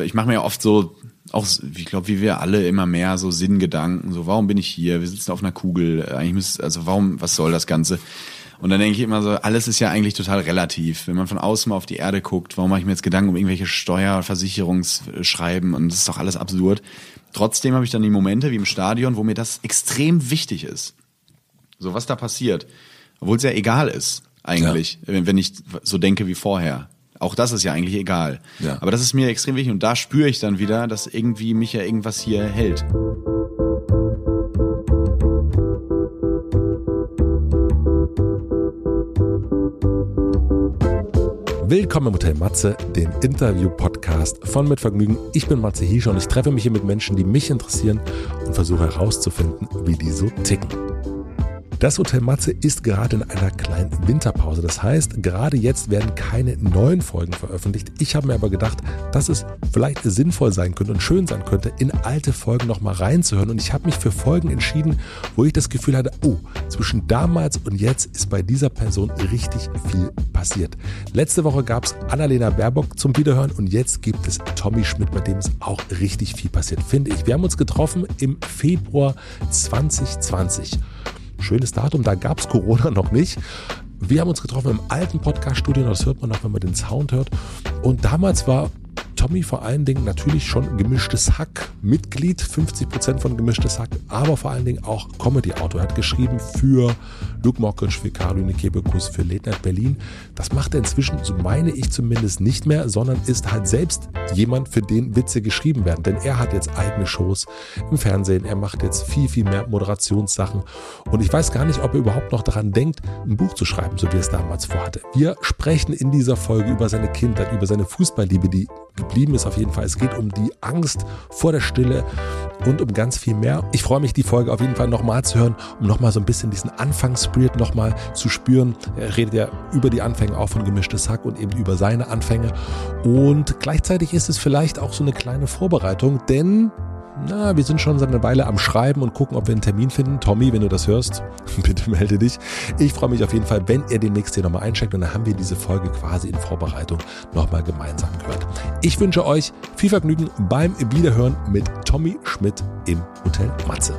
Ich mache mir ja oft so, auch, ich glaube, wie wir alle immer mehr so Sinngedanken, so, warum bin ich hier? Wir sitzen auf einer Kugel, eigentlich müsste, also warum, was soll das Ganze? Und dann denke ich immer so, alles ist ja eigentlich total relativ. Wenn man von außen mal auf die Erde guckt, warum mache ich mir jetzt Gedanken um irgendwelche Steuer, Versicherungsschreiben und das ist doch alles absurd. Trotzdem habe ich dann die Momente wie im Stadion, wo mir das extrem wichtig ist. So was da passiert. Obwohl es ja egal ist, eigentlich, ja. wenn ich so denke wie vorher. Auch das ist ja eigentlich egal. Ja. Aber das ist mir extrem wichtig und da spüre ich dann wieder, dass irgendwie mich ja irgendwas hier hält. Willkommen im Hotel Matze, dem Interview-Podcast von Mit Vergnügen. Ich bin Matze Hiescher und ich treffe mich hier mit Menschen, die mich interessieren und versuche herauszufinden, wie die so ticken. Das Hotel Matze ist gerade in einer kleinen Winterpause. Das heißt, gerade jetzt werden keine neuen Folgen veröffentlicht. Ich habe mir aber gedacht, dass es vielleicht sinnvoll sein könnte und schön sein könnte, in alte Folgen nochmal reinzuhören. Und ich habe mich für Folgen entschieden, wo ich das Gefühl hatte, oh, zwischen damals und jetzt ist bei dieser Person richtig viel passiert. Letzte Woche gab es Annalena Baerbock zum Wiederhören und jetzt gibt es Tommy Schmidt, bei dem es auch richtig viel passiert, finde ich. Wir haben uns getroffen im Februar 2020 schönes Datum, da gab es Corona noch nicht. Wir haben uns getroffen im alten Podcast-Studio, das hört man noch, wenn man den Sound hört. Und damals war Tommy vor allen Dingen natürlich schon gemischtes Hack Mitglied, 50 Prozent von gemischtes Hack, aber vor allen Dingen auch Comedy-Autor. Er hat geschrieben für Luke Mockridge, für Caroline Kebekus, für Late Night Berlin. Das macht er inzwischen, so meine ich zumindest nicht mehr, sondern ist halt selbst jemand, für den Witze geschrieben werden. Denn er hat jetzt eigene Shows im Fernsehen. Er macht jetzt viel, viel mehr Moderationssachen. Und ich weiß gar nicht, ob er überhaupt noch daran denkt, ein Buch zu schreiben, so wie er es damals vorhatte. Wir sprechen in dieser Folge über seine Kindheit, über seine Fußballliebe, die geblieben ist auf jeden Fall. Es geht um die Angst vor der Stille und um ganz viel mehr. Ich freue mich, die Folge auf jeden Fall nochmal zu hören, um nochmal so ein bisschen diesen Anfangsspirit nochmal zu spüren. Er redet ja über die Anfänge auch von Gemischtes Hack und eben über seine Anfänge. Und gleichzeitig ist es vielleicht auch so eine kleine Vorbereitung, denn na, wir sind schon seit einer Weile am Schreiben und gucken, ob wir einen Termin finden. Tommy, wenn du das hörst, bitte melde dich. Ich freue mich auf jeden Fall, wenn ihr demnächst hier nochmal eincheckt und dann haben wir diese Folge quasi in Vorbereitung nochmal gemeinsam gehört. Ich wünsche euch viel Vergnügen beim Wiederhören mit Tommy Schmidt im Hotel Matze.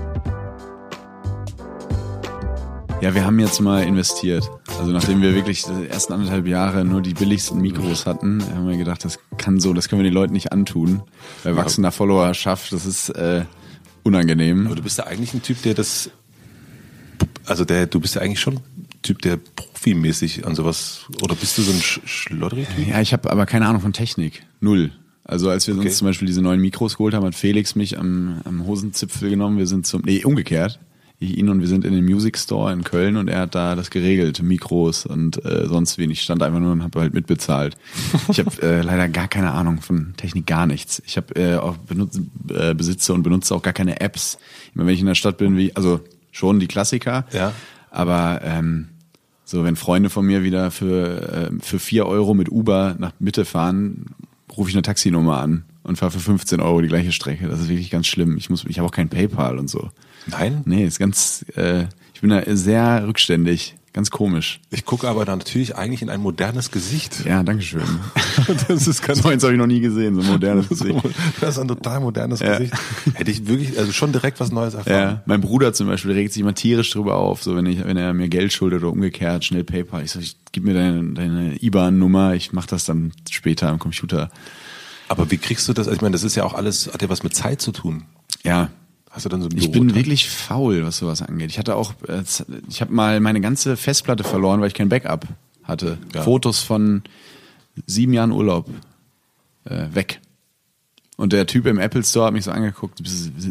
Ja, wir haben jetzt mal investiert. Also nachdem wir wirklich die ersten anderthalb Jahre nur die billigsten Mikros hatten, haben wir gedacht, das kann so, das können wir den Leuten nicht antun. Bei wachsender Followerschaft, das ist äh, unangenehm. Aber du bist ja eigentlich ein Typ, der das, also der, du bist ja eigentlich schon ein Typ, der profimäßig an sowas, oder bist du so ein Sch Schloddery-Typ? Ja, ich habe aber keine Ahnung von Technik. Null. Also als wir okay. uns zum Beispiel diese neuen Mikros geholt haben, hat Felix mich am, am Hosenzipfel genommen. Wir sind zum, nee, umgekehrt ich ihn und wir sind in den Music Store in Köln und er hat da das geregelt, Mikros und äh, sonst wenig. Ich stand einfach nur und habe halt mitbezahlt. Ich habe äh, leider gar keine Ahnung von Technik, gar nichts. Ich habe äh, auch benutze, äh, besitze und benutze auch gar keine Apps. Immer wenn ich in der Stadt bin, wie also schon die Klassiker, ja. aber ähm, so wenn Freunde von mir wieder für äh, für vier Euro mit Uber nach Mitte fahren, rufe ich eine Taxinummer an und fahre für 15 Euro die gleiche Strecke. Das ist wirklich ganz schlimm. Ich muss, ich habe auch kein PayPal und so. Nein? Nee, ist ganz, äh, ich bin da sehr rückständig. Ganz komisch. Ich gucke aber da natürlich eigentlich in ein modernes Gesicht. Ja, danke schön. das ist ganz so eins habe ich noch nie gesehen, so ein modernes Gesicht. Das ist ein total modernes ja. Gesicht. Hätte ich wirklich, also schon direkt was Neues erfahren. Ja, mein Bruder zum Beispiel regt sich immer tierisch drüber auf, so wenn ich, wenn er mir Geld schuldet oder umgekehrt, schnell PayPal. Ich so, ich gib mir deine, deine IBAN-Nummer, ich mach das dann später am Computer. Aber wie kriegst du das? Also ich meine, das ist ja auch alles, hat ja was mit Zeit zu tun. Ja. Hast du dann so ein Ich bin wirklich faul, was sowas angeht. Ich hatte auch, äh, ich habe mal meine ganze Festplatte verloren, weil ich kein Backup hatte. Ja. Fotos von sieben Jahren Urlaub äh, weg. Und der Typ im Apple Store hat mich so angeguckt,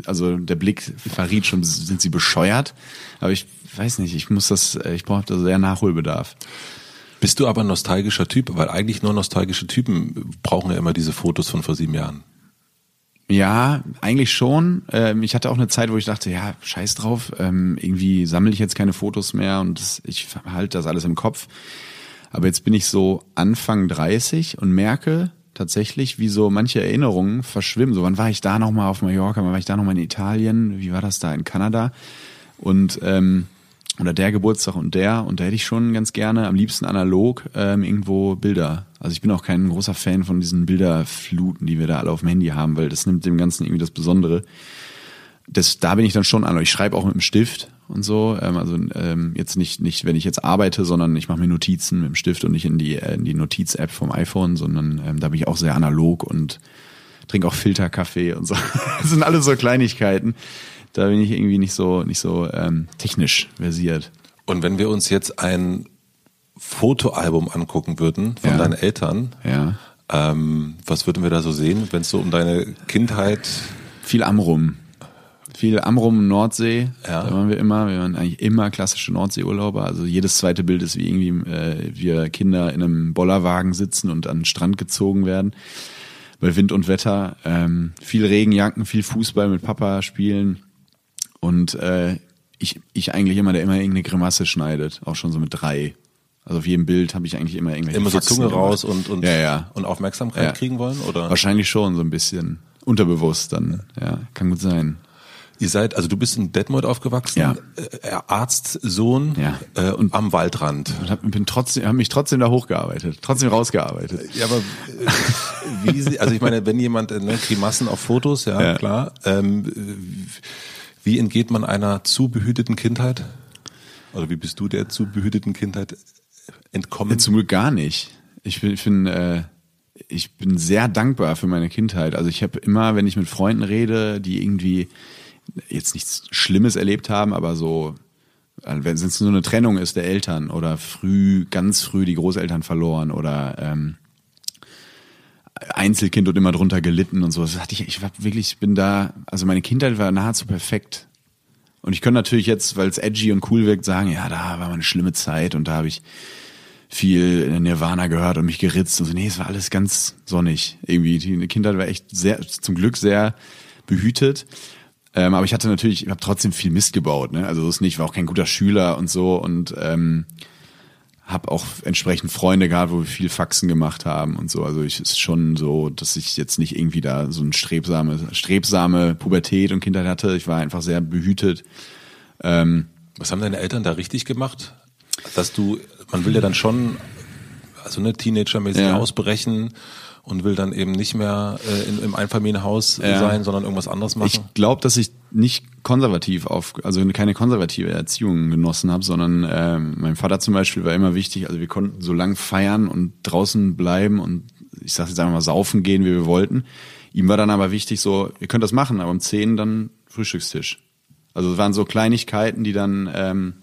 also der Blick verriet schon, sind sie bescheuert? Aber ich weiß nicht, ich muss das, äh, ich brauche da sehr Nachholbedarf. Bist du aber ein nostalgischer Typ? Weil eigentlich nur nostalgische Typen brauchen ja immer diese Fotos von vor sieben Jahren. Ja, eigentlich schon. Ähm, ich hatte auch eine Zeit, wo ich dachte, ja, scheiß drauf, ähm, irgendwie sammle ich jetzt keine Fotos mehr und ich halte das alles im Kopf. Aber jetzt bin ich so Anfang 30 und merke tatsächlich, wie so manche Erinnerungen verschwimmen. So, wann war ich da nochmal auf Mallorca, wann war ich da nochmal in Italien, wie war das da in Kanada? Und ähm, oder der Geburtstag und der und da hätte ich schon ganz gerne am liebsten analog ähm, irgendwo Bilder. Also ich bin auch kein großer Fan von diesen Bilderfluten, die wir da alle auf dem Handy haben, weil das nimmt dem Ganzen irgendwie das Besondere. Das, da bin ich dann schon an. Ich schreibe auch mit dem Stift und so. Ähm, also ähm, jetzt nicht, nicht, wenn ich jetzt arbeite, sondern ich mache mir Notizen mit dem Stift und nicht in die, äh, in die Notiz-App vom iPhone, sondern ähm, da bin ich auch sehr analog und trinke auch Filterkaffee und so. Das sind alles so Kleinigkeiten. Da bin ich irgendwie nicht so, nicht so ähm, technisch versiert. Und wenn wir uns jetzt ein Fotoalbum angucken würden von Ja. deinen Eltern, Ja. ähm, was würden wir da so sehen, wenn es so um deine Kindheit Viel Amrum. Viel Amrum Nordsee. Ja. Da waren wir immer. Wir waren eigentlich immer klassische Nordseeurlauber. Also jedes zweite Bild ist wie irgendwie äh, wir Kinder in einem Bollerwagen sitzen und an den Strand gezogen werden. Bei Wind und Wetter. Ähm, viel Regenjacken, viel Fußball mit Papa spielen. Und äh, ich, ich eigentlich immer, der immer irgendeine Grimasse schneidet. Auch schon so mit drei. Also auf jedem Bild habe ich eigentlich immer irgendwelche immer so Faxen Zunge gemacht. raus und, und, ja, ja. und Aufmerksamkeit Ja. kriegen wollen? Oder? Wahrscheinlich schon so ein bisschen unterbewusst dann. Ja, kann gut sein. Ihr seid, also du bist in Detmold aufgewachsen, Ja. äh, Arztsohn Ja. äh, und am Waldrand. Und hab, bin trotzdem, hab mich trotzdem da hochgearbeitet, trotzdem rausgearbeitet. Ja, aber äh, wie sie, also ich meine, wenn jemand äh, ne, Grimassen auf Fotos, ja, Ja. klar. Ähm, äh, wie entgeht man einer zu behüteten Kindheit? Oder wie bist du der zu behüteten Kindheit entkommen? Zum Glück gar nicht. Ich bin, ich bin, äh, ich bin sehr dankbar für meine Kindheit. Also ich habe immer, wenn ich mit Freunden rede, die irgendwie jetzt nichts Schlimmes erlebt haben, aber so, äh, wenn es so eine Trennung ist der Eltern oder früh, ganz früh die Großeltern verloren oder ähm, Einzelkind und immer drunter gelitten und so. Das hatte ich, ich war wirklich, ich bin da, also meine Kindheit war nahezu perfekt. Und ich könnte natürlich jetzt, weil es edgy und cool wirkt, sagen, ja, da war mal eine schlimme Zeit und da habe ich viel Nirvana gehört und mich geritzt und so. Nee, es war alles ganz sonnig. Irgendwie, die Kindheit war echt sehr, zum Glück sehr behütet. Ähm, aber ich hatte natürlich, ich habe trotzdem viel Mist gebaut. Ne? Also das ist nicht, war auch kein guter Schüler und so und ähm, habe auch entsprechend Freunde gehabt, wo wir viel Faxen gemacht haben und so. Also ich ist schon so, dass ich jetzt nicht irgendwie da so eine strebsame, strebsame Pubertät und Kindheit hatte. Ich war einfach sehr behütet. Ähm, Was haben deine Eltern da richtig gemacht? Dass du, man will ja dann schon, also ne, Teenagermäßig Ja. ausbrechen und will dann eben nicht mehr äh, in, im Einfamilienhaus Ja. sein, sondern irgendwas anderes machen. Ich glaube, dass ich nicht konservativ auf, also keine konservative Erziehung genossen habe, sondern ähm, mein Vater zum Beispiel war immer wichtig. Also wir konnten so lang feiern und draußen bleiben und ich sag jetzt einfach mal saufen gehen, wie wir wollten. Ihm war dann aber wichtig, so ihr könnt das machen, aber um 10 dann Frühstückstisch. Also es waren so Kleinigkeiten, die dann ähm,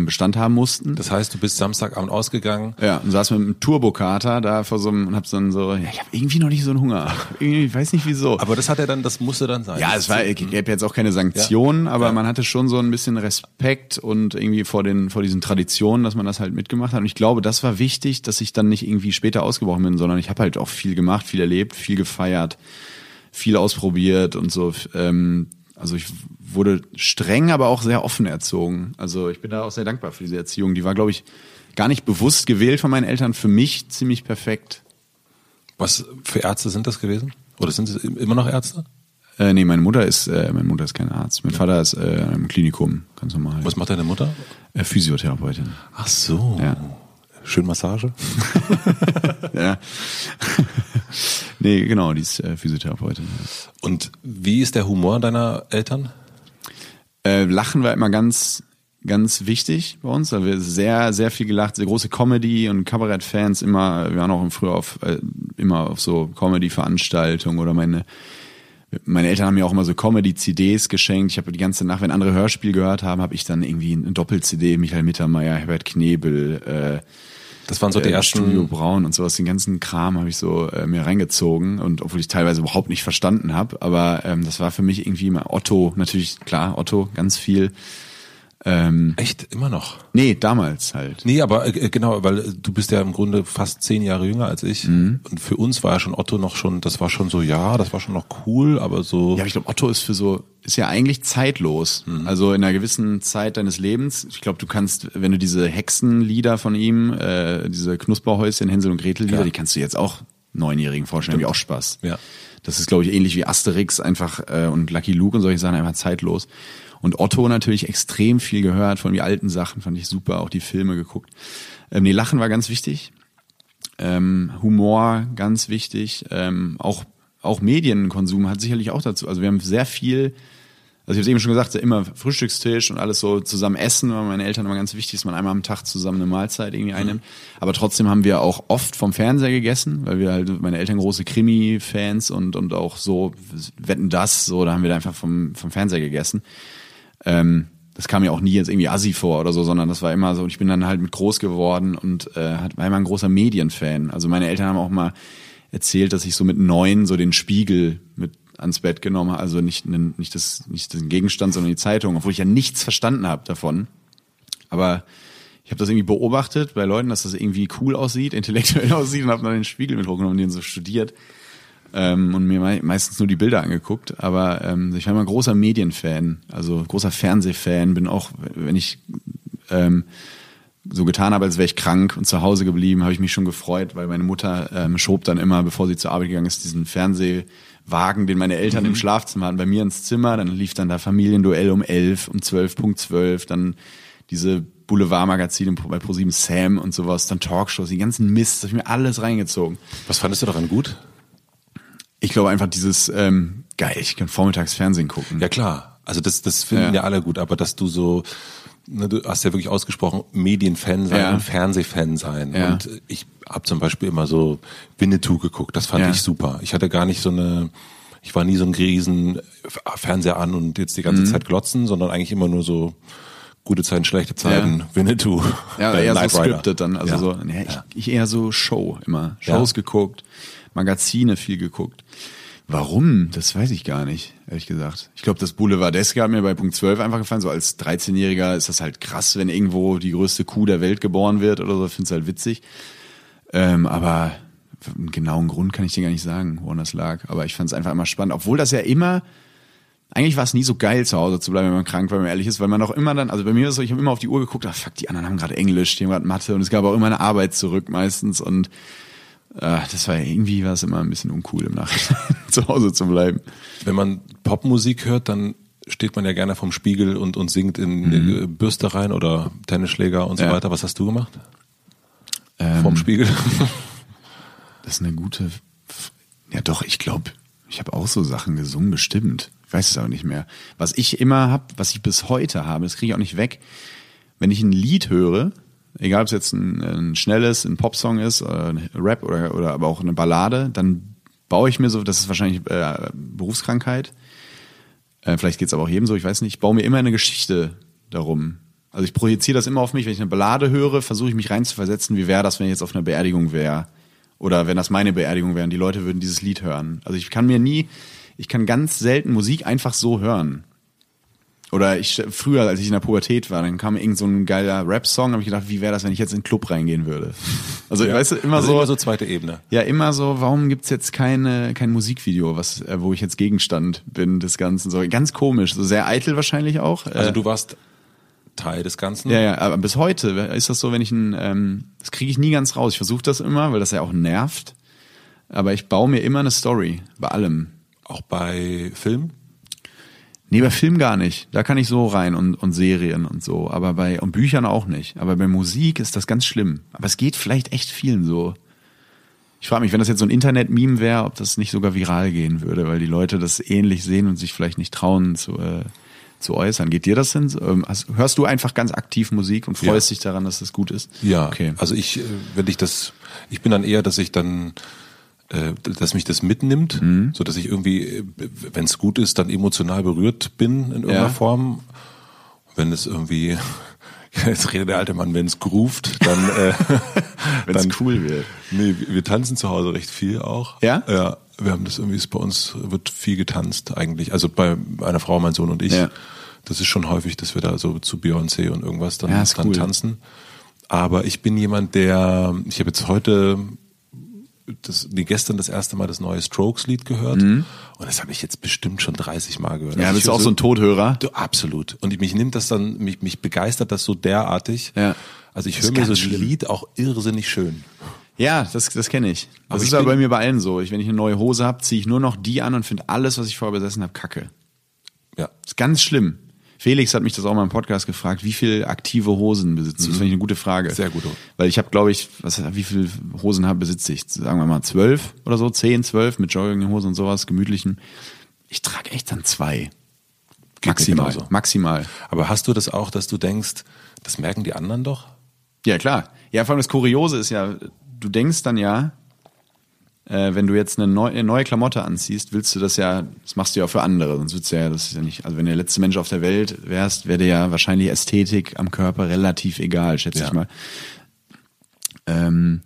Bestand haben mussten. das heißt, du bist Samstagabend ausgegangen. Ja, und saß mit einem Turbokater da vor so einem und hab dann so, ja, ich habe irgendwie noch nicht so einen Hunger. Irgendwie, ich weiß nicht wieso. Aber das hat er dann, das musste dann sein. Ja, es war, ich gäbe jetzt auch keine Sanktionen, aber Ja. man hatte schon so ein bisschen Respekt und irgendwie vor den, vor diesen Traditionen, dass man das halt mitgemacht hat. Und ich glaube, das war wichtig, dass ich dann nicht irgendwie später ausgebrochen bin, sondern ich habe halt auch viel gemacht, viel erlebt, viel gefeiert, viel ausprobiert und so. Ähm, also ich wurde streng, aber auch sehr offen erzogen. Also ich bin da auch sehr dankbar für diese Erziehung. Die war, glaube ich, gar nicht bewusst gewählt von meinen Eltern. Für mich ziemlich perfekt. Was für Ärzte sind das gewesen? Oder sind es immer noch Ärzte? Äh, nee, meine Mutter ist, äh, meine Mutter ist kein Arzt. Mein Vater ist äh, im Klinikum, ganz normal. Was macht deine Mutter? Äh, Physiotherapeutin. Ach so. Ja. Schön Massage. ja. nee, genau, die ist äh, Physiotherapeutin. Und wie ist der Humor deiner Eltern? Äh, Lachen war immer ganz, ganz wichtig bei uns. Da haben wir sehr, sehr viel gelacht, sehr große Comedy- und Kabarett-Fans immer. Wir waren auch früher auf, äh, immer auf so Comedy-Veranstaltungen oder meine meine Eltern haben mir auch immer so Comedy-CDs geschenkt. Ich habe die ganze Nacht, wenn andere Hörspiel gehört haben, habe ich dann irgendwie eine Doppel-CD, Michael Mittermeier, Herbert Knebel, äh, Das waren so die äh, ersten. Studio Braun und sowas, den ganzen Kram habe ich so äh, mir reingezogen und obwohl ich teilweise überhaupt nicht verstanden habe, aber ähm, das war für mich irgendwie immer Otto, natürlich klar, Otto, ganz viel. Ähm, Echt immer noch. nee, damals halt. Nee, aber äh, genau, weil äh, du bist ja im Grunde fast zehn Jahre jünger als ich. Mhm. Und für uns war ja schon Otto noch schon, das war schon so, ja, das war schon noch cool, aber so. Ja, ich glaube, Otto ist für so, ist ja eigentlich zeitlos. Also in einer gewissen Zeit deines Lebens. Ich glaube, du kannst, wenn du diese Hexenlieder von ihm, äh, diese Knusperhäuschen, Hänsel und Gretel Lieder, Ja. die kannst du jetzt auch Neunjährigen vorstellen, habe ich auch Spaß. Ja. Das ist, glaube ich, ähnlich wie Asterix einfach äh, und Lucky Luke und solche Sachen einfach zeitlos. Und Otto natürlich extrem viel gehört von die alten Sachen, fand ich super, auch die Filme geguckt. Ähm, nee, Lachen war ganz wichtig. Ähm, Humor ganz wichtig. Ähm, auch, auch Medienkonsum hat sicherlich auch dazu. Also wir haben sehr viel, also ich habe es eben schon gesagt, immer Frühstückstisch und alles so zusammen essen, weil meine Eltern immer ganz wichtig ist, man einmal am Tag zusammen eine Mahlzeit irgendwie einnimmt. Aber trotzdem haben wir auch oft vom Fernseher gegessen, weil wir halt, meine Eltern große Krimi-Fans und, und auch so, wetten das, so, da haben wir da einfach vom, vom Fernseher gegessen. Ähm, das kam mir auch nie jetzt irgendwie assi vor oder so, sondern das war immer so, ich bin dann halt mit groß geworden und äh, war immer ein großer Medienfan. Also meine Eltern haben auch mal erzählt, dass ich so mit neun so den Spiegel mit ans Bett genommen habe, also nicht, nicht, das, nicht den Gegenstand, sondern die Zeitung, obwohl ich ja nichts verstanden habe davon. Aber ich habe das irgendwie beobachtet bei Leuten, dass das irgendwie cool aussieht, intellektuell aussieht und habe dann den Spiegel mit hochgenommen und den so studiert ähm, und mir mei meistens nur die Bilder angeguckt. Aber ähm, ich war immer ein großer Medienfan, also großer Fernsehfan, bin auch, wenn ich ähm, so getan habe, als wäre ich krank und zu Hause geblieben, habe ich mich schon gefreut, weil meine Mutter ähm, schob dann immer, bevor sie zur Arbeit gegangen ist, diesen Fernsehwagen, den meine Eltern im Schlafzimmer hatten, bei mir ins Zimmer. Dann lief dann da Familienduell um 11, um 12.12, dann diese Boulevardmagazine bei ProSieben Sam und sowas, dann Talkshows, die ganzen Mist, das habe ich mir alles reingezogen. Was fandest du daran gut? Ich glaube einfach dieses, ähm, geil, ich kann vormittags Fernsehen gucken. Ja klar, also das, das finden ja. Ja. alle gut, aber dass du so, ne, du hast ja wirklich ausgesprochen, Medienfan sein Ja. und Fernsehfan sein. Ja. Und ich habe zum Beispiel immer so Winnetou geguckt, das fand ich super. Ich hatte gar nicht so eine, ich war nie so ein riesen Fernseher an und jetzt die Mhm. ganze Zeit glotzen, sondern eigentlich immer nur so gute Zeiten, schlechte Zeiten. Winnetou. Ja, äh, eher Knight so scripted dann. Also Ja. so, ja, ich, ich eher so Show immer. Shows geguckt, Magazine viel geguckt. Warum? Das weiß ich gar nicht, ehrlich gesagt. Ich glaube, das Boulevardeske hat mir bei Punkt 12 einfach gefallen. So als 13-Jähriger ist das halt krass, wenn irgendwo die größte Kuh der Welt geboren wird oder so. Ich finde es halt witzig. Ähm, aber einen genauen Grund kann ich dir gar nicht sagen, woran das lag. Aber ich fand es einfach immer spannend. Obwohl das ja immer eigentlich war es nie so geil, zu Hause zu bleiben, wenn man krank war, wenn man ehrlich ist, weil man auch immer dann, also bei mir ist so, ich habe immer auf die Uhr geguckt, ah fuck, die anderen haben gerade Englisch, die haben gerade Mathe und es gab auch immer eine Arbeit zurück meistens und äh, das war ja irgendwie war es immer ein bisschen uncool im Nachhinein, zu Hause zu bleiben. Wenn man Popmusik hört, dann steht man ja gerne vorm Spiegel und, und singt in eine Bürste rein oder Tennisschläger und so Mhm. Ja. weiter. Was hast du gemacht? Ähm, Vorm Spiegel? Das ist eine gute, ja doch, ich glaube, ich habe auch so Sachen gesungen, bestimmt. Ich weiß es auch nicht mehr. Was ich immer hab, was ich bis heute habe, das kriege ich auch nicht weg, wenn ich ein Lied höre, egal ob es jetzt ein, ein schnelles, ein Popsong ist, oder ein Rap oder, oder aber auch eine Ballade, dann baue ich mir so, das ist wahrscheinlich äh, Berufskrankheit, äh, vielleicht geht's aber auch jedem so, ich weiß nicht, ich baue mir immer eine Geschichte darum. Also ich projiziere das immer auf mich, wenn ich eine Ballade höre, versuche ich mich reinzuversetzen, wie wäre das, wenn ich jetzt auf einer Beerdigung wäre. Oder wenn das meine Beerdigung wäre und die Leute würden dieses Lied hören. Also ich kann mir nie, ich kann ganz selten Musik einfach so hören. Oder ich früher, als ich in der Pubertät war, dann kam irgend so ein geiler Rap-Song, habe ich gedacht, wie wäre das, wenn ich jetzt in den Club reingehen würde? Also weißt du, immer also so, immer so zweite Ebene. ja, immer so, warum gibt's jetzt keine, kein Musikvideo, was, äh, wo ich jetzt Gegenstand bin des Ganzen? So ganz komisch, so sehr eitel wahrscheinlich auch. Also Äh, du warst Teil des Ganzen. ja, ja, aber bis heute ist das so, wenn ich ein, ähm, das kriege ich nie ganz raus. Ich versuche das immer, weil das ja auch nervt. Aber ich baue mir immer eine Story bei allem. Auch bei Film. Nee, bei Film gar nicht. Da kann ich so rein und, und Serien und so. Aber bei, und Büchern auch nicht. Aber bei Musik ist das ganz schlimm. Aber es geht vielleicht echt vielen so. Ich frage mich, wenn das jetzt so ein Internet-Meme wäre, ob das nicht sogar viral gehen würde, weil die Leute das ähnlich sehen und sich vielleicht nicht trauen zu, äh, zu äußern. Geht dir das so? Ähm, hörst du einfach ganz aktiv Musik und freust Ja. dich daran, dass das gut ist? Ja, Okay. also ich, äh, wenn ich das, ich bin dann eher, dass ich dann, äh, dass mich das mitnimmt, Mhm. so dass ich irgendwie, wenn es gut ist, dann emotional berührt bin in irgendeiner Ja. Form. Wenn es irgendwie, jetzt redet der alte Mann, wenn es groovt, dann, äh, Wenn es cool wird. Nee, wir tanzen zu Hause recht viel auch. Ja? Ja. Wir haben das irgendwie, ist bei uns wird viel getanzt eigentlich. Also bei meiner Frau, mein Sohn und ich. Ja. Das ist schon häufig, dass wir da so zu Beyoncé und irgendwas dann, Ja, dann cool. tanzen. Aber ich bin jemand, der, ich habe jetzt heute, das, nee, gestern das erste Mal das neue Strokes-Lied gehört. Und das habe ich jetzt bestimmt schon 30 Mal gehört. Mhm. Ja, Also bist du auch so ein Todhörer? Du, absolut. Und mich nimmt das dann, mich, mich begeistert das so derartig. Ja. Also ich höre mir so ein schlimm. Lied auch irrsinnig schön. Ja, das, das kenne ich. Das Aber ist ich aber bei mir bei allen so. Ich, wenn ich eine neue Hose habe, ziehe ich nur noch die an und finde alles, was ich vorher besessen habe, kacke. Ja. Das ist ganz schlimm. Felix hat mich das auch mal im Podcast gefragt, wie viel aktive Hosen besitzt du? Das finde ich eine gute Frage. Sehr gut. Weil ich habe, glaube ich, was, wie viel Hosen habe besitze ich? Sagen wir mal zwölf oder so, zehn, zwölf mit Jogginghosen und sowas, gemütlichen. Ich trage echt dann zwei. Maximal. genauso. Maximal. Aber hast du das auch, dass du denkst, das merken die anderen doch? Ja, klar. Ja, vor allem das Kuriose ist ja, du denkst dann ja, äh, wenn du jetzt eine neue, eine neue Klamotte anziehst, willst du das ja, das machst du ja auch für andere, sonst würdest du ja, das ist ja nicht, also wenn du der letzte Mensch auf der Welt wärst, wäre dir ja wahrscheinlich Ästhetik am Körper relativ egal, schätze Ja. ich mal. Ähm,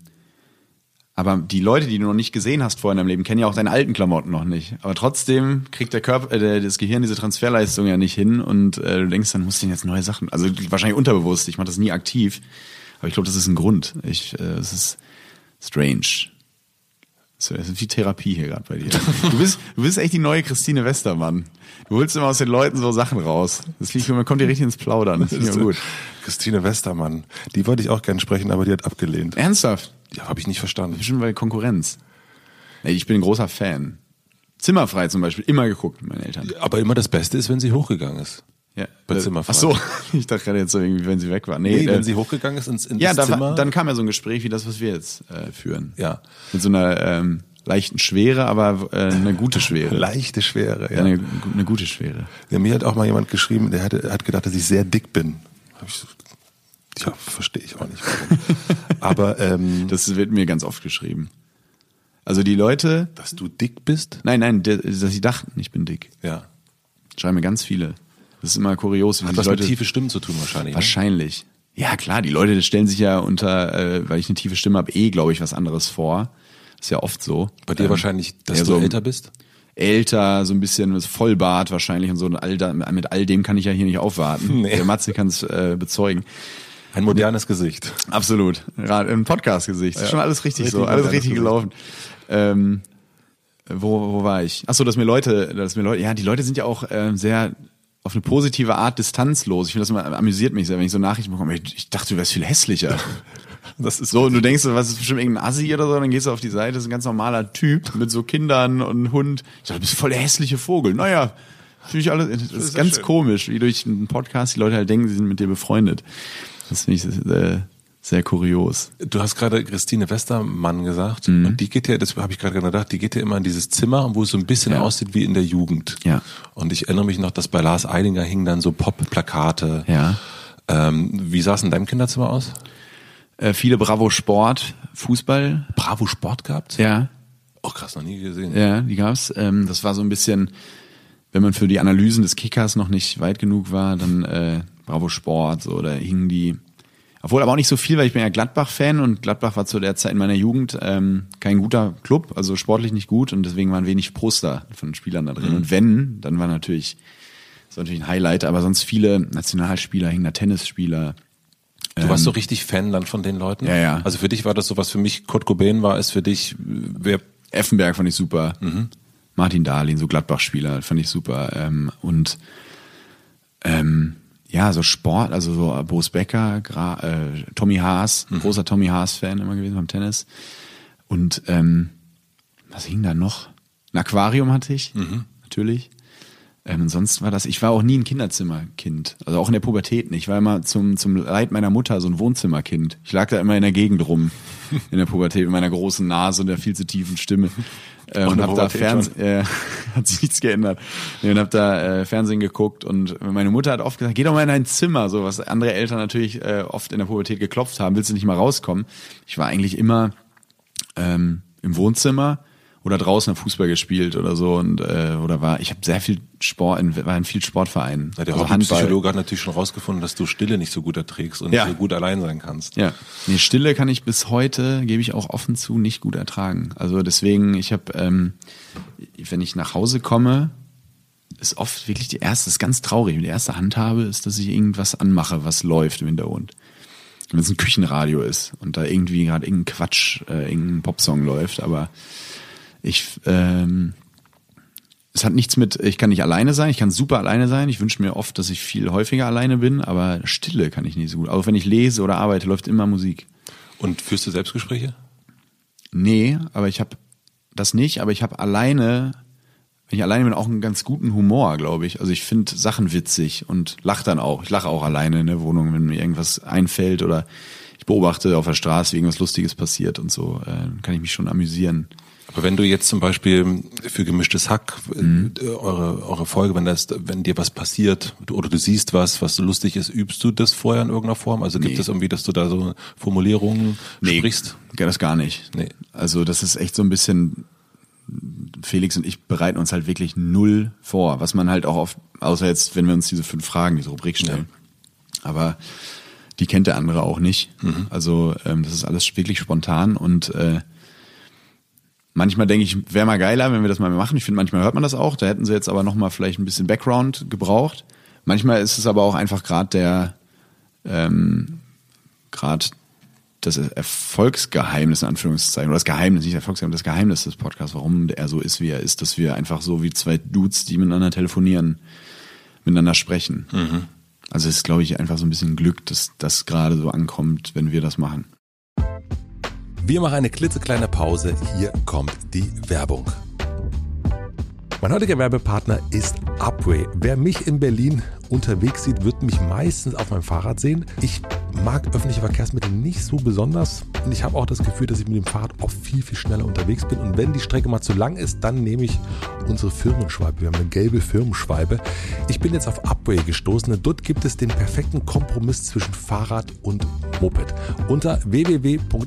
aber die Leute, die du noch nicht gesehen hast vorher in deinem Leben, kennen ja auch deine alten Klamotten noch nicht. Aber trotzdem kriegt der Körper, äh, das Gehirn diese Transferleistung ja nicht hin und äh, du denkst, dann musst du jetzt neue Sachen. Also wahrscheinlich unterbewusst. Ich mache das nie aktiv, aber ich glaube, das ist ein Grund. Ich, äh, es ist strange. Das ist wie Therapie hier gerade bei dir. Du bist, du bist echt die neue Christine Westermann. Du holst immer aus den Leuten so Sachen raus. Das liegt, man kommt dir richtig ins Plaudern. Das finde ich gut. Christine Westermann. Die wollte ich auch gern sprechen, aber die hat abgelehnt. Ernsthaft? Ja, habe ich nicht verstanden. Bestimmt bei Konkurrenz. Ich bin ein großer Fan. Zimmerfrei zum Beispiel, immer geguckt mit meinen Eltern. Aber immer das Beste ist, wenn sie hochgegangen ist. Ja. Bei Äh, Zimmerfrei. Ach so, ich dachte gerade jetzt so irgendwie, wenn sie weg war. Nee, Nee, äh, wenn sie hochgegangen ist ins, ins ja, Zimmer. war- dann kam ja so ein Gespräch wie das, was wir jetzt äh, führen. Ja. Mit so einer ähm, leichten Schwere, aber äh, eine gute Schwere. leichte Schwere. Ja, Ja. eine, eine gute Schwere. Ja, mir hat auch mal jemand geschrieben, der hatte, hat gedacht, dass ich sehr dick bin. Hab ich so, ja, verstehe ich auch nicht. Aber ähm, Das wird mir ganz oft geschrieben. Also die Leute, dass du dick bist? nein, nein, dass sie dachten, ich bin dick. Ja. Schreiben mir ganz viele. Das ist immer kurios. Hat was Leute, mit tiefe Stimmen zu tun wahrscheinlich. Ne? Wahrscheinlich. Ja, klar, die Leute stellen sich ja unter, äh, weil ich eine tiefe Stimme habe, eh, glaube ich, was anderes vor. Ist ja oft so. Bei dir Ähm, wahrscheinlich, dass ja, du so älter bist? Älter, so ein bisschen Vollbart wahrscheinlich und so. Und all da, mit all dem kann ich ja hier nicht aufwarten. Nee. Der Matze kann es äh, bezeugen. Ein modernes Gesicht. Absolut. Ein Podcast-Gesicht. Schon alles richtig, Richtig so, alles richtig gelaufen. Ähm, wo, wo war ich? Ach so, dass mir Leute, dass mir Leute, ja, die Leute sind ja auch ähm, sehr auf eine positive Art distanzlos. Ich finde das immer amüsiert mich sehr, wenn ich so Nachrichten bekomme. Ich, ich dachte, du wärst viel hässlicher. Das ist So, und du denkst, was ist bestimmt irgendein Assi oder so, dann gehst du auf die Seite, das ist ein ganz normaler Typ mit so Kindern und Hund. Ich dachte, du bist voll der hässliche Vogel. Naja, finde ich alles, das ist ja ganz schön. komisch, wie durch einen Podcast die Leute halt denken, sie sind mit dir befreundet. Das finde ich sehr, sehr kurios. Du hast gerade Christine Westermann gesagt Mhm. und die geht ja, das habe ich gerade gedacht, die geht ja immer in dieses Zimmer, wo es so ein bisschen Ja. aussieht wie in der Jugend. Ja. Und ich erinnere mich noch, dass bei Lars Eidinger hingen dann so Pop-Plakate. Ja. Ähm, wie sah es in deinem Kinderzimmer aus? Äh, viele Bravo Sport, Fußball. Bravo Sport gehabt? Ja, Oh krass, noch nie gesehen. ja, die gab's. Ähm, das war so ein bisschen, wenn man für die Analysen des Kickers noch nicht weit genug war, dann äh, Bravo Sport, so, da hingen die. Obwohl aber auch nicht so viel, weil ich bin ja Gladbach-Fan und Gladbach war zu der Zeit in meiner Jugend ähm, kein guter Club, also sportlich nicht gut und deswegen waren wenig Poster von Spielern da drin. Und wenn, dann war natürlich, das war natürlich ein Highlight, aber sonst viele Nationalspieler, hingen da Tennisspieler. Du warst so richtig Fan dann von den Leuten? Ähm. Ja, ja. Also für dich war das so, was für mich Kurt Cobain war, ist für dich, wer, Effenberg fand ich super. Martin Dahlin, so Gladbach-Spieler, fand ich super. Ähm, und ähm, ja, so Sport, also so Boris Becker, Gra äh, Tommy Haas, großer Tommy Haas-Fan immer gewesen beim Tennis. Und ähm, was hing da noch? Ein Aquarium hatte ich, natürlich. Ähm, sonst war das, ich war auch nie ein Kinderzimmerkind. Also auch in der Pubertät nicht. Ich war immer zum, zum Leid meiner Mutter so ein Wohnzimmerkind. Ich lag da immer in der Gegend rum, in der Pubertät, mit meiner großen Nase und der viel zu tiefen Stimme. In und hab da Fernsehen, äh, hat sich nichts geändert. Nee, und hab da äh, Fernsehen geguckt und meine Mutter hat oft gesagt, geh doch mal in dein Zimmer, so was andere Eltern natürlich äh, oft in der Pubertät geklopft haben, willst du nicht mal rauskommen? Ich war eigentlich immer ähm, im Wohnzimmer oder draußen Fußball gespielt oder so und äh, oder war ich habe sehr viel Sport in, war in viel Sportvereinen. Na, der also Hobbypsychologe hat natürlich schon rausgefunden, dass du Stille nicht so gut erträgst und Ja. nicht so gut allein sein kannst. ja. Nee, Stille kann ich bis heute gebe ich auch offen zu nicht gut ertragen. Also deswegen ich habe ähm, wenn ich nach Hause komme ist oft wirklich die erste ist ganz traurig. Die erste Handhabe ist dass ich irgendwas anmache was läuft im Hintergrund. Wenn es ein Küchenradio ist und da irgendwie gerade irgendein Quatsch, äh, irgendein Popsong läuft, aber ich, ähm, es hat nichts mit, ich kann nicht alleine sein, ich kann super alleine sein. Ich wünsche mir oft, dass ich viel häufiger alleine bin, aber Stille kann ich nicht so gut. Auch wenn ich lese oder arbeite, läuft immer Musik. Und führst du Selbstgespräche? Nee, aber ich habe das nicht, aber ich habe alleine, wenn ich alleine bin, auch einen ganz guten Humor, glaube ich. Also ich finde Sachen witzig und lache dann auch. Ich lache auch alleine in der Wohnung, wenn mir irgendwas einfällt oder ich beobachte auf der Straße, wie irgendwas Lustiges passiert und so, äh, kann ich mich schon amüsieren. Aber wenn du jetzt zum Beispiel für gemischtes Hack mhm. eure, eure Folge, wenn das, wenn dir was passiert oder du siehst was, was lustig ist, übst du das vorher in irgendeiner Form? Also gibt nee. es irgendwie, dass du da so Formulierungen nee, sprichst? Nee, das gar nicht. Nee. Also das ist echt so ein bisschen, Felix und ich bereiten uns halt wirklich null vor, was man halt auch oft, außer jetzt, wenn wir uns diese fünf Fragen, diese Rubrik stellen. Ja. Aber die kennt der andere auch nicht. Mhm. Also ähm, das ist alles wirklich spontan und äh, manchmal denke ich, wäre mal geiler, wenn wir das mal machen. Ich finde, manchmal hört man das auch. Da hätten sie jetzt aber noch mal vielleicht ein bisschen Background gebraucht. Manchmal ist es aber auch einfach gerade der ähm, gerade das Erfolgsgeheimnis in Anführungszeichen oder das Geheimnis, nicht Erfolgsgeheimnis, das Geheimnis des Podcasts, warum er so ist, wie er ist, dass wir einfach so wie zwei Dudes, die miteinander telefonieren, miteinander sprechen. Mhm. Also es ist, glaube ich, einfach so ein bisschen Glück, dass das gerade so ankommt, wenn wir das machen. Wir machen eine klitzekleine Pause. Hier kommt die Werbung. Mein heutiger Werbepartner ist Upway. Wer mich in Berlin unterwegs sieht, wird mich meistens auf meinem Fahrrad sehen. Ich mag öffentliche Verkehrsmittel nicht so besonders und ich habe auch das Gefühl, dass ich mit dem Fahrrad oft viel, viel schneller unterwegs bin. Und wenn die Strecke mal zu lang ist, dann nehme ich unsere Firmenschwalbe. Wir haben eine gelbe Firmenschwalbe. Ich bin jetzt auf Upway gestoßen dort gibt es den perfekten Kompromiss zwischen Fahrrad und Moped. Unter www.upway.de,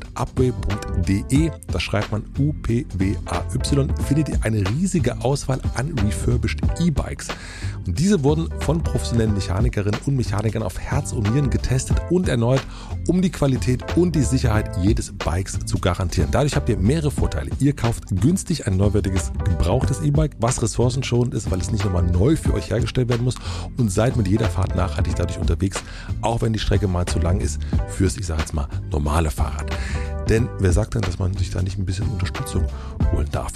da schreibt man U-P-W-A-Y, findet ihr eine riesige Auswahl an refurbished E-Bikes. Diese wurden von professionellen Mechanikerinnen und Mechanikern auf Herz und Nieren getestet und erneut, um die Qualität und die Sicherheit jedes Bikes zu garantieren. Dadurch habt ihr mehrere Vorteile. Ihr kauft günstig ein neuwertiges, gebrauchtes E-Bike, was ressourcenschonend ist, weil es nicht nochmal neu für euch hergestellt werden muss und seid mit jeder Fahrt nachhaltig dadurch unterwegs, auch wenn die Strecke mal zu lang ist, fürs, ich sage jetzt mal, normale Fahrrad. Denn wer sagt denn, dass man sich da nicht ein bisschen Unterstützung holen darf?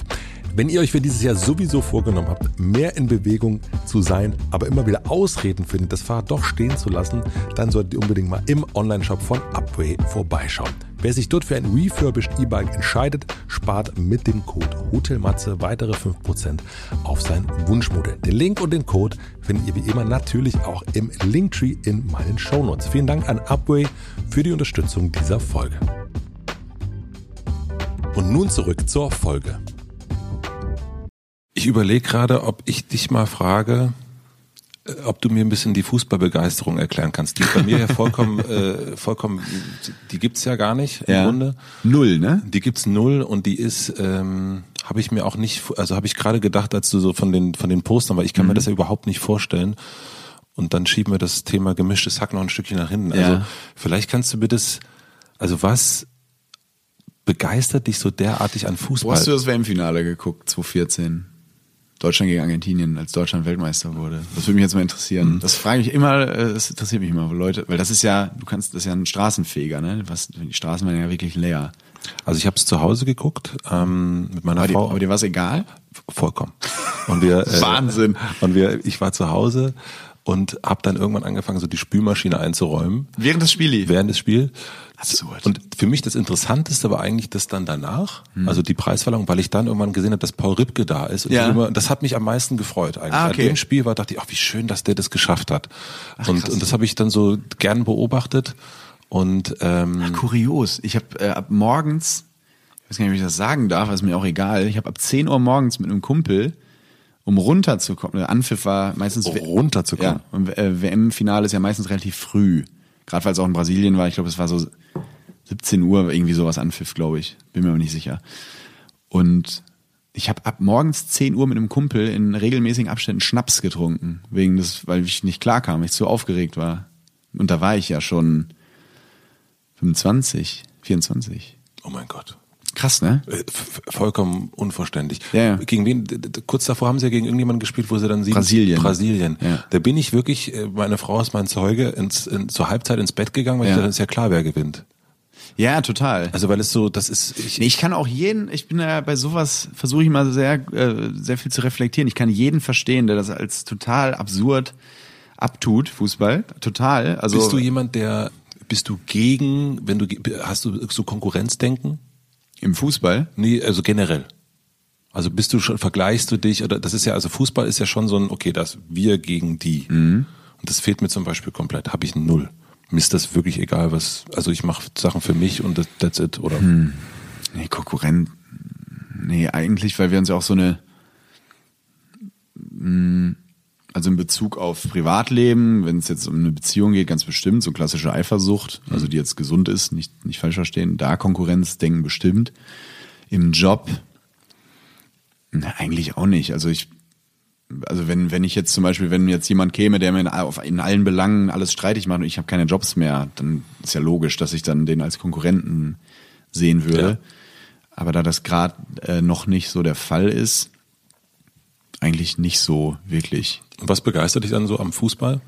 Wenn ihr euch für dieses Jahr sowieso vorgenommen habt, mehr in Bewegung zu sein, aber immer wieder Ausreden findet, das Fahrrad doch stehen zu lassen, dann solltet ihr unbedingt mal im Onlineshop von Upway vorbeischauen. Wer sich dort für ein refurbished E-Bike entscheidet, spart mit dem Code HOTELMATZE weitere 5% auf sein Wunschmodell. Den Link und den Code findet ihr wie immer natürlich auch im Linktree in meinen Shownotes. Vielen Dank an Upway für die Unterstützung dieser Folge. Und nun zurück zur Folge. Ich überlege gerade, ob ich dich mal frage, äh, ob du mir ein bisschen die Fußballbegeisterung erklären kannst. Die bei mir ja vollkommen, äh, vollkommen, die gibt's ja gar nicht im ja. Grunde. Null, ne? Die gibt's null und die ist, ähm, habe ich mir auch nicht, also habe ich gerade gedacht, als du so von den von den Postern, weil ich kann mhm. mir das ja überhaupt nicht vorstellen. Und dann schieben wir das Thema gemischtes Hack noch ein Stückchen nach hinten. Also ja. vielleicht kannst du mir das, also was begeistert dich so derartig an Fußball? Wo hast du das WM-Finale geguckt, 2014? Deutschland gegen Argentinien, als Deutschland Weltmeister wurde. Das würde mich jetzt mal interessieren. Mhm. Das frage ich immer, äh, das interessiert mich immer, Leute, weil das ist ja, du kannst, das ist ja ein Straßenfeger, ne? Was, die Straßen waren ja wirklich leer. Also ich habe es zu Hause geguckt ähm, mit meiner aber Frau. Die, aber dir war es egal? Vollkommen. Und wir äh, Wahnsinn. Und wir, ich war zu Hause und habe dann irgendwann angefangen, so die Spülmaschine einzuräumen. Während des Spiels? Während des Spiels. Absurd. Und für mich das Interessanteste war eigentlich das dann danach, hm. also die Preisverleihung, weil ich dann irgendwann gesehen habe, dass Paul Ripke da ist. Und ja. immer, das hat mich am meisten gefreut eigentlich. Ah, okay. An dem Spiel war, dachte ich, ach, wie schön, dass der das geschafft hat. Ach, und, und das habe ich dann so gern beobachtet. Und ähm, ach, kurios. Ich habe äh, ab morgens, ich weiß gar nicht, ob ich das sagen darf, ist mir auch egal. Ich habe ab 10 Uhr morgens mit einem Kumpel um runterzukommen. Der Anpfiff war meistens oh, runterzukommen. Ja, und äh, WM-Finale ist ja meistens relativ früh. Gerade weil es auch in Brasilien war. Ich glaube, es war so 17 Uhr irgendwie sowas Anpfiff, glaube ich. Bin mir aber nicht sicher. Und ich habe ab morgens 10 Uhr mit einem Kumpel in regelmäßigen Abständen Schnaps getrunken, wegen des, weil ich nicht klar kam, weil ich zu aufgeregt war. Und da war ich ja schon 25, 24. Oh mein Gott. Krass, ne? Äh, vollkommen unverständlich. Ja, ja. Gegen wen? Kurz davor haben sie ja gegen irgendjemanden gespielt, wo sie dann sieben. Brasilien. Brasilien. Ja. Da bin ich wirklich, äh, meine Frau ist mein Zeuge, ins, in, zur Halbzeit ins Bett gegangen, weil ja. ich dachte, ist ja klar, wer gewinnt. Ja, total. Also weil es so, das ist. Ich, nee, ich kann auch jeden, ich bin ja bei sowas, versuche ich mal sehr, äh, sehr viel zu reflektieren. Ich kann jeden verstehen, der das als total absurd abtut, Fußball. Total. Also bist du jemand, der bist du gegen, wenn du hast du so Konkurrenzdenken? Im Fußball? Nee, also generell. Also bist du schon, vergleichst du dich, oder das ist ja, also Fußball ist ja schon so ein, okay, das wir gegen die. Mhm. Und das fehlt mir zum Beispiel komplett, habe ich null. Mir ist das wirklich egal, was, also ich mache Sachen für mich und that's it, oder? Hm. Nee, Konkurrent, nee, eigentlich, weil wir uns ja auch so eine, hm, also in Bezug auf Privatleben, wenn es jetzt um eine Beziehung geht, ganz bestimmt, so klassische Eifersucht, also die jetzt gesund ist, nicht, nicht falsch verstehen, da Konkurrenz denken bestimmt. Im Job, na, eigentlich auch nicht. Also ich, also wenn, wenn ich jetzt zum Beispiel, wenn jetzt jemand käme, der mir in, auf, in allen Belangen alles streitig macht und ich habe keine Jobs mehr, dann ist ja logisch, dass ich dann den als Konkurrenten sehen würde. Ja. Aber da das gerade äh, noch nicht so der Fall ist, eigentlich nicht so wirklich. Und was begeistert dich dann so am Fußball?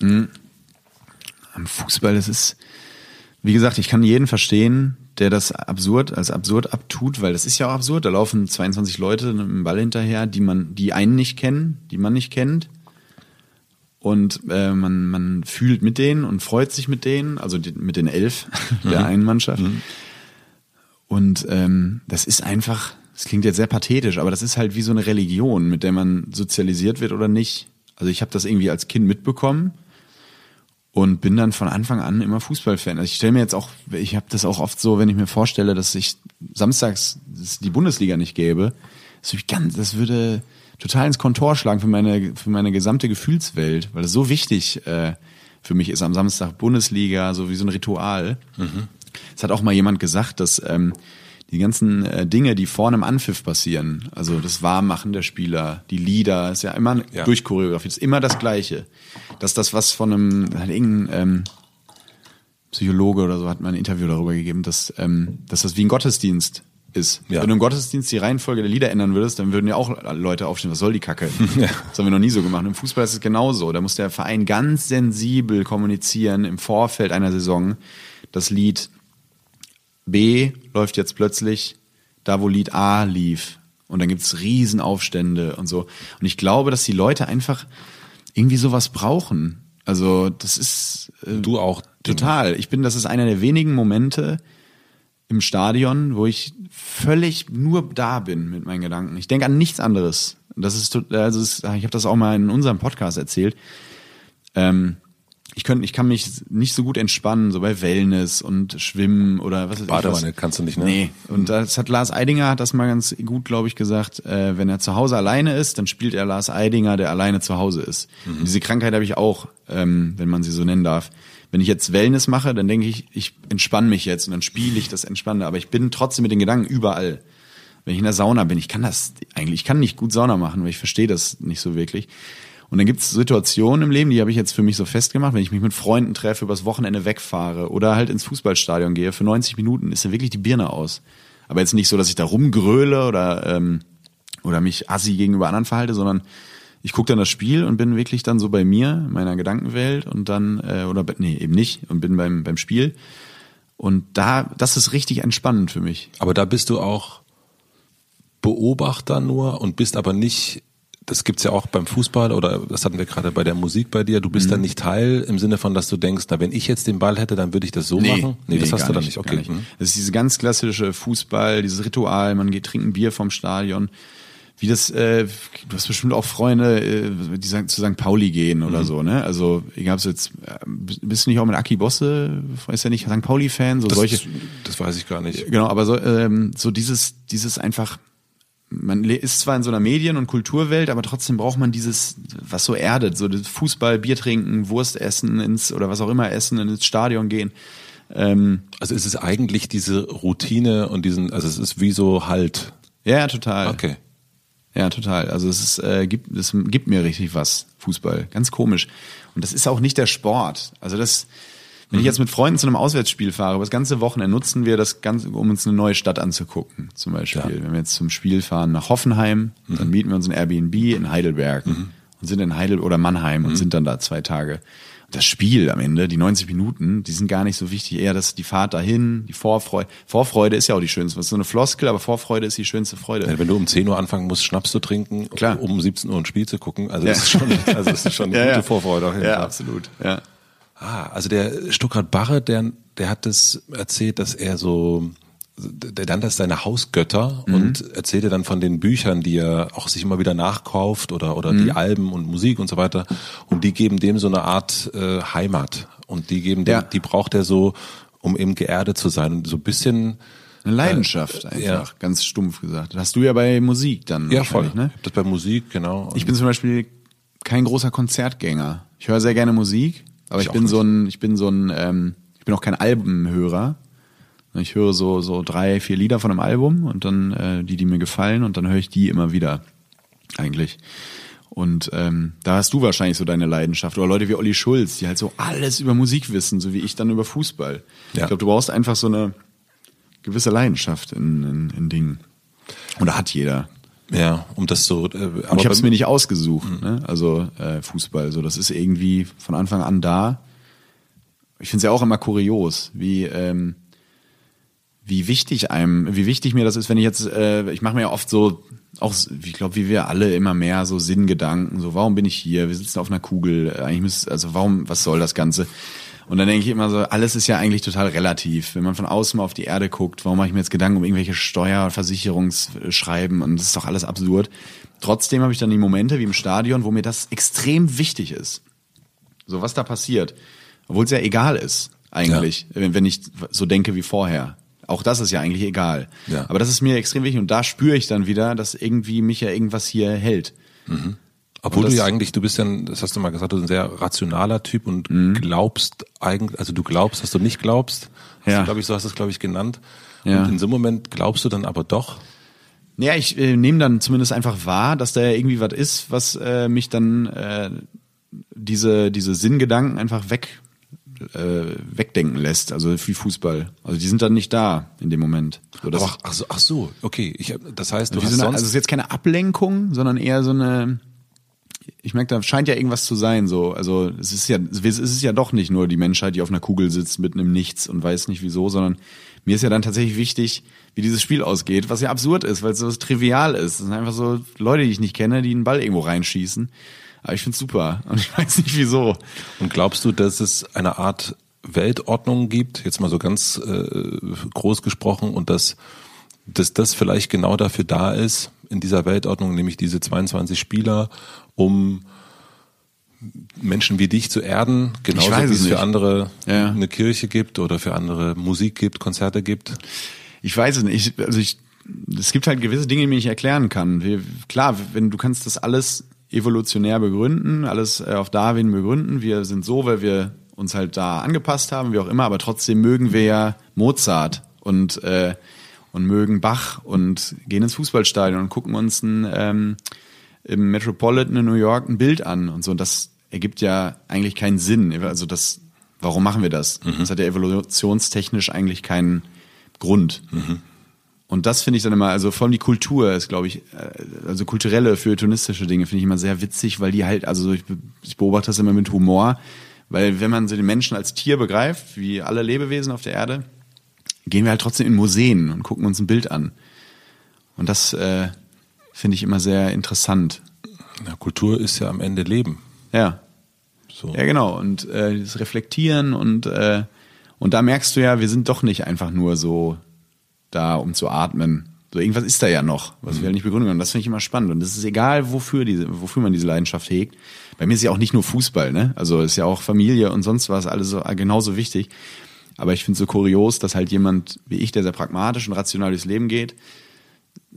Mhm. Am Fußball, das ist, wie gesagt, ich kann jeden verstehen, der das absurd als absurd abtut, weil das ist ja auch absurd. Da laufen 22 Leute mit dem Ball hinterher, die man, die einen nicht kennen, die man nicht kennt. Und äh, man, man fühlt mit denen und freut sich mit denen, also die, mit den elf der mhm. einen Mannschaft. Mhm. Und ähm, das ist einfach, das klingt jetzt sehr pathetisch, aber das ist halt wie so eine Religion, mit der man sozialisiert wird oder nicht. Also ich habe das irgendwie als Kind mitbekommen und bin dann von Anfang an immer Fußballfan. Also ich stelle mir jetzt auch, ich habe das auch oft so, wenn ich mir vorstelle, dass ich samstags die Bundesliga nicht gäbe, das, würde total ins Kontor schlagen für meine für meine gesamte Gefühlswelt, weil das so wichtig äh, für mich ist am Samstag Bundesliga, so wie so ein Ritual. Mhm. Es hat auch mal jemand gesagt, dass ähm, die ganzen äh, Dinge, die vorne im Anpfiff passieren, also das Warmmachen der Spieler, die Lieder, ist ja immer ja. durchchoreografiert, ist immer das Gleiche. Dass das was von einem, hat irgendein ähm, Psychologe oder so hat mal ein Interview darüber gegeben, dass, ähm, dass das wie ein Gottesdienst ist. Ja. Wenn du im Gottesdienst die Reihenfolge der Lieder ändern würdest, dann würden ja auch Leute aufstehen, was soll die Kacke? Ja. Das haben wir noch nie so gemacht. Im Fußball ist es genauso. Da muss der Verein ganz sensibel kommunizieren im Vorfeld einer Saison. Das Lied B läuft jetzt plötzlich da, wo Lied A lief. Und dann gibt's Riesenaufstände und so. Und ich glaube, dass die Leute einfach irgendwie sowas brauchen. Also das ist äh, du auch total. Ich bin, das ist einer der wenigen Momente im Stadion, wo ich völlig nur da bin mit meinen Gedanken. Ich denke an nichts anderes. Das ist, also ich habe das auch mal in unserem Podcast erzählt. Ähm, ich könnte, ich kann mich nicht so gut entspannen, so bei Wellness und Schwimmen oder was ist Badewanne kannst du nicht, ne? Nee. Und das hat Lars Eidinger hat das mal ganz gut, glaube ich, gesagt. Äh, wenn er zu Hause alleine ist, dann spielt er Lars Eidinger, der alleine zu Hause ist. Mhm. Diese Krankheit habe ich auch, ähm, wenn man sie so nennen darf. Wenn ich jetzt Wellness mache, dann denke ich, ich entspanne mich jetzt und dann spiele ich das Entspannende. Aber ich bin trotzdem mit den Gedanken überall. Wenn ich in der Sauna bin, ich kann das eigentlich, ich kann nicht gut Sauna machen, weil ich verstehe das nicht so wirklich. Und dann gibt es Situationen im Leben, die habe ich jetzt für mich so festgemacht, wenn ich mich mit Freunden treffe, übers Wochenende wegfahre oder halt ins Fußballstadion gehe, für 90 Minuten ist ja wirklich die Birne aus. Aber jetzt nicht so, dass ich da rumgröle oder, ähm, oder mich assi gegenüber anderen verhalte, sondern ich gucke dann das Spiel und bin wirklich dann so bei mir, meiner Gedankenwelt und dann, äh, oder nee, eben nicht, und bin beim, beim Spiel. Und da, das ist richtig entspannend für mich. Aber da bist du auch Beobachter nur und bist aber nicht das gibt's ja auch beim Fußball oder das hatten wir gerade bei der Musik bei dir. Du bist mhm. dann nicht Teil im Sinne von, dass du denkst, na, wenn ich jetzt den Ball hätte, dann würde ich das so nee, machen. Nee, nee das hast du dann nicht. Okay. Nicht. Mhm. Das ist diese ganz klassische Fußball, dieses Ritual, man geht trinken Bier vom Stadion. Wie das, äh, du hast bestimmt auch Freunde, äh, die sagen, zu St. Pauli gehen oder mhm. so, ne? Also, ich hab's jetzt, äh, bist du nicht auch mit Aki Bosse, weiß ja nicht, St. Pauli-Fan, so das, solche. Das weiß ich gar nicht. Genau, aber so, ähm, so dieses, dieses einfach, man ist zwar in so einer Medien- und Kulturwelt, aber trotzdem braucht man dieses, was so erdet, so Fußball, Bier trinken, Wurst essen ins oder was auch immer essen, ins Stadion gehen. Ähm, also ist es eigentlich diese Routine und diesen, also es ist wie so halt. Ja, ja total. Okay. Ja, total. Also es ist, äh, gibt, es gibt mir richtig was, Fußball. Ganz komisch. Und das ist auch nicht der Sport. Also das, wenn ich jetzt mit Freunden zu einem Auswärtsspiel fahre, das ganze Wochenende nutzen wir das Ganze, um uns eine neue Stadt anzugucken. Zum Beispiel, ja. wenn wir jetzt zum Spiel fahren nach Hoffenheim, mhm. dann mieten wir uns ein Airbnb in Heidelberg mhm. und sind in Heidel oder Mannheim mhm. und sind dann da zwei Tage. Das Spiel am Ende, die 90 Minuten, die sind gar nicht so wichtig. Eher das, die Fahrt dahin, die Vorfreude. Vorfreude ist ja auch die schönste. Das ist so eine Floskel, aber Vorfreude ist die schönste Freude. Ja, wenn du um 10 Uhr anfangen musst, Schnaps zu trinken, Klar. um 17 Uhr ein Spiel zu gucken, also ja. das ist schon, also das ist schon eine ja, gute. Vorfreude. Auch ja, absolut. Ja. Ah, also der Stuttgart Barre, der, der hat das erzählt, dass er so der dann das seine Hausgötter mhm. und erzählt dir dann von den Büchern, die er auch sich immer wieder nachkauft oder oder mhm. die Alben und Musik und so weiter und die geben dem so eine Art äh, Heimat und die geben dem, ja. die braucht er so, um eben geerdet zu sein und so ein bisschen eine Leidenschaft äh, einfach, ja. ganz stumpf gesagt. Das hast du ja bei Musik dann. Ja, voll. Ne? Das bei Musik, genau. Ich bin zum Beispiel kein großer Konzertgänger. Ich höre sehr gerne Musik, aber ich, ich bin so ein, ich bin so ein, ähm, ich bin auch kein Albenhörer. Ich höre so, so drei, vier Lieder von einem Album und dann äh, die, die mir gefallen und dann höre ich die immer wieder. Eigentlich. Und ähm, da hast du wahrscheinlich so deine Leidenschaft. Oder Leute wie Olli Schulz, die halt so alles über Musik wissen, so wie ich dann über Fußball. Ja. Ich glaube, du brauchst einfach so eine gewisse Leidenschaft in, in, in Dingen. Oder hat jeder. Ja, um das so. Äh, aber ich habe es mir nicht ausgesucht. Mhm. Ne? Also äh, Fußball, so das ist irgendwie von Anfang an da. Ich finde es ja auch immer kurios, wie ähm, wie wichtig einem, wie wichtig mir das ist, wenn ich jetzt, äh, ich mache mir ja oft so, auch, ich glaube, wie wir alle immer mehr so Sinngedanken, so warum bin ich hier? Wir sitzen auf einer Kugel, eigentlich müsste, also warum, was soll das Ganze? Und dann denke ich immer so, alles ist ja eigentlich total relativ. Wenn man von außen mal auf die Erde guckt, warum mache ich mir jetzt Gedanken um irgendwelche Steuer, Versicherungsschreiben und das ist doch alles absurd. Trotzdem habe ich dann die Momente wie im Stadion, wo mir das extrem wichtig ist. So was da passiert. Obwohl es ja egal ist, eigentlich, ja. wenn, wenn ich so denke wie vorher. Auch das ist ja eigentlich egal. Ja. Aber das ist mir extrem wichtig und da spüre ich dann wieder, dass irgendwie mich ja irgendwas hier hält. Mhm. Obwohl du ja eigentlich, du bist ja, das hast du mal gesagt, du bist ein sehr rationaler Typ und mhm. glaubst eigentlich, also du glaubst, dass du nicht glaubst. Ja. Glaube ich, so hast du es, glaube ich, genannt. Ja. Und in so einem Moment glaubst du dann aber doch. Ja, ich äh, nehme dann zumindest einfach wahr, dass da ja irgendwie was ist, was äh, mich dann äh, diese, diese Sinngedanken einfach weg, äh, wegdenken lässt. Also wie Fußball. Also die sind dann nicht da in dem Moment. So, ach, ach, so, ach so, okay. Ich, das heißt, du also hast sonst also es ist jetzt keine Ablenkung, sondern eher so eine ich merke, da scheint ja irgendwas zu sein. So, also es ist ja, es ist ja doch nicht nur die Menschheit, die auf einer Kugel sitzt mitten im Nichts und weiß nicht wieso, sondern mir ist ja dann tatsächlich wichtig, wie dieses Spiel ausgeht, was ja absurd ist, weil es so trivial ist. Es sind einfach so Leute, die ich nicht kenne, die einen Ball irgendwo reinschießen. Aber ich find's super und ich weiß nicht wieso. Und glaubst du, dass es eine Art Weltordnung gibt, jetzt mal so ganz äh, groß gesprochen, und dass, dass das vielleicht genau dafür da ist, in dieser Weltordnung, nämlich diese 22 Spieler um Menschen wie dich zu erden, genauso wie es für andere ja. eine Kirche gibt oder für andere Musik gibt, Konzerte gibt? Ich weiß es nicht. Ich, also ich, es gibt halt gewisse Dinge, die ich nicht erklären kann. Wir, klar, wenn du kannst das alles evolutionär begründen, alles äh, auf Darwin begründen. Wir sind so, weil wir uns halt da angepasst haben, wie auch immer, aber trotzdem mögen wir ja Mozart und äh, und mögen Bach und gehen ins Fußballstadion und gucken uns ein ähm, im Metropolitan in New York ein Bild an und so. Und das ergibt ja eigentlich keinen Sinn. Also das, warum machen wir das? Mhm. Das hat ja evolutionstechnisch eigentlich keinen Grund. Mhm. Und das finde ich dann immer, also vor allem die Kultur ist, glaube ich, äh, also kulturelle, feuilletonistische Dinge finde ich immer sehr witzig, weil die halt, also ich, ich beobachte das immer mit Humor, weil wenn man so den Menschen als Tier begreift, wie alle Lebewesen auf der Erde, gehen wir halt trotzdem in Museen und gucken uns ein Bild an. Und das äh, finde ich immer sehr interessant. Ja, Kultur ist ja am Ende Leben. Ja. So. Ja, genau. Und äh, das Reflektieren und, äh, und da merkst du ja, wir sind doch nicht einfach nur so da, um zu atmen. So irgendwas ist da ja noch, was mhm. wir halt nicht begründen können. Das finde ich immer spannend. Und es ist egal, wofür diese, wofür man diese Leidenschaft hegt. Bei mir ist ja auch nicht nur Fußball, ne? Also ist ja auch Familie und sonst was, alles so, genauso wichtig. Aber ich finde es so kurios, dass halt jemand wie ich, der sehr pragmatisch und rational durchs Leben geht,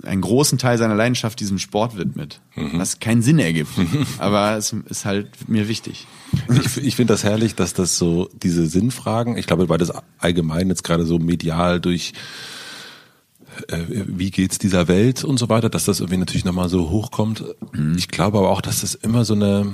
einen großen Teil seiner Leidenschaft diesem Sport widmet, mhm. was keinen Sinn ergibt. Aber es ist halt mir wichtig. Ich, ich finde das herrlich, dass das so diese Sinnfragen, ich glaube, weil das allgemein jetzt gerade so medial durch äh, wie geht's dieser Welt und so weiter, dass das irgendwie natürlich nochmal so hochkommt. Mhm. Ich glaube aber auch, dass das immer so eine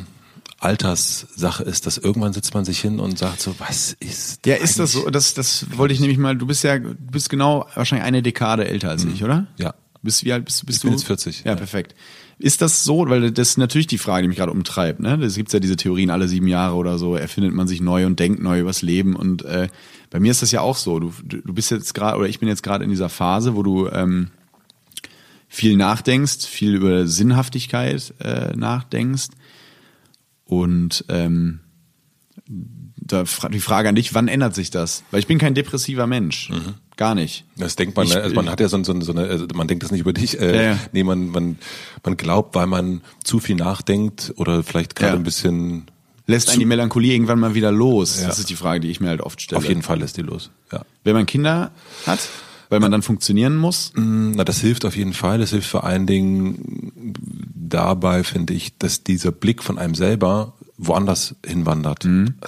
Alterssache ist, dass irgendwann sitzt man sich hin und sagt so, was ist Ja, ist das so? Das, das wollte ich nämlich mal, du bist ja, du bist genau wahrscheinlich eine Dekade älter als mhm. ich, oder? Ja. Bist, wie alt bist, bist ich du? bin jetzt 40. Ja, ja, perfekt. Ist das so, weil das ist natürlich die Frage, die mich gerade umtreibt. Ne? Es gibt ja diese Theorien, alle sieben Jahre oder so erfindet man sich neu und denkt neu übers Leben. Und äh, bei mir ist das ja auch so. Du, du bist jetzt gerade, oder ich bin jetzt gerade in dieser Phase, wo du ähm, viel nachdenkst, viel über Sinnhaftigkeit äh, nachdenkst. Und ähm, da die Frage an dich, wann ändert sich das? Weil ich bin kein depressiver Mensch. Mhm. Gar nicht. Das denkt man, Ich- ne? also man hat ja so, so, so eine, also man denkt das nicht über dich. Äh, Ja, ja. Nee, man, man, man glaubt, weil man zu viel nachdenkt oder vielleicht gerade Ja. ein bisschen Lässt einen die Melancholie irgendwann mal wieder los? Das ist die Frage, die ich mir halt oft stelle. auf jeden Fall lässt die los. Ja. Wenn man Kinder hat, weil man dann funktionieren muss. Na, das hilft auf jeden Fall. Das hilft vor allen Dingen dabei, finde ich, dass dieser Blick von einem selber woanders hinwandert.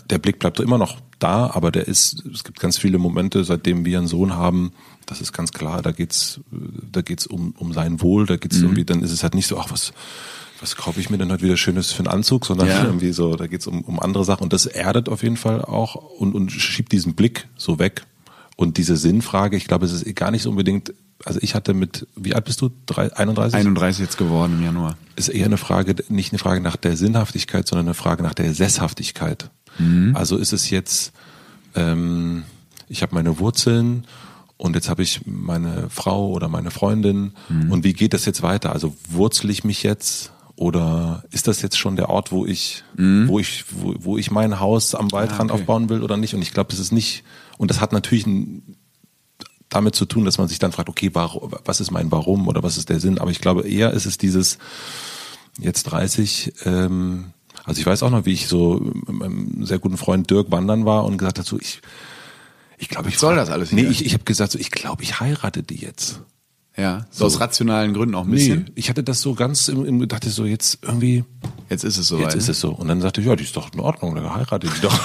Der Blick bleibt immer noch da, aber der ist, es gibt ganz viele Momente, seitdem wir einen Sohn haben, das ist ganz klar, da geht's, da geht's um, um sein Wohl, da geht's irgendwie, dann ist es halt nicht so, ach, was, was kaufe ich mir denn heute wieder Schönes für einen Anzug, sondern Ja. irgendwie so, da geht's um, um andere Sachen und das erdet auf jeden Fall auch und, und schiebt diesen Blick so weg. Und diese Sinnfrage, ich glaube, es ist gar nicht so unbedingt, also ich hatte mit, wie alt bist du? Drei, 31? 31 jetzt geworden im Januar. ist eher eine Frage, nicht eine Frage nach der Sinnhaftigkeit, sondern eine Frage nach der Sesshaftigkeit. Also ist es jetzt, ähm, ich habe meine Wurzeln und jetzt habe ich meine Frau oder meine Freundin und wie geht das jetzt weiter? Also wurzel ich mich jetzt oder ist das jetzt schon der Ort, wo ich, wo ich, wo, wo ich mein Haus am Waldrand Ah, okay. aufbauen will oder nicht? Und ich glaube, das ist nicht, und das hat natürlich ein, damit zu tun, dass man sich dann fragt, okay, warum, was ist mein Warum oder was ist der Sinn? Aber ich glaube eher ist es dieses jetzt 30, ähm, also ich weiß auch noch, wie ich so mit meinem sehr guten Freund Dirk wandern war und gesagt hat, so ich, ich glaube, ich soll das alles Nee, wieder? ich, ich habe gesagt, so ich glaube, ich heirate die jetzt. Ja, so, aus rationalen Gründen auch ein bisschen. Nee, ich hatte das so ganz im, im dachte so jetzt irgendwie Jetzt ist es soweit. jetzt ist es so und dann sagte ich, ja, die ist doch in Ordnung, dann heirate die doch.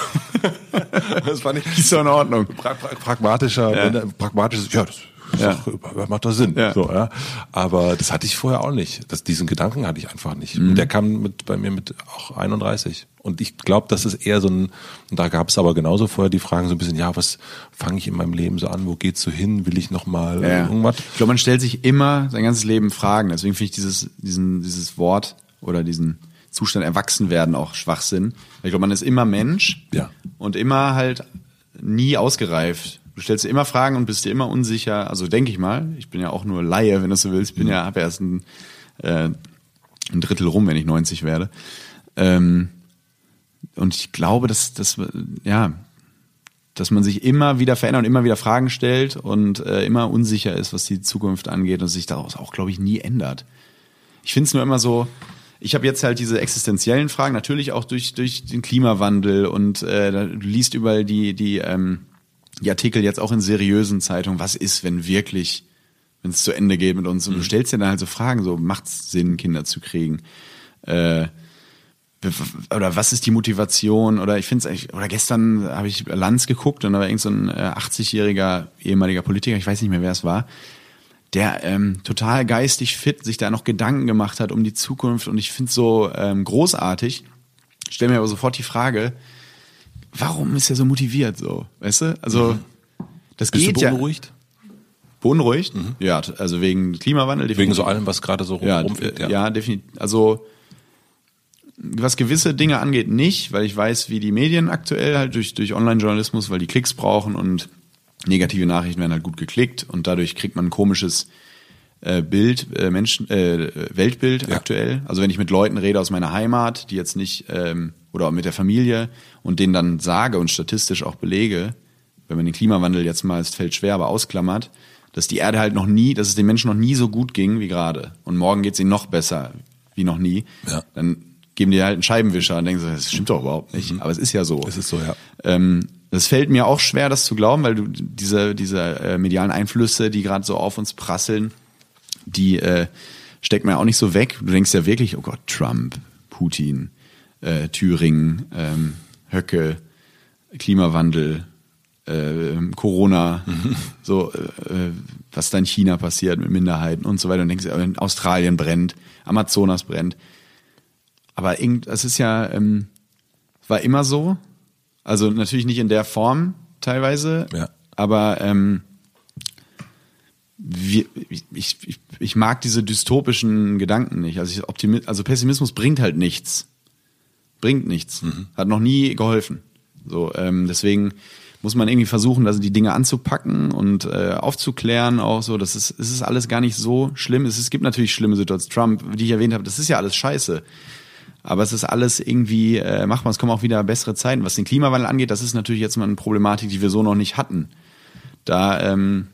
das war nicht Ist doch in Ordnung. pra pra pragmatischer, Ja. pragmatisches, ja, das Ja. Doch, macht doch Sinn. Ja. So, ja. Aber das hatte ich vorher auch nicht. Das, diesen Gedanken hatte ich einfach nicht. Mhm. Und der kam mit, bei mir mit auch 31. Und ich glaube, das ist eher so ein, und da gab es aber genauso vorher die Fragen so ein bisschen, ja, was fange ich in meinem Leben so an? Wo geht's so hin? Will ich noch mal Ja. irgendwas? Ich glaube, man stellt sich immer sein ganzes Leben Fragen. Deswegen finde ich dieses, diesen, dieses Wort oder diesen Zustand Erwachsenwerden auch Schwachsinn. Ich glaube, man ist immer Mensch Ja. und immer halt nie ausgereift. Du stellst dir immer Fragen und bist dir immer unsicher. Also denke ich mal, ich bin ja auch nur Laie, wenn du so willst. Ich bin ja, habe erst ein, äh, ein Drittel rum, wenn ich 90 werde. Ähm, und ich glaube, dass, dass ja, dass man sich immer wieder verändert und immer wieder Fragen stellt und äh, immer unsicher ist, was die Zukunft angeht und sich daraus auch, glaube ich, nie ändert. Ich finde es nur immer so, ich habe jetzt halt diese existenziellen Fragen, natürlich auch durch, durch den Klimawandel und äh, du liest überall die, die, ähm, die Artikel jetzt auch in seriösen Zeitungen, was ist, wenn wirklich, wenn es zu Ende geht mit uns? Und du stellst dir dann halt so Fragen, so macht's Sinn, Kinder zu kriegen? Äh, oder was ist die Motivation? Oder ich finde es eigentlich oder gestern habe ich Lanz geguckt und da war irgend so ein äh, 80-jähriger ehemaliger Politiker, ich weiß nicht mehr wer es war, der ähm, total geistig fit sich da noch Gedanken gemacht hat um die Zukunft und ich finde es so ähm, großartig. Stell mir aber sofort die Frage, warum ist er so motiviert so, weißt du? Also das Bist geht du ja beunruhigt? beunruhigt, ja, also wegen Klimawandel Wegen so allem, was gerade so rum, ja, rumfliegt. ja. ja definitiv. Also was gewisse Dinge angeht, nicht, weil ich weiß, wie die Medien aktuell halt durch, durch Online-Journalismus, weil die Klicks brauchen und negative Nachrichten werden halt gut geklickt und dadurch kriegt man ein komisches äh, Bild, äh, Menschen, äh, Weltbild Ja. aktuell. Also wenn ich mit Leuten rede aus meiner Heimat, die jetzt nicht, ähm, oder auch mit der Familie und denen dann sage und statistisch auch belege, wenn man den Klimawandel jetzt mal, es fällt schwer, aber ausklammert, dass die Erde halt noch nie, dass es den Menschen noch nie so gut ging wie gerade. Und morgen geht es ihnen noch besser wie noch nie. Ja. Dann geben die halt einen Scheibenwischer und denken so, das stimmt doch überhaupt nicht. Aber es ist ja so. Es ist so, ja. Ähm, das fällt mir auch schwer, das zu glauben, weil du diese, diese äh, medialen Einflüsse, die gerade so auf uns prasseln, die äh, steckt man ja auch nicht so weg. Du denkst ja wirklich, oh Gott, Trump, Putin, äh, Thüringen, ähm, Höcke, Klimawandel, äh, Corona, so äh, äh, was da in China passiert mit Minderheiten und so weiter. Und denkst, äh, Australien brennt, Amazonas brennt. Aber irgend, es ist ja, ähm, war immer so. Also natürlich nicht in der Form teilweise, Ja. aber ähm, wir, ich, ich, ich mag diese dystopischen Gedanken nicht. Also, ich Optimi also Pessimismus bringt halt nichts. Bringt nichts. Hat noch nie geholfen. So, ähm, deswegen muss man irgendwie versuchen, also die Dinge anzupacken und äh, aufzuklären, auch so, das ist, es ist alles gar nicht so schlimm. Es, es gibt natürlich schlimme Situationen. Trump, die ich erwähnt habe, das ist ja alles scheiße. Aber es ist alles irgendwie äh, machbar. Es kommen auch wieder bessere Zeiten. Was den Klimawandel angeht, das ist natürlich jetzt mal eine Problematik, die wir so noch nicht hatten. da, ähm,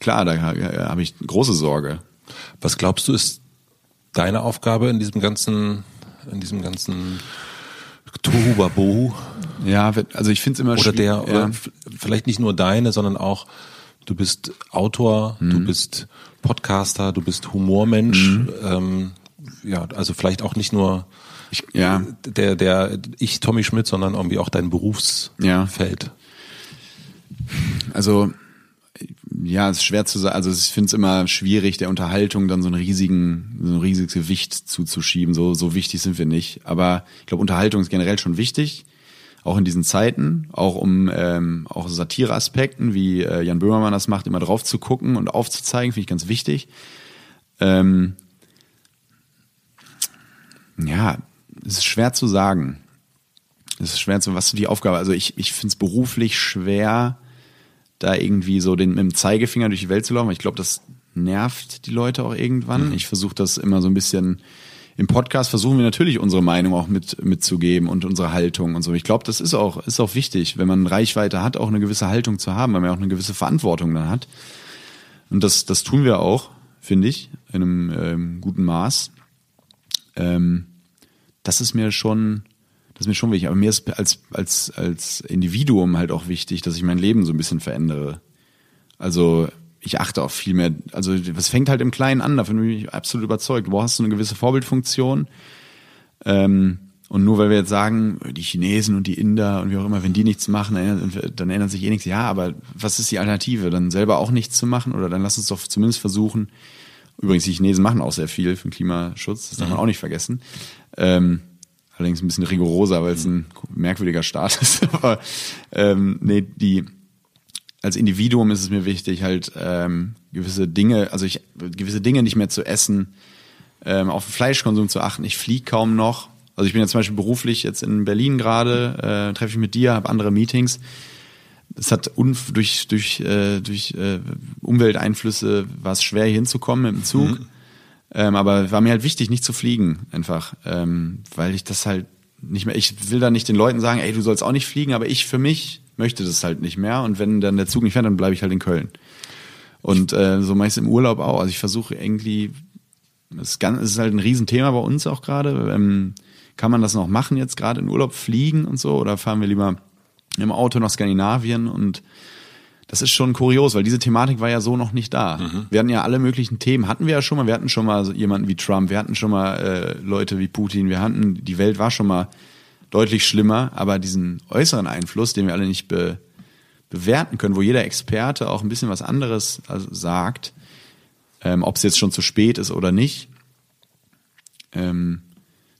klar, da äh, habe ich große Sorge. Was glaubst du, ist deine Aufgabe in diesem ganzen, in diesem ganzen Tohuwabohu? Ja, also ich finde es immer Oder der, ja. oder vielleicht nicht nur deine, sondern auch, du bist Autor, Mhm. du bist Podcaster, du bist Humormensch, Mhm. ähm, ja, also vielleicht auch nicht nur ich, ja, der, der, ich Tommy Schmidt, sondern irgendwie auch dein Berufsfeld. also ja, es ist schwer zu sagen. Also ich finde es immer schwierig, der Unterhaltung dann so einen riesigen, so ein riesiges Gewicht zuzuschieben. So, so wichtig sind wir nicht. Aber ich glaube, Unterhaltung ist generell schon wichtig, auch in diesen Zeiten, auch um ähm, auch Satireaspekten, wie äh, Jan Böhmermann das macht, immer drauf zu gucken und aufzuzeigen, finde ich ganz wichtig. Ähm, ja, es ist schwer zu sagen. Es ist schwer zu, was ist die Aufgabe? Also ich, ich finde es beruflich schwer, da irgendwie so den, mit dem Zeigefinger durch die Welt zu laufen. Ich glaube, das nervt die Leute auch irgendwann. Ich versuche das immer so ein bisschen im Podcast versuchen wir natürlich unsere Meinung auch mit mitzugeben und unsere Haltung und so. Ich glaube, das ist auch ist auch wichtig, wenn man Reichweite hat, auch eine gewisse Haltung zu haben, weil man auch eine gewisse Verantwortung dann hat. Und das das tun wir auch, finde ich, in einem ähm, guten Maß. Ähm, das ist mir schon das ist mir schon wichtig. Aber mir ist als, als, als Individuum halt auch wichtig, dass ich mein Leben so ein bisschen verändere. Also ich achte auf viel mehr, also es fängt halt im Kleinen an, davon bin ich absolut überzeugt. Du hast so eine gewisse Vorbildfunktion. Ähm, und nur weil wir jetzt sagen, die Chinesen und die Inder und wie auch immer, wenn die nichts machen, dann ändert sich eh nichts. Ja, aber was ist die Alternative? Dann selber auch nichts zu machen oder dann lass uns doch zumindest versuchen. Übrigens, die Chinesen machen auch sehr viel für den Klimaschutz, das darf man auch nicht vergessen. Ähm, allerdings ein bisschen rigoroser, weil es ein merkwürdiger Staat ist. Aber ähm, nee, die als Individuum ist es mir wichtig, halt ähm, gewisse Dinge, also ich gewisse Dinge nicht mehr zu essen, ähm, auf den Fleischkonsum zu achten. Ich fliege kaum noch. Also ich bin ja zum Beispiel beruflich jetzt in Berlin gerade, äh, treffe ich mit dir, habe andere Meetings. Es hat durch durch äh, durch äh, Umwelteinflüsse war es schwer hier hinzukommen mit dem Zug. Ähm, aber war mir halt wichtig, nicht zu fliegen, einfach, ähm, weil ich das halt nicht mehr. Ich will da nicht den Leuten sagen, ey, du sollst auch nicht fliegen, aber ich für mich möchte das halt nicht mehr. Und wenn dann der Zug nicht fährt, dann bleibe ich halt in Köln. Und äh, so meist im Urlaub auch. Also ich versuche irgendwie, das ist, ganz, das ist halt ein Riesenthema bei uns auch gerade. Ähm, kann man das noch machen jetzt gerade in Urlaub fliegen und so? Oder fahren wir lieber im Auto nach Skandinavien und das ist schon kurios, weil diese Thematik war ja so noch nicht da. Mhm. Wir hatten ja alle möglichen Themen, hatten wir ja schon mal. Wir hatten schon mal jemanden wie Trump, wir hatten schon mal äh, Leute wie Putin, wir hatten, die Welt war schon mal deutlich schlimmer, aber diesen äußeren Einfluss, den wir alle nicht be, bewerten können, wo jeder Experte auch ein bisschen was anderes also sagt, ähm, ob es jetzt schon zu spät ist oder nicht, ähm,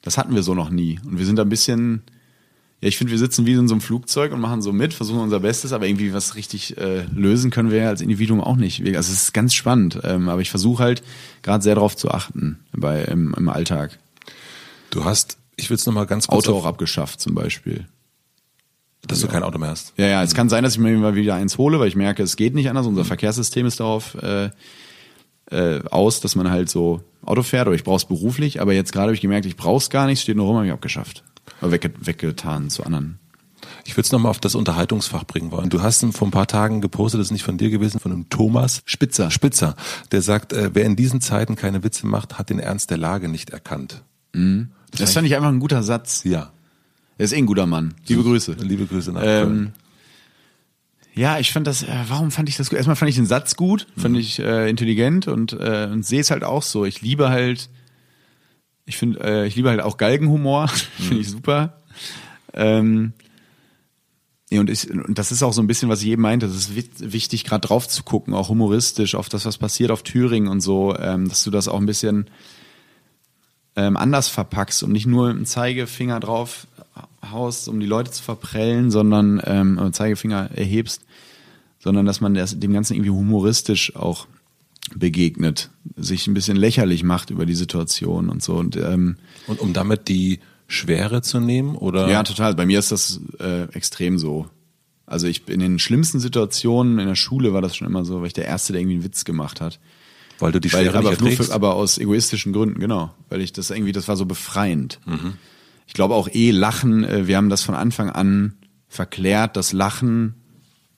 das hatten wir so noch nie. Und wir sind da ein bisschen, ja, ich finde, wir sitzen wie in so einem Flugzeug und machen so mit, versuchen unser Bestes, aber irgendwie was richtig äh, lösen können wir ja als Individuum auch nicht. Also es ist ganz spannend, ähm, aber ich versuche halt gerade sehr darauf zu achten bei im, im Alltag. Du hast, ich will es nochmal ganz kurz, Auto auch abgeschafft zum Beispiel. dass du kein Auto mehr hast. Ja, ja, es kann sein, dass ich mir mal wieder eins hole, weil ich merke, es geht nicht anders. Unser Verkehrssystem ist darauf äh, äh, aus, dass man halt so Auto fährt, oder ich brauche es beruflich, aber jetzt gerade habe ich gemerkt, ich brauche es gar nicht, steht nur rum, habe ich abgeschafft. Wegge weggetan zu anderen. Ich will es nochmal auf das Unterhaltungsfach bringen wollen. Du hast vor ein paar Tagen gepostet, das ist nicht von dir gewesen, von einem Thomas Spitzer. Spitzer, der sagt, äh, wer in diesen Zeiten keine Witze macht, hat den Ernst der Lage nicht erkannt. Das fand ich einfach ein guter Satz. Ja. Er ist eh ein guter Mann. Liebe Grüße. Liebe Grüße nach Ähm, Köln. ja, ich fand das, äh, warum fand ich das gut? Erstmal fand ich den Satz gut, fand ich äh, intelligent und, äh, und sehe es halt auch so. Ich liebe halt, ich finde, äh, ich liebe halt auch Galgenhumor, finde ich super. Ähm, ja, und, ich, und das ist auch so ein bisschen, was ich eben meinte, es ist wi- wichtig, gerade drauf zu gucken, auch humoristisch, auf das, was passiert auf Thüringen und so, ähm, dass du das auch ein bisschen ähm, anders verpackst und nicht nur mit dem Zeigefinger drauf haust, um die Leute zu verprellen, sondern ähm, äh, Zeigefinger erhebst, sondern dass man das, dem Ganzen irgendwie humoristisch auch begegnet, sich ein bisschen lächerlich macht über die Situation und so. Und ähm, Und um damit die Schwere zu nehmen oder? ja, total. Bei mir ist das äh, extrem so. Also ich in den schlimmsten Situationen in der Schule war das schon immer so, weil ich der Erste, der irgendwie einen Witz gemacht hat. weil du die Weil, Schwere aber, nur erträgst. für, aber aus egoistischen Gründen, genau. Weil ich das irgendwie, das war so befreiend. Ich glaube auch eh Lachen, äh, wir haben das von Anfang an verklärt, dass Lachen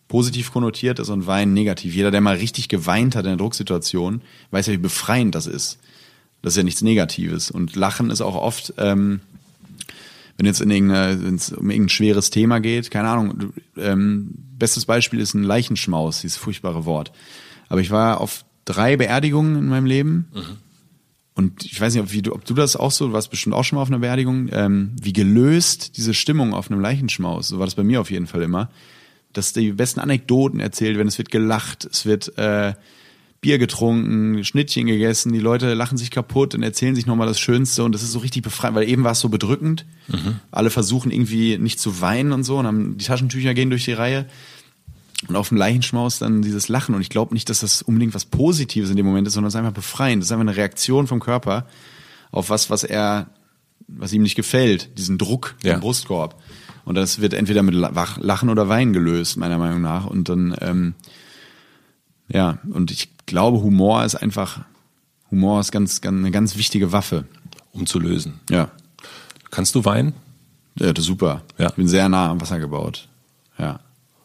positiv konnotiert ist und Wein negativ. Jeder, der mal richtig geweint hat in einer Drucksituation, weiß ja, wie befreiend das ist. Das ist ja nichts Negatives. Und Lachen ist auch oft, ähm, wenn jetzt in wenn es um irgendein schweres Thema geht, keine Ahnung, ähm, bestes Beispiel ist ein Leichenschmaus, dieses furchtbare Wort. Aber ich war auf drei Beerdigungen in meinem Leben. Mhm. Und ich weiß nicht, ob, wie du, ob du das auch so, du warst bestimmt auch schon mal auf einer Beerdigung, ähm, wie gelöst diese Stimmung auf einem Leichenschmaus, so war das bei mir auf jeden Fall immer, dass die besten Anekdoten erzählt werden, es wird gelacht, es wird äh, Bier getrunken, Schnittchen gegessen, die Leute lachen sich kaputt und erzählen sich nochmal das Schönste und das ist so richtig befreiend, weil eben war es so bedrückend. Mhm. Alle versuchen irgendwie nicht zu weinen und so und haben die Taschentücher gehen durch die Reihe. Und auf dem Leichenschmaus dann dieses Lachen. Und ich glaube nicht, dass das unbedingt was Positives in dem Moment ist, sondern es ist einfach befreiend. Das ist einfach eine Reaktion vom Körper auf was, was er, was ihm nicht gefällt, diesen Druck ja. im Brustkorb. Und das wird entweder mit Lachen oder Weinen gelöst, meiner Meinung nach. Und dann, ähm, ja, und ich glaube, Humor ist einfach, Humor ist ganz, ganz, eine ganz wichtige Waffe. Um zu lösen. Ja. Kannst du weinen? Ja, das ist super. Ja. Ich bin sehr nah am Wasser gebaut. Ja.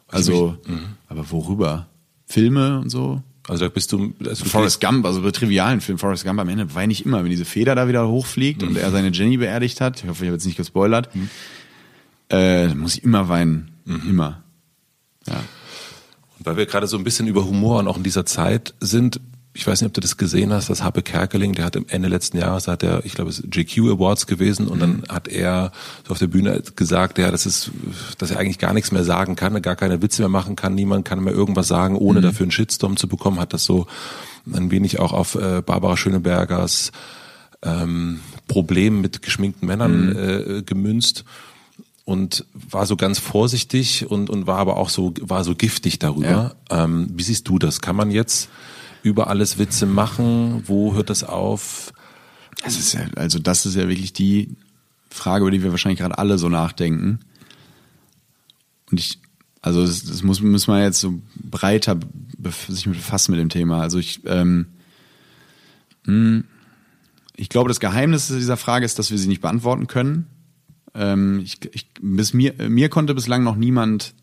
Also, mich, mhm. aber worüber? Filme und so? Also da bist du. Also Forrest Gump, also bei trivialen Film, Forrest Gump am Ende weine ich immer, wenn diese Feder da wieder hochfliegt mhm. und er seine Jenny beerdigt hat. Ich hoffe, ich habe jetzt nicht gespoilert. Mhm. Äh, muss ich immer weinen. Mhm. Immer. Ja. Und weil wir gerade so ein bisschen über Humor und auch in dieser Zeit sind, ich weiß nicht, ob du das gesehen hast, dass Happe Kerkeling, der hat im Ende letzten Jahres, hat er, ich glaube, es GQ Awards gewesen und dann hat er so auf der Bühne gesagt, ja, das ist, dass er eigentlich gar nichts mehr sagen kann, gar keine Witze mehr machen kann, niemand kann mehr irgendwas sagen, ohne mhm. dafür einen Shitstorm zu bekommen, hat das so ein wenig auch auf äh, Barbara Schönebergers ähm, Problem mit geschminkten Männern mhm. äh, gemünzt und war so ganz vorsichtig und, und war aber auch so, war so giftig darüber. Ja. Ähm, wie siehst du das? Kann man jetzt über alles Witze machen? Wo hört das auf? Das ist ja, also das ist ja wirklich die Frage, über die wir wahrscheinlich gerade alle so nachdenken. Und ich, also das, das muss, muss man jetzt so breiter sich befassen mit dem Thema. Also ich, ähm, hm, ich glaube, das Geheimnis dieser Frage ist, dass wir sie nicht beantworten können. Ähm, ich, ich, bis mir, mir konnte bislang noch niemand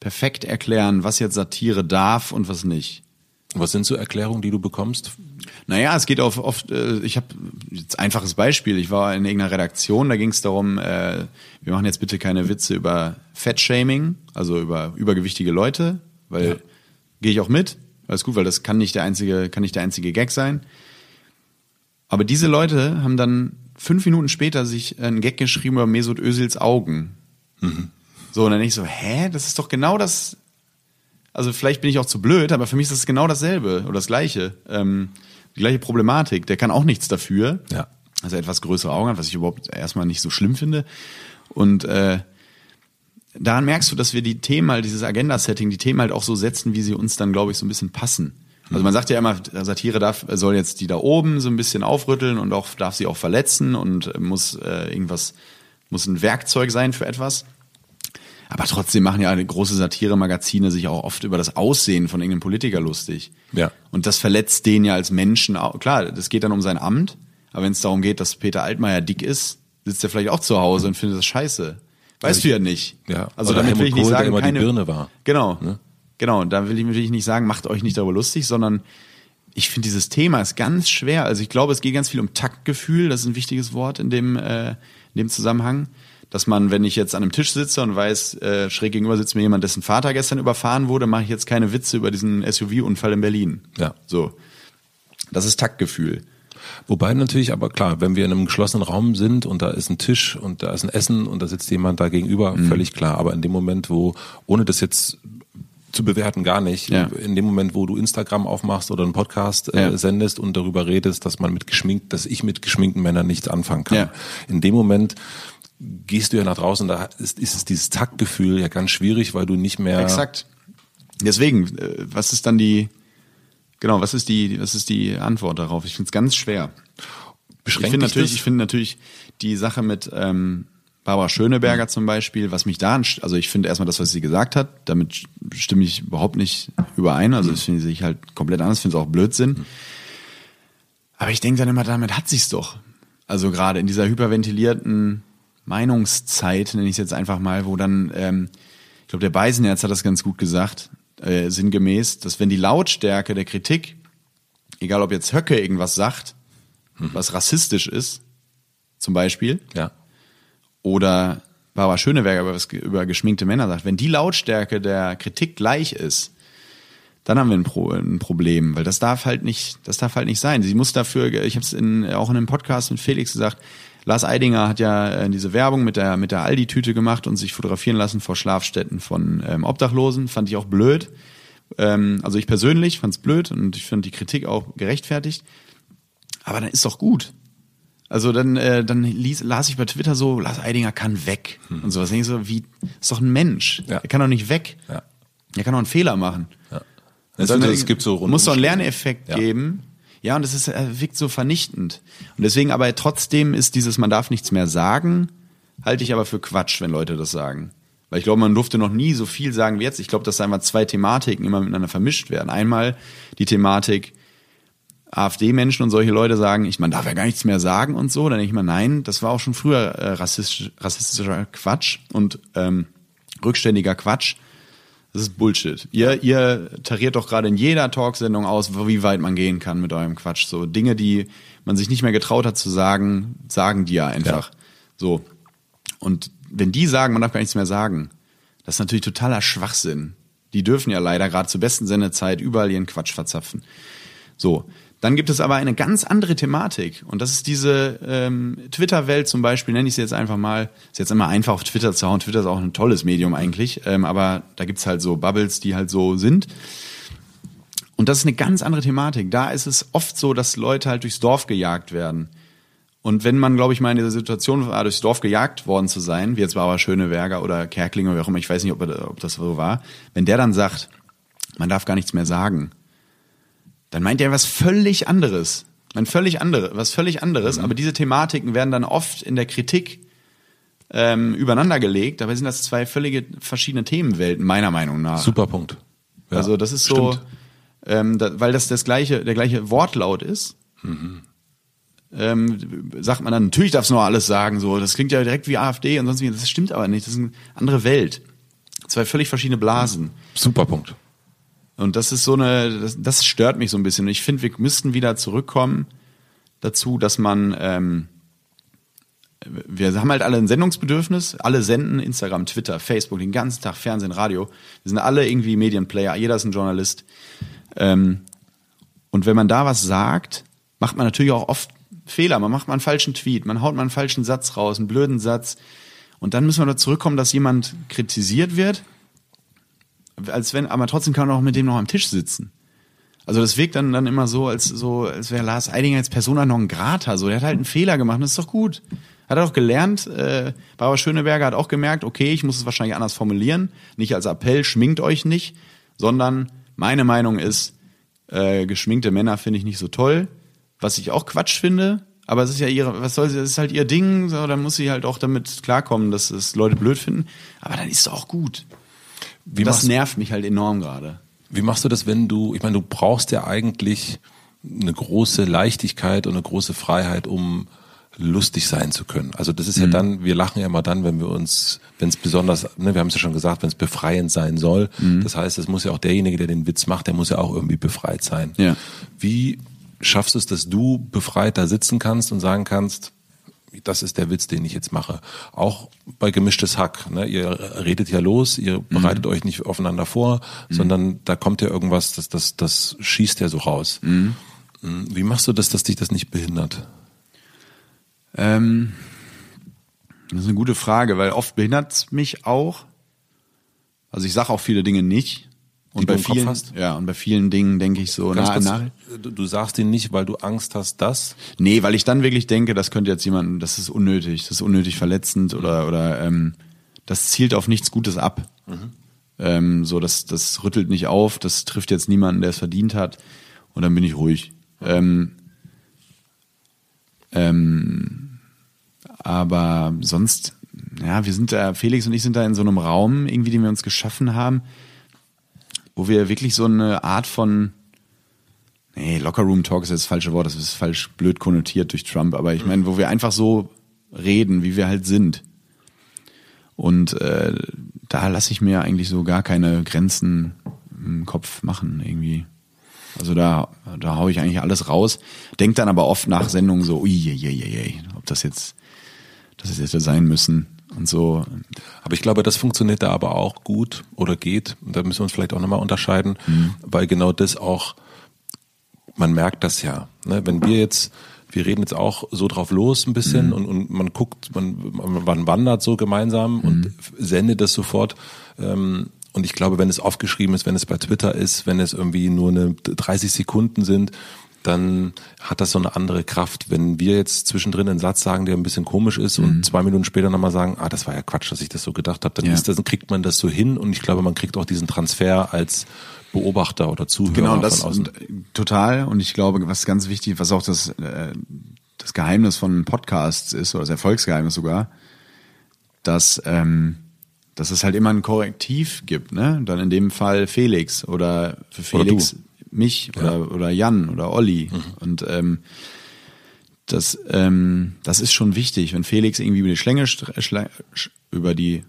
perfekt erklären, was jetzt Satire darf und was nicht. Was sind so Erklärungen, die du bekommst? Naja, es geht auf oft, äh, ich habe jetzt einfaches Beispiel, ich war in irgendeiner Redaktion, da ging es darum, äh, wir machen jetzt bitte keine Witze über Fettshaming, also über übergewichtige Leute, weil ja. gehe ich auch mit, alles gut, weil das kann nicht der einzige, kann nicht der einzige Gag sein. Aber diese Leute haben dann fünf Minuten später sich einen Gag geschrieben über Mesut Özils Augen. Mhm. So, und dann ich so, hä, das ist doch genau das, also vielleicht bin ich auch zu blöd, aber für mich ist es genau dasselbe oder das gleiche. Ähm, die gleiche Problematik. Der kann auch nichts dafür. Ja. Also etwas größere Augen hat, was ich überhaupt erstmal nicht so schlimm finde. Und äh, daran merkst du, dass wir die Themen halt, dieses Agenda-Setting, die Themen halt auch so setzen, wie sie uns dann, glaube ich, so ein bisschen passen. Also man sagt ja immer, Satire darf, soll jetzt die da oben so ein bisschen aufrütteln und auch darf sie auch verletzen und muss äh, irgendwas, muss ein Werkzeug sein für etwas. Aber trotzdem machen ja große Satire-Magazine sich auch oft über das Aussehen von irgendeinem Politiker lustig. Ja. Und das verletzt den ja als Menschen auch. Klar, das geht dann um sein Amt. Aber wenn es darum geht, dass Peter Altmaier dick ist, sitzt er vielleicht auch zu Hause und findet das scheiße. Weißt also du ja nicht. Ja. Also damit Helmut will ich nicht Kohl, sagen, der immer keine, die Birne war. Genau. Ne? Genau. Da will ich natürlich nicht sagen, macht euch nicht darüber lustig, sondern ich finde dieses Thema ist ganz schwer. Also ich glaube, es geht ganz viel um Taktgefühl. Das ist ein wichtiges Wort in dem, äh, in dem Zusammenhang dass man, wenn ich jetzt an einem Tisch sitze und weiß, äh, schräg gegenüber sitzt mir jemand, dessen Vater gestern überfahren wurde, mache ich jetzt keine Witze über diesen SUV-Unfall in Berlin. Ja. So. Das ist Taktgefühl. Wobei natürlich aber klar, wenn wir in einem geschlossenen Raum sind und da ist ein Tisch und da ist ein Essen und da sitzt jemand da gegenüber, mhm. völlig klar. Aber in dem Moment, wo, ohne das jetzt zu bewerten gar nicht. Ja. In dem Moment, wo du Instagram aufmachst oder einen Podcast äh, ja. sendest und darüber redest, dass man mit geschminkt, dass ich mit geschminkten Männern nichts anfangen kann. Ja. In dem Moment gehst du ja nach draußen, da ist, ist es dieses Taktgefühl ja ganz schwierig, weil du nicht mehr. Exakt. Deswegen, äh, was ist dann die, genau, was ist die, was ist die Antwort darauf? Ich finde es ganz schwer. Beschränkt ich finde natürlich, das? ich finde natürlich die Sache mit ähm, Barbara Schöneberger mhm. zum Beispiel, was mich da, also ich finde erstmal das, was sie gesagt hat, damit stimme ich überhaupt nicht überein. Also mhm. das finde ich halt komplett anders, finde es auch Blödsinn. Mhm. Aber ich denke dann immer, damit hat sich's doch. Also gerade in dieser hyperventilierten Meinungszeit, nenne ich es jetzt einfach mal, wo dann ähm, ich glaube, der Beisenherz hat das ganz gut gesagt, äh, sinngemäß, dass wenn die Lautstärke der Kritik, egal ob jetzt Höcke irgendwas sagt, was rassistisch ist, zum Beispiel, Ja. Oder Barbara Schöneberger über, über geschminkte Männer sagt, wenn die Lautstärke der Kritik gleich ist, dann haben wir ein, Pro, ein Problem, weil das darf halt nicht, das darf halt nicht sein. Sie muss dafür, ich habe es in, auch in einem Podcast mit Felix gesagt, Lars Eidinger hat ja äh, diese Werbung mit der mit der Aldi-Tüte gemacht und sich fotografieren lassen vor Schlafstätten von ähm, Obdachlosen, fand ich auch blöd. Ähm, also ich persönlich fand es blöd und ich finde die Kritik auch gerechtfertigt. Aber dann ist doch gut. Also dann, äh, dann ließ, las ich bei Twitter so, Lars Eidinger kann weg und sowas. Denke ich so, wie, ist doch ein Mensch. Ja. Er kann doch nicht weg. Ja. Er kann doch einen Fehler machen. ja. Es, dann, es gibt so muss doch einen. Lerneffekt Ja. geben. Ja, und es ist, er wirkt so vernichtend. Und deswegen aber trotzdem ist dieses, man darf nichts mehr sagen, halte ich aber für Quatsch, wenn Leute das sagen. Weil ich glaube, man durfte noch nie so viel sagen wie jetzt. Ich glaube, dass da einfach zwei Thematiken immer miteinander vermischt werden. Einmal die Thematik, AfD-Menschen und solche Leute sagen, ich, man darf ja gar nichts mehr sagen und so. Dann denke ich mal, nein, das war auch schon früher äh, rassistisch, rassistischer Quatsch und ähm, rückständiger Quatsch. Das ist Bullshit. Ihr, ihr tariert doch gerade in jeder Talksendung aus, wie weit man gehen kann mit eurem Quatsch. So Dinge, die man sich nicht mehr getraut hat zu sagen, sagen die ja einfach. So. Und wenn die sagen, man darf gar nichts mehr sagen, das ist natürlich totaler Schwachsinn. Die dürfen ja leider gerade zur besten Sendezeit überall ihren Quatsch verzapfen. So, dann gibt es aber eine ganz andere Thematik und das ist diese ähm, Twitter-Welt zum Beispiel, nenne ich sie jetzt einfach mal. Ist jetzt immer einfach auf Twitter zu hauen. Twitter ist auch ein tolles Medium eigentlich, ähm, aber da gibt's halt so Bubbles, die halt so sind. Und das ist eine ganz andere Thematik. Da ist es oft so, dass Leute halt durchs Dorf gejagt werden. Und wenn man, glaube ich, mal in dieser Situation war, durchs Dorf gejagt worden zu sein, wie jetzt Barbara Schöneberger oder Kerkling oder wie auch immer, ich weiß nicht, ob, ob das so war, wenn der dann sagt, man darf gar nichts mehr sagen, dann meint er was völlig anderes. Ein völlig andere, was völlig anderes, aber diese Thematiken werden dann oft in der Kritik ähm, übereinander gelegt, dabei sind das zwei völlige verschiedene Themenwelten, meiner Meinung nach. Super Punkt. Ja, also das ist so, ähm, da, weil das das gleiche, der gleiche Wortlaut ist. Ähm, sagt man dann, natürlich darfst du noch alles sagen, so, das klingt ja direkt wie AfD und sonst wie, das stimmt aber nicht, das ist eine andere Welt. Zwei völlig verschiedene Blasen. Super Punkt. Und das ist so eine, das, das stört mich so ein bisschen. Und ich finde, wir müssten wieder zurückkommen dazu, dass man, ähm, wir haben halt alle ein Sendungsbedürfnis, alle senden, Instagram, Twitter, Facebook, den ganzen Tag, Fernsehen, Radio. Wir sind alle irgendwie Medienplayer, jeder ist ein Journalist. Ähm, und wenn man da was sagt, macht man natürlich auch oft Fehler. Man macht mal einen falschen Tweet, man haut mal einen falschen Satz raus, einen blöden Satz. Und dann müssen wir da zurückkommen, dass jemand kritisiert wird als wenn, aber trotzdem kann man auch mit dem noch am Tisch sitzen. Also das wirkt dann, dann immer so, als so, als wäre Lars Eidinger jetzt Persona non grata. So, der hat halt einen Fehler gemacht, das ist doch gut. Hat er doch gelernt. Äh, Barbara Schöneberger hat auch gemerkt, okay, ich muss es wahrscheinlich anders formulieren. Nicht als Appell, schminkt euch nicht, sondern meine Meinung ist, äh, geschminkte Männer finde ich nicht so toll. Was ich auch Quatsch finde, aber es ist ja ihre, was soll sie, es ist halt ihr Ding, so, dann muss sie halt auch damit klarkommen, dass es Leute blöd finden. Aber dann ist es auch gut. Wie das machst, nervt mich halt enorm gerade. wie machst du das, wenn du, ich meine, du brauchst ja eigentlich eine große Leichtigkeit und eine große Freiheit, um lustig sein zu können. Also das ist ja dann, wir lachen ja immer dann, wenn wir uns, wenn es besonders, ne, wir haben es ja schon gesagt, wenn es befreiend sein soll. Das heißt, es muss ja auch derjenige, der den Witz macht, der muss ja auch irgendwie befreit sein. Ja. Wie schaffst du es, dass du befreit da sitzen kannst und sagen kannst, das ist der Witz, den ich jetzt mache. Auch bei gemischtes Hack. Ne? Ihr redet ja los, ihr bereitet euch nicht aufeinander vor, sondern da kommt ja irgendwas, das, das, das schießt ja so raus. Mhm. Wie machst du das, dass dich das nicht behindert? Ähm, das ist eine gute Frage, weil oft behindert es mich auch. Also ich sage auch viele Dinge nicht. Und bei vielen, ja, und bei vielen Dingen denke ich so, Ganz na, kurz, nach, du, du sagst ihn nicht, weil du Angst hast, dass. nee, weil ich dann wirklich denke, das könnte jetzt jemanden, das ist unnötig, das ist unnötig verletzend oder, oder ähm, das zielt auf nichts Gutes ab. Ähm, so, das, das rüttelt nicht auf, das trifft jetzt niemanden, der es verdient hat. Und dann bin ich ruhig. Ähm, ähm, aber sonst, ja, wir sind da, Felix und ich sind da in so einem Raum, irgendwie, den wir uns geschaffen haben, wo wir wirklich so eine Art von, nee, Lockerroom Talk ist jetzt das falsche Wort, das ist falsch blöd konnotiert durch Trump, aber ich meine, wo wir einfach so reden, wie wir halt sind. Und äh, da lasse ich mir eigentlich so gar keine Grenzen im Kopf machen irgendwie. Also da, da hau ich eigentlich alles raus. Denk dann aber oft nach Sendungen so, ui, je, je, je, ob das jetzt, das ist jetzt sein müssen und so. Aber ich glaube, das funktioniert da aber auch gut oder geht. Da müssen wir uns vielleicht auch nochmal unterscheiden, mhm. weil genau das auch, man merkt das ja. Ne? Wenn wir jetzt, wir reden jetzt auch so drauf los ein bisschen mhm. und, und man guckt, man, man wandert so gemeinsam mhm. und sendet das sofort. Ähm, und ich glaube, wenn es aufgeschrieben ist, wenn es bei Twitter ist, wenn es irgendwie nur eine 30 Sekunden sind, dann hat das so eine andere Kraft. Wenn wir jetzt zwischendrin einen Satz sagen, der ein bisschen komisch ist mhm. und zwei Minuten später nochmal sagen, ah, das war ja Quatsch, dass ich das so gedacht habe, dann ja. ist das, kriegt man das so hin und ich glaube, man kriegt auch diesen Transfer als Beobachter oder Zuhörer genau, das von außen. total. Und ich glaube, was ganz wichtig, was auch das, äh, das Geheimnis von Podcasts ist, oder das Erfolgsgeheimnis sogar, dass ähm, dass es halt immer ein Korrektiv gibt, ne? Dann in dem Fall Felix oder für Felix oder mich oder, ja. oder Jan oder Olli. Mhm. Und ähm, das, ähm, das ist schon wichtig, wenn Felix irgendwie über die Schlänge über die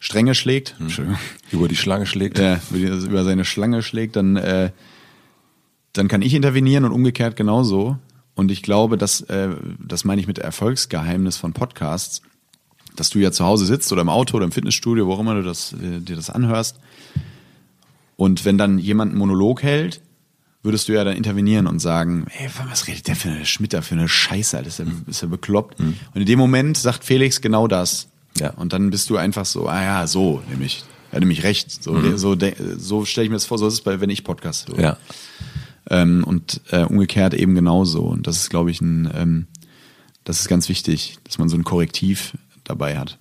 Stränge schlägt, mhm. über die Schlange schlägt, ja, über seine Schlange schlägt, dann äh, dann kann ich intervenieren und umgekehrt genauso. Und ich glaube, dass äh, das meine ich mit Erfolgsgeheimnis von Podcasts dass du ja zu Hause sitzt oder im Auto oder im Fitnessstudio, wo auch immer du das, äh, dir das anhörst. Und wenn dann jemand einen Monolog hält, würdest du ja dann intervenieren und sagen, ey, was redet der für eine Schmitter für eine Scheiße, Alter, ist er, ist er bekloppt? Mhm. Und in dem Moment sagt Felix genau das. Ja. Und dann bist du einfach so, ah ja, so, nämlich. Er hat nämlich recht. So, mhm. so, so stelle ich mir das vor, so ist es bei, wenn ich Podcast höre. Ja. Ähm, und äh, umgekehrt eben genauso. Und das ist, glaube ich, ein, ähm, das ist ganz wichtig, dass man so ein Korrektiv dabei hat.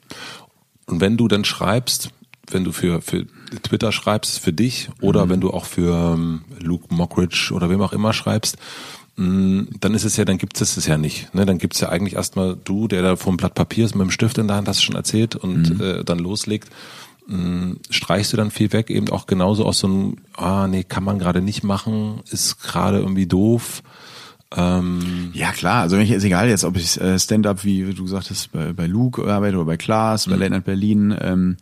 Und wenn du dann schreibst, wenn du für, für Twitter schreibst, für dich oder mhm. wenn du auch für ähm, Luke Mockridge oder wem auch immer schreibst, mh, mm, dann ist es ja, dann gibt es es ja nicht. Ne? Dann gibt es ja eigentlich erstmal du, der da vor dem Blatt Papier ist mit dem Stift in der Hand, hast du schon erzählt, und mhm. äh, dann loslegt. Mm, streichst du dann viel weg, eben auch genauso aus so einem, ah nee, kann man gerade nicht machen, ist gerade irgendwie doof. Ähm, ja klar, also wenn ich ist egal jetzt, ob ich äh, Stand-up, wie du gesagt hast, bei, bei Luke arbeite oder bei Klaas, bei mhm. Late Night Berlin, ähm,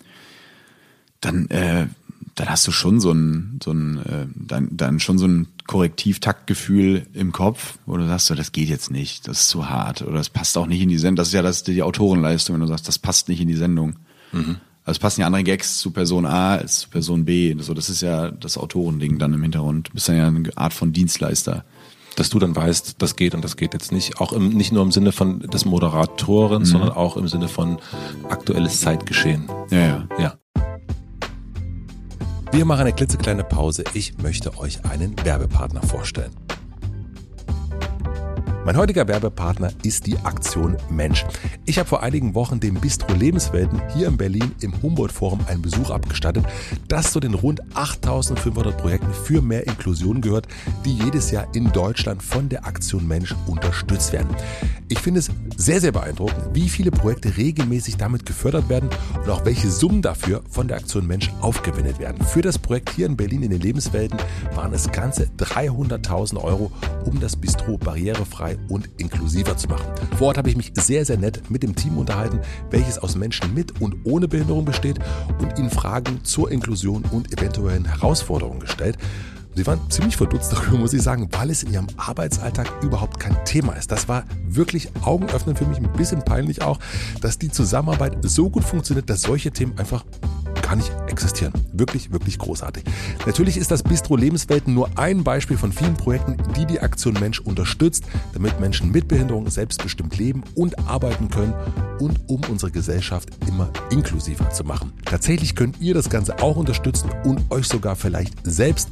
dann, äh, dann hast du schon so ein, so ein, äh, dann, dann schon so ein Korrektiv-Taktgefühl im Kopf, wo du sagst, so, das geht jetzt nicht, das ist zu hart oder das passt auch nicht in die Sendung. Das ist ja das, die Autorenleistung, wenn du sagst, das passt nicht in die Sendung. Mhm. Also es passen ja andere Gags zu Person A als zu Person B. So, das ist ja das Autorending dann im Hintergrund. Du bist ja eine Art von Dienstleister dass du dann weißt, das geht und das geht jetzt nicht. Auch im, nicht nur im Sinne von des Moderatoren, mhm. sondern auch im Sinne von aktuelles Zeitgeschehen. Ja, ja. ja. Wir machen eine klitzekleine Pause. Ich möchte euch einen Werbepartner vorstellen. Mein heutiger Werbepartner ist die Aktion Mensch. Ich habe vor einigen Wochen dem Bistro Lebenswelten hier in Berlin im Humboldt Forum einen Besuch abgestattet, das zu den rund 8500 Projekten für mehr Inklusion gehört, die jedes Jahr in Deutschland von der Aktion Mensch unterstützt werden. Ich finde es sehr, sehr beeindruckend, wie viele Projekte regelmäßig damit gefördert werden und auch welche Summen dafür von der Aktion Mensch aufgewendet werden. Für das Projekt hier in Berlin in den Lebenswelten waren es ganze 300.000 Euro, um das Bistro barrierefrei barrierefrei und inklusiver zu machen. Vor Ort habe ich mich sehr, sehr nett mit dem Team unterhalten, welches aus Menschen mit und ohne Behinderung besteht und ihnen Fragen zur Inklusion und eventuellen Herausforderungen gestellt. Sie waren ziemlich verdutzt darüber, muss ich sagen, weil es in ihrem Arbeitsalltag überhaupt kein Thema ist. Das war wirklich augenöffnend für mich, ein bisschen peinlich auch, dass die Zusammenarbeit so gut funktioniert, dass solche Themen einfach gar nicht existieren. Wirklich, wirklich großartig. Natürlich ist das Bistro Lebenswelten nur ein Beispiel von vielen Projekten, die die Aktion Mensch unterstützt, damit Menschen mit Behinderung selbstbestimmt leben und arbeiten können und um unsere Gesellschaft immer inklusiver zu machen. Tatsächlich könnt ihr das Ganze auch unterstützen und euch sogar vielleicht selbst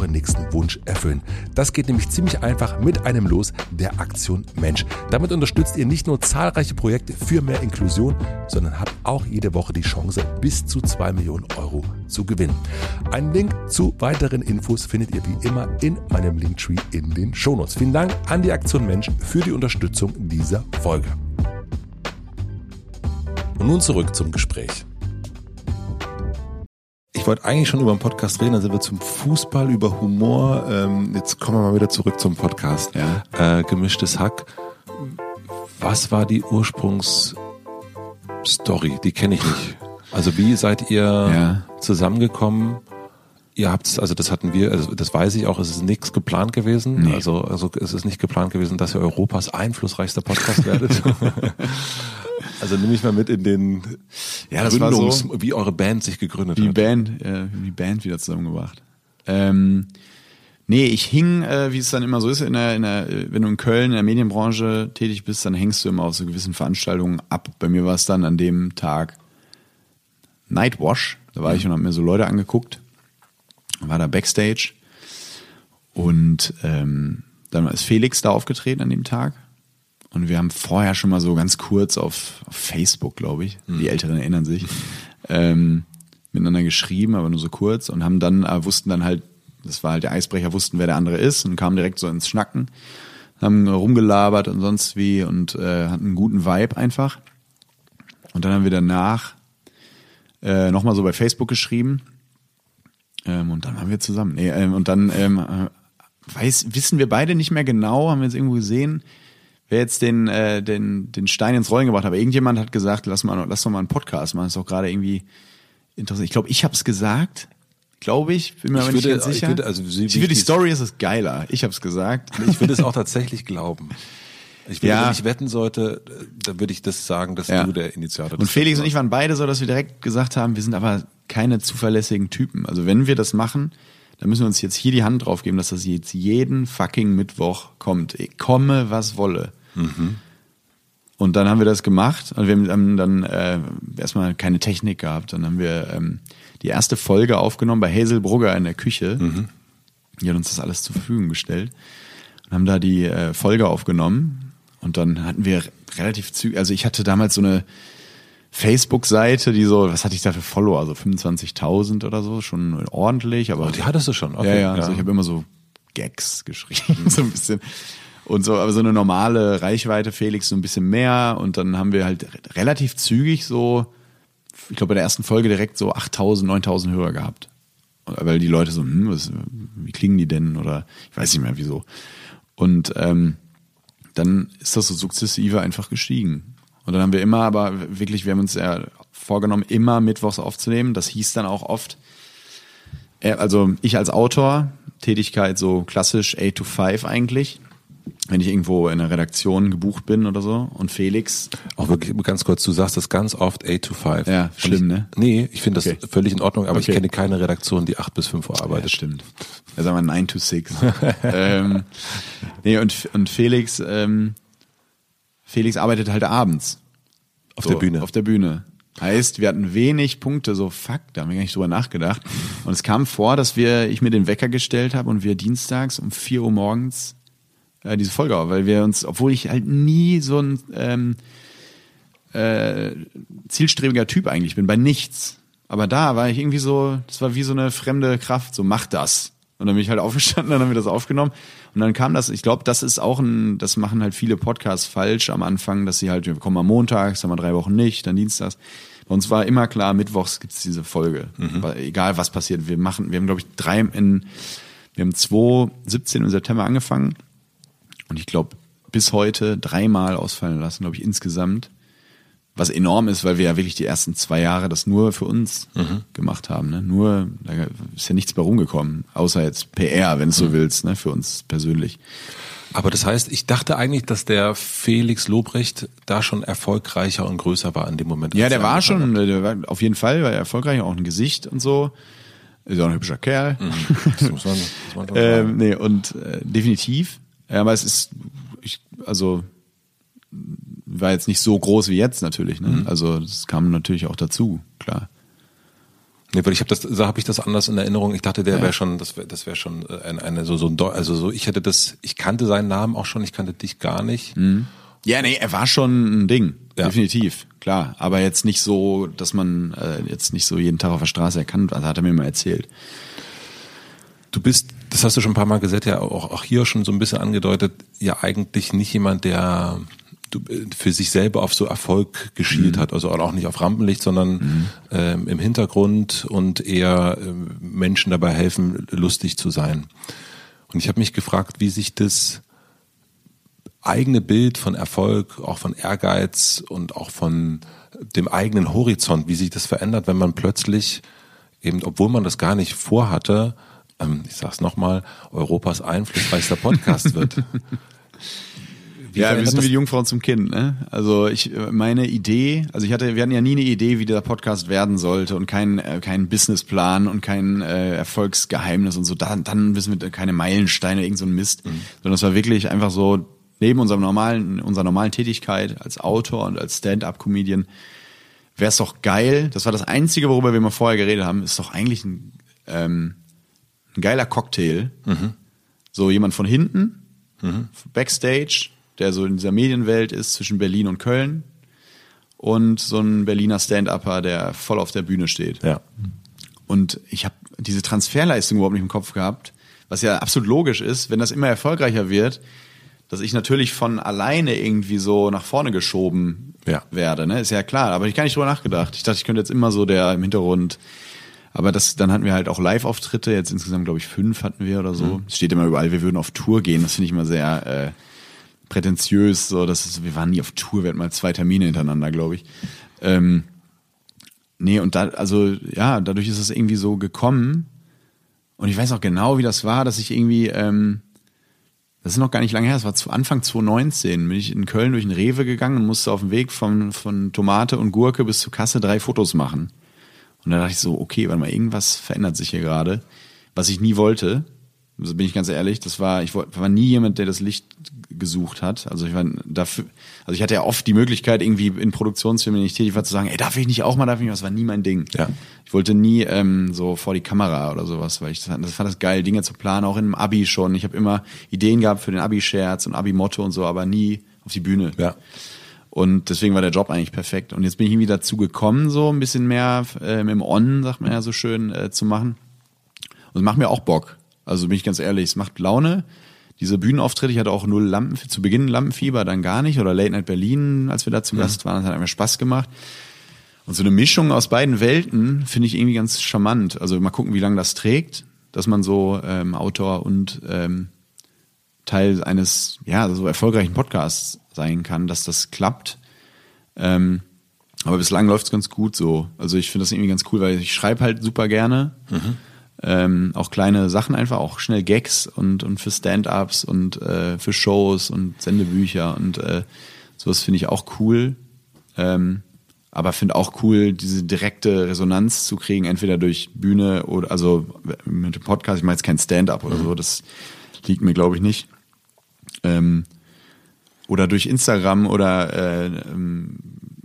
euren nächsten Wunsch erfüllen. Das geht nämlich ziemlich einfach mit einem Los der Aktion Mensch. Damit unterstützt ihr nicht nur zahlreiche Projekte für mehr Inklusion, sondern habt auch jede Woche die Chance, bis zu zwei Millionen Euro zu gewinnen. Einen Link zu weiteren Infos findet ihr wie immer in meinem Linktree in den Shownotes. Vielen Dank an die Aktion Mensch für die Unterstützung dieser Folge. Und nun zurück zum Gespräch. Ich wollte eigentlich schon über den Podcast reden, dann sind wir zum Fußball, über Humor. Ähm, jetzt kommen wir mal wieder zurück zum Podcast. Ja. Äh, gemischtes Hack. Was war die Ursprungsstory? Die kenne ich nicht. Also wie seid ihr Ja. zusammengekommen? Ihr habt's, also das hatten wir, also das weiß ich auch, es ist nichts geplant gewesen. Nee. Also, also es ist nicht geplant gewesen, dass ihr Europas einflussreichster Podcast werdet. also nehme ich mal mit in den Ja, das war so- Gründungs- wie eure Band sich gegründet Die hat. Band, äh, die Band wieder zusammengebracht. Ähm, nee, ich hing, äh, wie es dann immer so ist, in der, in der, äh, wenn du in Köln in der Medienbranche tätig bist, dann hängst du immer auf so gewissen Veranstaltungen ab. Bei mir war es dann an dem Tag Nightwash. Da war ich und habe mir so Leute angeguckt. War da Backstage. Und ähm, dann ist Felix da aufgetreten an dem Tag. Und wir haben vorher schon mal so ganz kurz auf, auf Facebook, glaube ich, die Älteren erinnern sich, ähm, miteinander geschrieben, aber nur so kurz und haben dann, äh, wussten dann halt, das war halt der Eisbrecher, wussten, wer der andere ist und kamen direkt so ins Schnacken, haben rumgelabert und sonst wie und äh, hatten einen guten Vibe einfach. Und dann haben wir danach äh, nochmal so bei Facebook geschrieben ähm, und dann waren wir zusammen. Nee, ähm, und dann ähm, äh, weiß, wissen wir beide nicht mehr genau, haben wir jetzt irgendwo gesehen, wer jetzt den, äh, den, den Stein ins Rollen gebracht hat. Aber irgendjemand hat gesagt, lass, mal, lass doch mal einen Podcast machen. Das ist doch gerade irgendwie interessant. Ich glaube, ich habe es gesagt, glaube ich. Bin mir Ich aber nicht würde- ganz ich sicher. würde- also ich finde, die ich- Story ist es geiler. Ich habe es gesagt. Ich würde es auch tatsächlich glauben. Ich würde, Ja. wenn ich wetten sollte, dann würde ich das sagen, dass Ja. du der Initiator Und Felix und ich waren beide so, dass wir direkt gesagt haben, wir sind aber keine zuverlässigen Typen. Also wenn wir das machen, dann müssen wir uns jetzt hier die Hand drauf geben, dass das jetzt jeden fucking Mittwoch kommt. Eh, Komme, was wolle. Und dann haben wir das gemacht und wir haben dann äh, erstmal keine Technik gehabt. Dann haben wir ähm, die erste Folge aufgenommen bei Hazel Brugger in der Küche. Die hat uns das alles zur Verfügung gestellt und haben da die äh, Folge aufgenommen. Und dann hatten wir relativ zügig, also ich hatte damals so eine Facebook-Seite, die so, was hatte ich da für Follower? So 25.000 oder so, schon ordentlich, aber. Oh, die hattest du schon, ja, okay, ja, ja. Also ich habe immer so Gags geschrieben, so ein bisschen. Und so, aber so eine normale Reichweite, Felix, so ein bisschen mehr. Und dann haben wir halt re- relativ zügig so, ich glaube bei der ersten Folge direkt so 8.000, 9.000 Hörer gehabt. Weil die Leute so, hm, was, wie klingen die denn? Oder ich weiß nicht mehr wieso. Und ähm, dann ist das so sukzessive einfach gestiegen. Und dann haben wir immer, aber wirklich, wir haben uns ja vorgenommen, immer mittwochs aufzunehmen. Das hieß dann auch oft, äh, also ich als Autor, Tätigkeit so klassisch 8 to 5 eigentlich, wenn ich irgendwo in der Redaktion gebucht bin oder so. Und Felix, Auch wirklich ganz kurz, du sagst das ganz oft 8 to 5. Ja, schlimm, ich, ne? Nee, ich finde das Okay. völlig in Ordnung, aber Okay. ich kenne keine Redaktion, die 8 bis 5 Uhr ja, arbeitet. das stimmt. Ja, sagen wir 9 to 6. ähm, nee, und, und Felix, ähm, Felix arbeitet halt abends. Auf So, der Bühne. Auf der Bühne. Heißt, wir hatten wenig Punkte, so fuck, da haben wir gar nicht drüber nachgedacht. Und es kam vor, dass wir, ich mir den Wecker gestellt habe und wir dienstags um 4 Uhr morgens äh, diese Folge auf, weil wir uns, obwohl ich halt nie so ein ähm, äh, zielstrebiger Typ eigentlich bin, bei nichts. Aber da war ich irgendwie so, das war wie so eine fremde Kraft, so mach das. Und dann bin ich halt aufgestanden, dann haben wir das aufgenommen. Und dann kam das, ich glaube, das ist auch ein, das machen halt viele Podcasts falsch am Anfang, dass sie halt, wir kommen am Montag, sagen wir drei Wochen nicht, dann dienstags. Bei uns war immer klar, mittwochs gibt's diese Folge. Aber egal was passiert, wir machen, wir haben, glaube ich, drei in, wir haben 2017 im September angefangen und ich glaube, bis heute dreimal ausfallen lassen, glaube ich, insgesamt. Was enorm ist, weil wir ja wirklich die ersten zwei Jahre das nur für uns gemacht haben. Ne? Nur, da ist ja nichts bei rumgekommen, außer jetzt PR, wenn du so willst, ne? für uns persönlich. Aber das heißt, ich dachte eigentlich, dass der Felix Lobrecht da schon erfolgreicher und größer war in dem Moment. Ja, der er war schon, der war auf jeden Fall, war er erfolgreich, auch ein Gesicht und so. Ist auch ein hübscher Kerl. hat. Das muss man, das muss man Ähm, nee, und äh, definitiv. Ja, aber es ist, ich, also war jetzt nicht so groß wie jetzt natürlich. Ne? Mhm. Also das kam natürlich auch dazu, klar. Nee, weil ich habe das, so habe ich das anders in Erinnerung. Ich dachte, der Ja. wäre schon, das wäre, das wäre schon äh, eine, eine so so ein, also so. Ich hätte das, ich kannte seinen Namen auch schon, ich kannte dich gar nicht. Ja, nee, er war schon ein Ding, Ja. definitiv, klar. Aber jetzt nicht so, dass man äh, jetzt nicht so jeden Tag auf der Straße erkannt, also hat er mir mal erzählt. Du bist, das hast du schon ein paar Mal gesagt, ja auch, auch hier schon so ein bisschen angedeutet, ja eigentlich nicht jemand, der für sich selber auf so Erfolg geschielt hat, also auch nicht auf Rampenlicht, sondern ähm, im Hintergrund und eher ähm, Menschen dabei helfen, lustig zu sein. Und ich habe mich gefragt, wie sich das eigene Bild von Erfolg, auch von Ehrgeiz und auch von dem eigenen Horizont, wie sich das verändert, wenn man plötzlich eben, obwohl man das gar nicht vorhatte, ähm, ich sag's nochmal, Europas einflussreichster Podcast wird. Wie ja, wir sind wie die Jungfrauen zum Kind, ne? Also ich meine Idee, also ich hatte, wir hatten ja nie eine Idee, wie dieser Podcast werden sollte und kein äh, kein Businessplan und kein äh, Erfolgsgeheimnis und so. Dann dann wissen wir keine Meilensteine, irgend so ein Mist, mhm. sondern es war wirklich einfach so neben unserem normalen unserer normalen Tätigkeit als Autor und als Stand-up-Comedian wäre es doch geil. Das war das einzige, worüber wir mal vorher geredet haben. Ist doch eigentlich ein ähm, ein geiler Cocktail. Mhm. So jemand von hinten, mhm. Backstage der so in dieser Medienwelt ist zwischen Berlin und Köln und so ein Berliner Stand-Upper, der voll auf der Bühne steht. Ja. Und ich habe diese Transferleistung überhaupt nicht im Kopf gehabt, was ja absolut logisch ist, wenn das immer erfolgreicher wird, dass ich natürlich von alleine irgendwie so nach vorne geschoben ja. werde, ne? Ist ja klar, aber ich gar nicht drüber nachgedacht. Ich dachte, ich könnte jetzt immer so der im Hintergrund aber das, dann hatten wir halt auch Live-Auftritte, jetzt insgesamt, glaube ich, fünf hatten wir oder so. Mhm. Es steht immer überall, wir würden auf Tour gehen. Das finde ich immer sehr äh, prätentiös, so dass es, wir waren nie auf Tour, wir hatten mal zwei Termine hintereinander, glaube ich. Ähm, nee, und da, also ja, dadurch ist es irgendwie so gekommen. Und ich weiß auch genau, wie das war, dass ich irgendwie, ähm, das ist noch gar nicht lange her, das war zu Anfang 2019, bin ich in Köln durch den Rewe gegangen und musste auf dem Weg von, von Tomate und Gurke bis zur Kasse drei Fotos machen. Und da dachte ich so, okay, warte mal, irgendwas verändert sich hier gerade, was ich nie wollte. Also bin ich ganz ehrlich, das war, ich war nie jemand, der das Licht gesucht hat. Also ich war dafür, also ich hatte ja oft die Möglichkeit, irgendwie in Produktionsfilmen, wenn ich tätig war, zu sagen, ey, darf ich nicht auch mal, darf ich nicht, das war nie mein Ding. Ja. Ich wollte nie ähm, so vor die Kamera oder sowas, weil ich das, das fand das geil, Dinge zu planen, auch im Abi schon. Ich habe immer Ideen gehabt für den Abi-Scherz und Abi-Motto und so, aber nie auf die Bühne. Ja. Und deswegen war der Job eigentlich perfekt. Und jetzt bin ich irgendwie dazu gekommen, so ein bisschen mehr äh, im On, sagt man ja so schön, äh, zu machen. Und es macht mir auch Bock. Also bin ich ganz ehrlich, es macht Laune. Diese Bühnenauftritte, ich hatte auch null Lampen, zu Beginn Lampenfieber, dann gar nicht. Oder Late Night Berlin, als wir da zu mhm. Gast waren, das hat einfach Spaß gemacht. Und so eine Mischung aus beiden Welten finde ich irgendwie ganz charmant. Also mal gucken, wie lange das trägt, dass man so ähm, Autor und ähm, Teil eines ja so erfolgreichen Podcasts sein kann, dass das klappt. Ähm, aber bislang läuft es ganz gut so. Also ich finde das irgendwie ganz cool, weil ich schreibe halt super gerne. Mhm ähm, auch kleine Sachen einfach, auch schnell Gags und, und für Stand-ups und äh, für Shows und Sendebücher und äh, sowas finde ich auch cool. Ähm, aber finde auch cool, diese direkte Resonanz zu kriegen, entweder durch Bühne oder also mit dem Podcast, ich meine jetzt kein Stand-up oder mhm. so, das liegt mir, glaube ich, nicht. Ähm, oder durch Instagram oder äh, ähm,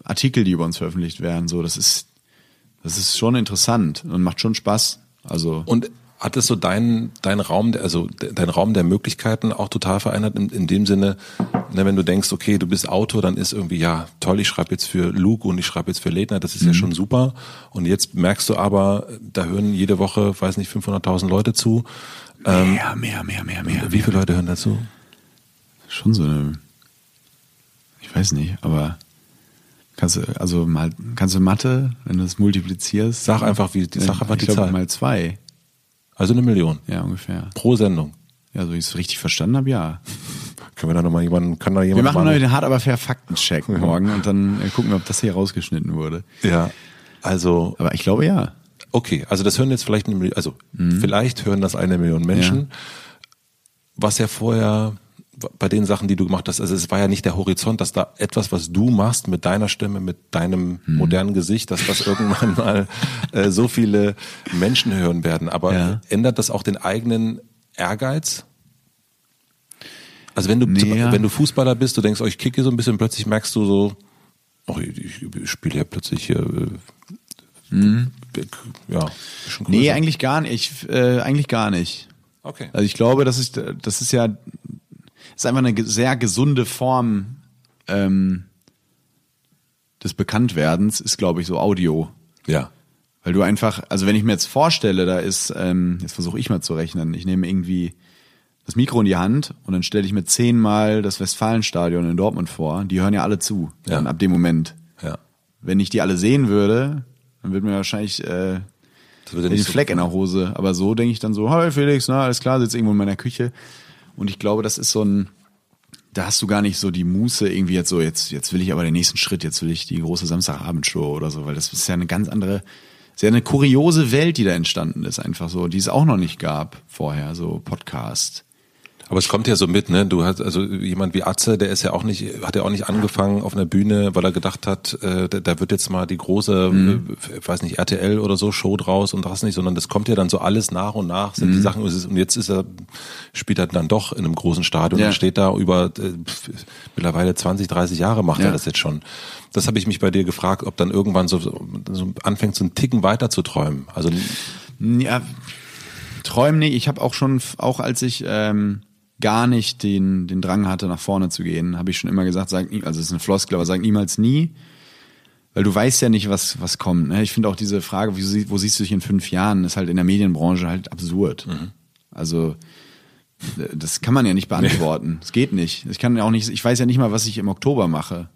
Artikel, die über uns veröffentlicht werden. So, das ist, das ist schon interessant und macht schon Spaß. Also und hat es so deinen dein Raum, also dein Raum der Möglichkeiten auch total verändert in, in dem Sinne, ne, wenn du denkst, okay, du bist Autor, dann ist irgendwie ja toll, ich schreibe jetzt für Luke und ich schreibe jetzt für Ledner, das ist mhm. ja schon super. Und jetzt merkst du aber, da hören jede Woche, weiß nicht, 500.000 Leute zu. Ähm, mehr, mehr, mehr, mehr, mehr. Wie viele Leute hören dazu? Schon so eine, ich weiß nicht, aber Kannst du, also mal, kannst du Mathe, wenn du es multiplizierst? Sag einfach, wie, sag einfach die Zahl. mal zwei. Also eine Million. Ja, ungefähr. Pro Sendung. Ja, so ich es richtig verstanden habe, ja. Können wir da nochmal jemanden, kann da jemand Wir machen noch den hart aber fair Faktencheck morgen und dann äh, gucken wir, ob das hier rausgeschnitten wurde. Ja. Also. Aber ich glaube ja. Okay, also das hören jetzt vielleicht, eine, also mhm. vielleicht hören das eine Million Menschen. Ja. Was ja vorher bei den Sachen, die du gemacht hast, also es war ja nicht der Horizont, dass da etwas, was du machst mit deiner Stimme, mit deinem hm. modernen Gesicht, dass das irgendwann mal äh, so viele Menschen hören werden. Aber ja. ändert das auch den eigenen Ehrgeiz? Also wenn du nee, ja. wenn du Fußballer bist, du denkst, oh, ich kicke so ein bisschen, plötzlich merkst du so, oh, ich, ich spiele ja plötzlich hier. Äh, mhm. Ja, schon Nee, eigentlich gar nicht. Äh, eigentlich gar nicht. Okay. Also ich glaube, das ist, das ist ja ist einfach eine sehr gesunde Form ähm, des Bekanntwerdens, ist, glaube ich, so Audio. Ja. Weil du einfach, also wenn ich mir jetzt vorstelle, da ist, ähm, jetzt versuche ich mal zu rechnen, ich nehme irgendwie das Mikro in die Hand und dann stelle ich mir zehnmal das Westfalenstadion in Dortmund vor. Die hören ja alle zu, ja. ab dem Moment. Ja. Wenn ich die alle sehen würde, dann würde mir wahrscheinlich äh, den so Fleck in der Hose. Aber so denke ich dann so, hi Felix, na alles klar, sitzt irgendwo in meiner Küche. Und ich glaube, das ist so ein da hast du gar nicht so die Muße irgendwie jetzt so, jetzt, jetzt will ich aber den nächsten Schritt, jetzt will ich die große Samstagabendshow oder so, weil das ist ja eine ganz andere, sehr eine kuriose Welt, die da entstanden ist, einfach so, die es auch noch nicht gab vorher, so Podcast. Aber es kommt ja so mit, ne? Du hast also jemand wie Atze, der ist ja auch nicht, hat ja auch nicht angefangen auf einer Bühne, weil er gedacht hat, äh, da, da wird jetzt mal die große, mhm. äh, weiß nicht, RTL oder so Show draus und das nicht, sondern das kommt ja dann so alles nach und nach, sind mhm. die Sachen und jetzt ist er, spielt er dann doch in einem großen Stadion ja. und steht da über äh, mittlerweile 20, 30 Jahre macht ja. er das jetzt schon. Das habe ich mich bei dir gefragt, ob dann irgendwann so, so anfängt, so einen Ticken weiter zu träumen. Also ja, träumen nicht. Ich habe auch schon, auch als ich ähm, gar nicht den, den Drang hatte, nach vorne zu gehen, habe ich schon immer gesagt, sag also es ist eine Floskel, aber sag niemals nie, weil du weißt ja nicht, was, was kommt. Ne? Ich finde auch diese Frage, wie, wo siehst du dich in fünf Jahren, ist halt in der Medienbranche halt absurd. Mhm. Also das kann man ja nicht beantworten. Es geht nicht. Ich kann ja auch nicht, ich weiß ja nicht mal, was ich im Oktober mache.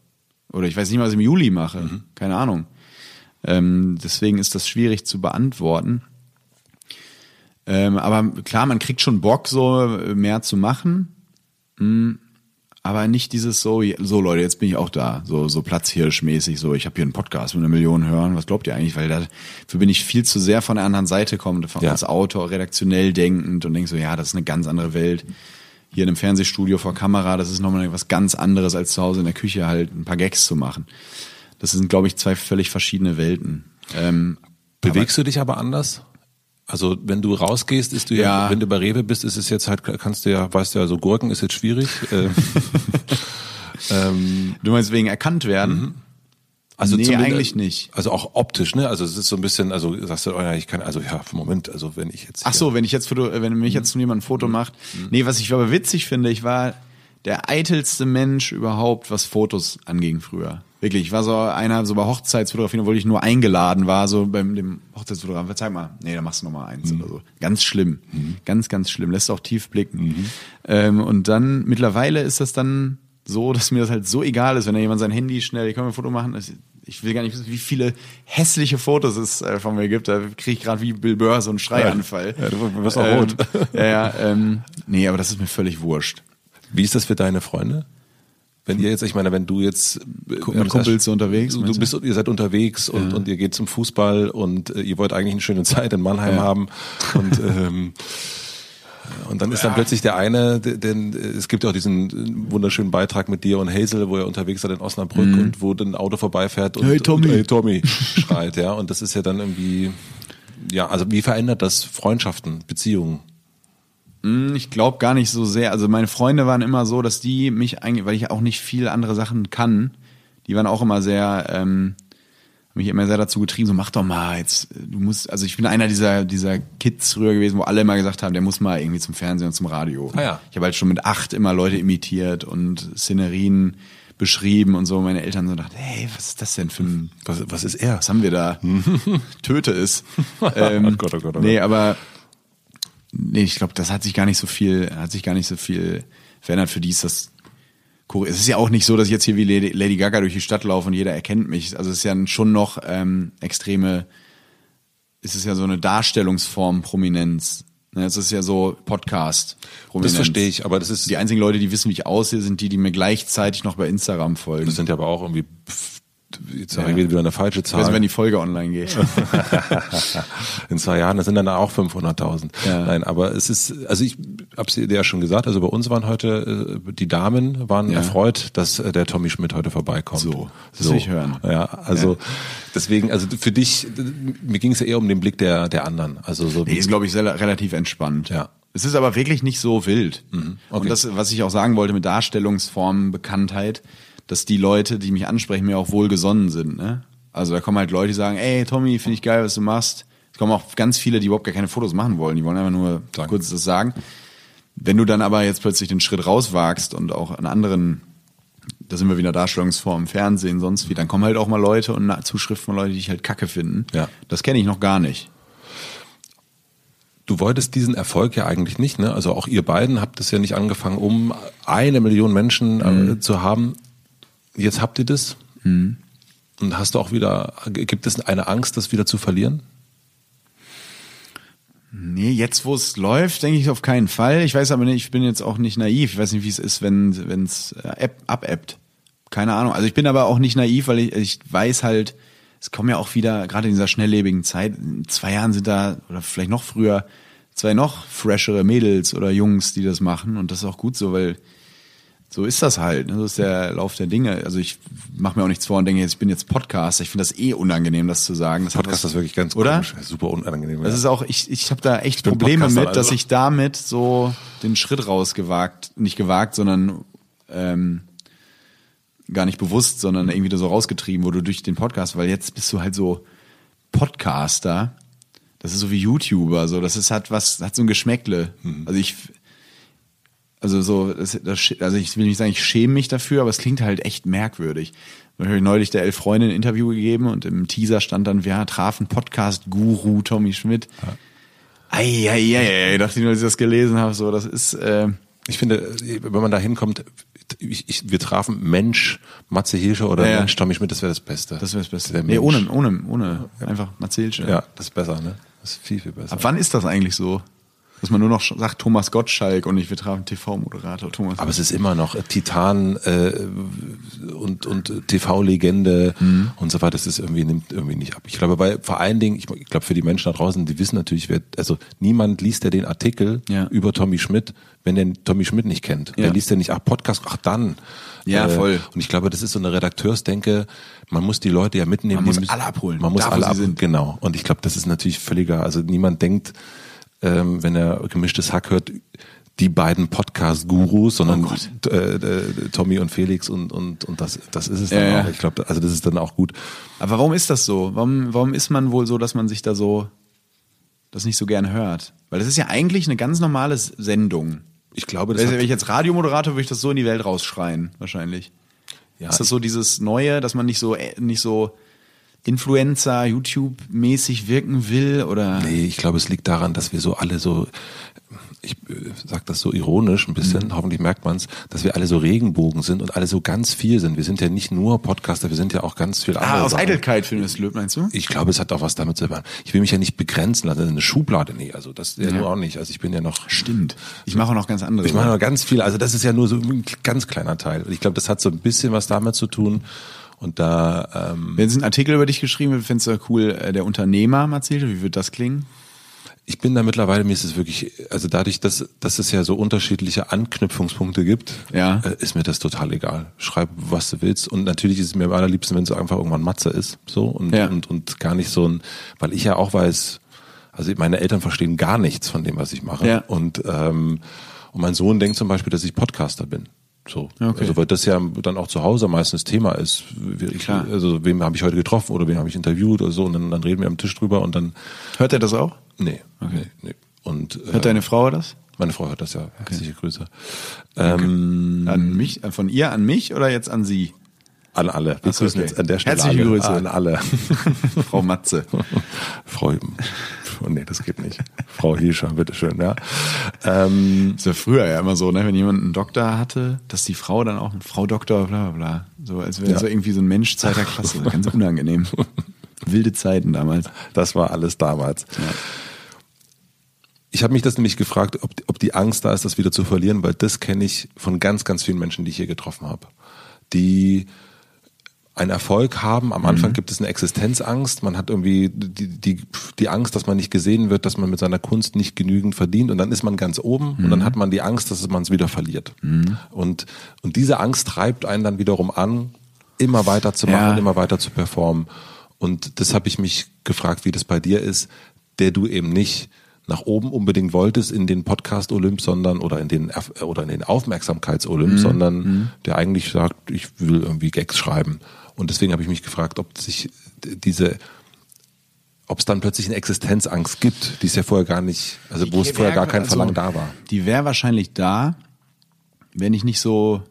Oder ich weiß nicht mal, was ich im Juli mache. Mhm. Keine Ahnung. Ähm, deswegen ist das schwierig zu beantworten. Ähm, aber klar, man kriegt schon Bock, so mehr zu machen. Mhm. Aber nicht dieses so, so Leute, jetzt bin ich auch da, so, so Platzhirschmäßig, so ich habe hier einen Podcast mit einer Million hören, was glaubt ihr eigentlich? Weil dafür bin ich viel zu sehr von der anderen Seite kommend, ja. als Autor, redaktionell denkend und denk so, ja, das ist eine ganz andere Welt. Hier in einem Fernsehstudio vor Kamera, das ist nochmal was ganz anderes als zu Hause in der Küche halt ein paar Gags zu machen. Das sind, glaube ich, zwei völlig verschiedene Welten. Ähm, Bewegst du dich aber anders? Also wenn du rausgehst, ist du ja, ja, wenn du bei Rewe bist, ist es jetzt halt, kannst du ja, weißt du ja, so Gurken ist jetzt schwierig. Ähm, ähm, du meinst wegen erkannt werden? Mhm. Also nee, eigentlich nicht. Also auch optisch, ne? Also es ist so ein bisschen, also sagst du, oh ja, ich kann, also ja, Moment, also wenn ich jetzt. Ach so, wenn ich jetzt Foto, wenn mich jetzt mhm. jemand ein Foto mhm. macht. Mhm. Nee, was ich aber witzig finde, ich war der eitelste Mensch überhaupt, was Fotos anging früher. Wirklich, ich war so einer, so bei Hochzeitsfotografien, obwohl ich nur eingeladen war, so beim dem Hochzeitsfotografen, zeig mal, nee, da machst du noch mal eins mhm. oder so. Ganz schlimm. Mhm. Ganz, ganz schlimm. Lässt auch tief blicken. Mhm. Ähm, und dann, mittlerweile ist das dann so, dass mir das halt so egal ist, wenn da jemand sein Handy schnell, ich kann mir ein Foto machen, ich will gar nicht wissen, wie viele hässliche Fotos es äh, von mir gibt. Da kriege ich gerade wie Bill Burr so einen Schreianfall. Ja, du wirst auch ähm, rot. Ja, ja, ähm, nee, aber das ist mir völlig wurscht. Wie ist das für deine Freunde? Wenn ihr jetzt, ich meine, wenn du jetzt äh, mit Kumpels unterwegs, du, bist, ihr seid unterwegs und, ja. und ihr geht zum Fußball und äh, ihr wollt eigentlich eine schöne Zeit in Mannheim ja. haben und ähm, und dann ist dann plötzlich der eine, denn es gibt ja auch diesen wunderschönen Beitrag mit dir und Hazel, wo er unterwegs seid in Osnabrück mhm. und wo ein Auto vorbeifährt und Hey Tommy, und, hey, Tommy schreit, ja. Und das ist ja dann irgendwie, ja, also wie verändert das Freundschaften, Beziehungen? Hm, ich glaube gar nicht so sehr. Also meine Freunde waren immer so, dass die mich eigentlich, weil ich auch nicht viel andere Sachen kann, die waren auch immer sehr, ähm, mich immer sehr dazu getrieben, so mach doch mal jetzt, du musst, also ich bin einer dieser, dieser Kids früher gewesen, wo alle immer gesagt haben, der muss mal irgendwie zum Fernsehen und zum Radio. Ah ja. Ich habe halt schon mit acht immer Leute imitiert und Szenerien beschrieben und so. Meine Eltern so dachten, hey, was ist das denn für ein, was, was ist er? Was haben wir da? Töte es. ähm, oh Gott, oh Gott, oh Gott. Nee, aber nee, ich glaube, das hat sich gar nicht so viel, hat sich gar nicht so viel verändert. Für die ist das es ist ja auch nicht so, dass ich jetzt hier wie Lady Gaga durch die Stadt laufe und jeder erkennt mich. Also es ist ja schon noch ähm, extreme, es ist ja so eine Darstellungsform Prominenz. Ne, es ist ja so Podcast. Prominenz. Das verstehe ich, aber das ist die einzigen Leute, die wissen, wie ich aussehe, sind die, die mir gleichzeitig noch bei Instagram folgen. Das sind ja aber auch irgendwie Jetzt sage ja. ich wieder eine falsche Zahl. Also wenn die Folge online geht. In zwei Jahren, das sind dann auch 500.000. Ja. Nein, aber es ist, also ich habe es dir ja schon gesagt, also bei uns waren heute, äh, die Damen waren ja. erfreut, dass äh, der Tommy Schmidt heute vorbeikommt. So, das so. will ich hören. Ja, also deswegen, also für dich, mir ging es ja eher um den Blick der, der anderen. Also so. Nee, ist, glaube ich, relativ entspannt. Ja. Es ist aber wirklich nicht so wild. Mhm. Okay. Und das, was ich auch sagen wollte mit Darstellungsformen, Bekanntheit, dass die Leute, die mich ansprechen, mir auch wohlgesonnen sind. Ne? Also da kommen halt Leute, die sagen, ey Tommy, finde ich geil, was du machst. Es kommen auch ganz viele, die überhaupt gar keine Fotos machen wollen. Die wollen einfach nur Danke. kurz das sagen. Wenn du dann aber jetzt plötzlich den Schritt rauswagst und auch an anderen, da sind wir wieder Darstellungsform, Fernsehen, sonst wie, dann kommen halt auch mal Leute und Zuschriften von Leuten, die ich halt kacke finden. Ja. Das kenne ich noch gar nicht. Du wolltest diesen Erfolg ja eigentlich nicht, ne? Also auch ihr beiden habt es ja nicht angefangen, um eine Million Menschen äh, mhm. zu haben jetzt habt ihr das. Mhm. Und hast du auch wieder, gibt es eine Angst, das wieder zu verlieren? Nee, jetzt wo es läuft, denke ich auf keinen Fall. Ich weiß aber nicht, ich bin jetzt auch nicht naiv. Ich weiß nicht, wie es ist, wenn es äh, abebbt. Keine Ahnung. Also ich bin aber auch nicht naiv, weil ich, ich weiß halt, es kommen ja auch wieder, gerade in dieser schnelllebigen Zeit, in zwei Jahren sind da, oder vielleicht noch früher, zwei noch freshere Mädels oder Jungs, die das machen. Und das ist auch gut so, weil so ist das halt. Ne? So ist der Lauf der Dinge. Also ich mache mir auch nichts vor und denke, ich bin jetzt Podcaster. Ich finde das eh unangenehm, das zu sagen. Das Podcast was, ist wirklich ganz oder? komisch. Super unangenehm. Das ja. ist auch, ich, ich habe da echt Probleme Podcaster, mit, dass also. ich damit so den Schritt rausgewagt, nicht gewagt, sondern ähm, gar nicht bewusst, sondern irgendwie so rausgetrieben wurde durch den Podcast, weil jetzt bist du halt so Podcaster. Das ist so wie YouTuber, so das ist hat was, hat so ein Geschmäckle. Also ich, also so, das, das, also ich will nicht sagen, ich schäme mich dafür, aber es klingt halt echt merkwürdig. Ich habe neulich der Elf Freunde ein Interview gegeben und im Teaser stand dann, wir trafen Podcast-Guru Tommy Schmidt. Ja. Ei, ei, ei, ei, dachte ich nur, als ich das gelesen habe, so, das ist, äh, ich finde, wenn man da hinkommt, ich, ich, wir trafen Mensch, Matze Hirscher oder Ja, ja. Mensch, Tommy Schmidt, das wäre das Beste. das wäre das Beste. Der Nee, Mensch. ohne, ohne, ohne, einfach Marzilsche. Ja, das ist besser, ne? Das ist viel, viel besser. Ab wann ist das eigentlich so? Dass man nur noch sagt Thomas Gottschalk und nicht wir trafen TV-Moderator Thomas. Aber es ist immer noch Titan äh, und, und TV-Legende Mhm. und so weiter. Das ist irgendwie nimmt irgendwie nicht ab. Ich glaube, weil vor allen Dingen, ich, ich glaube für die Menschen da draußen, die wissen natürlich, wer, also niemand liest ja den Artikel Ja. über Tommy Schmidt, wenn der Tommy Schmidt nicht kennt. Ja. Der liest ja nicht, ach Podcast, ach dann. Äh, Ja, voll. Und ich glaube, das ist so eine Redakteursdenke. Man muss die Leute ja mitnehmen. Man muss müssen- alle abholen, Man muss da, alle abholen. Genau. Und ich glaube, das ist natürlich völliger. Also niemand denkt, ähm, wenn er gemischtes Hack hört, die beiden Podcast-Gurus, sondern Oh äh, äh, Tommy und Felix und und und das das ist es dann Ja, auch. Ich glaube, also das ist dann auch gut. Aber warum ist das so? Warum, warum ist man wohl so, dass man sich da so, das nicht so gern hört? Weil das ist ja eigentlich eine ganz normale Sendung. Ich glaube, das hat, wenn ich jetzt Radiomoderator würde ich das so in die Welt rausschreien, wahrscheinlich. ja, ist das so dieses Neue, dass man nicht so, äh, nicht so Influencer, YouTube-mäßig wirken will oder? Nee, ich glaube, es liegt daran, dass wir so alle so, ich äh, sag das so ironisch ein bisschen, Mhm. hoffentlich merkt man es, dass wir alle so Regenbogen sind und alle so ganz viel sind. Wir sind ja nicht nur Podcaster, wir sind ja auch ganz viel andere Ah, aus Sachen. Eitelkeit findest du, meinst du? Ich glaube, es hat auch was damit zu tun. Ich will mich ja nicht begrenzen lassen, eine Schublade, nee, also das ja, nur auch nicht. Also ich bin ja noch Stimmt. Ich mache auch noch ganz andere. Ich mache noch ganz viel, also das ist ja nur so ein ganz kleiner Teil. Und ich glaube, das hat so ein bisschen was damit zu tun. Und da, ähm, Wenn es ein Artikel über dich geschrieben wird, findest du cool, äh, der Unternehmer, Mathilde, wie wird das klingen? ich bin da mittlerweile, mir ist es wirklich, also dadurch, dass, dass es ja so unterschiedliche Anknüpfungspunkte gibt, Ja. äh, ist mir das total egal. Schreib, was du willst. Und natürlich ist es mir am allerliebsten, wenn es einfach irgendwann Matze ist. So und, Ja. und, und gar nicht so ein, weil ich ja auch weiß, also meine Eltern verstehen gar nichts von dem, was ich mache. Ja. Und, ähm, und mein Sohn denkt zum Beispiel, dass ich Podcaster bin. So. Okay. Also weil das ja dann auch zu Hause meistens Thema ist. Ich, Klar. also wem habe ich heute getroffen oder wen habe ich interviewt oder so und dann, dann reden wir am Tisch drüber und dann Hört er das auch? Nee, nee, nee. Und Hört äh, deine Frau das? meine Frau hört das ja. Herzliche Grüße. Ähm, An mich, äh, von ihr an mich oder jetzt an sie? an alle. Wir Ach grüßen okay. jetzt an der Stelle Herzliche alle. Grüße. an alle. Frau Matze. Frau, oh nee, das geht nicht. Frau Hiescher, bitteschön, ja. Ähm, Das war früher ja immer so, ne, wenn jemand einen Doktor hatte, dass die Frau dann auch Frau Doktor, bla bla bla. So als wäre Ja. so irgendwie so ein Mensch zweiter Klasse. Ganz unangenehm. Wilde Zeiten damals. das war alles damals. Ich habe mich das nämlich gefragt, ob, ob die Angst da ist, das wieder zu verlieren, weil das kenne ich von ganz, ganz vielen Menschen, die ich hier getroffen habe. Die einen Erfolg haben. Am Anfang gibt es eine Existenzangst. Man hat irgendwie die, die, die Angst, dass man nicht gesehen wird, dass man mit seiner Kunst nicht genügend verdient. Und dann ist man ganz oben und dann hat man die Angst, dass man es wieder verliert. Und, und diese Angst treibt einen dann wiederum an, immer weiter zu machen, Ja. immer weiter zu performen. Und das habe ich mich gefragt, wie das bei dir ist, der du eben nicht nach oben unbedingt wolltest in den Podcast Olymp, sondern oder in den oder in den Aufmerksamkeits Olymp, sondern der eigentlich sagt, ich will irgendwie Gags schreiben. Und deswegen habe ich mich gefragt, ob sich diese ob es dann plötzlich eine Existenzangst gibt, die es ja vorher gar nicht, also wo es vorher gar kein also, Verlangen da war. Die wäre wahrscheinlich da, wenn ich nicht so,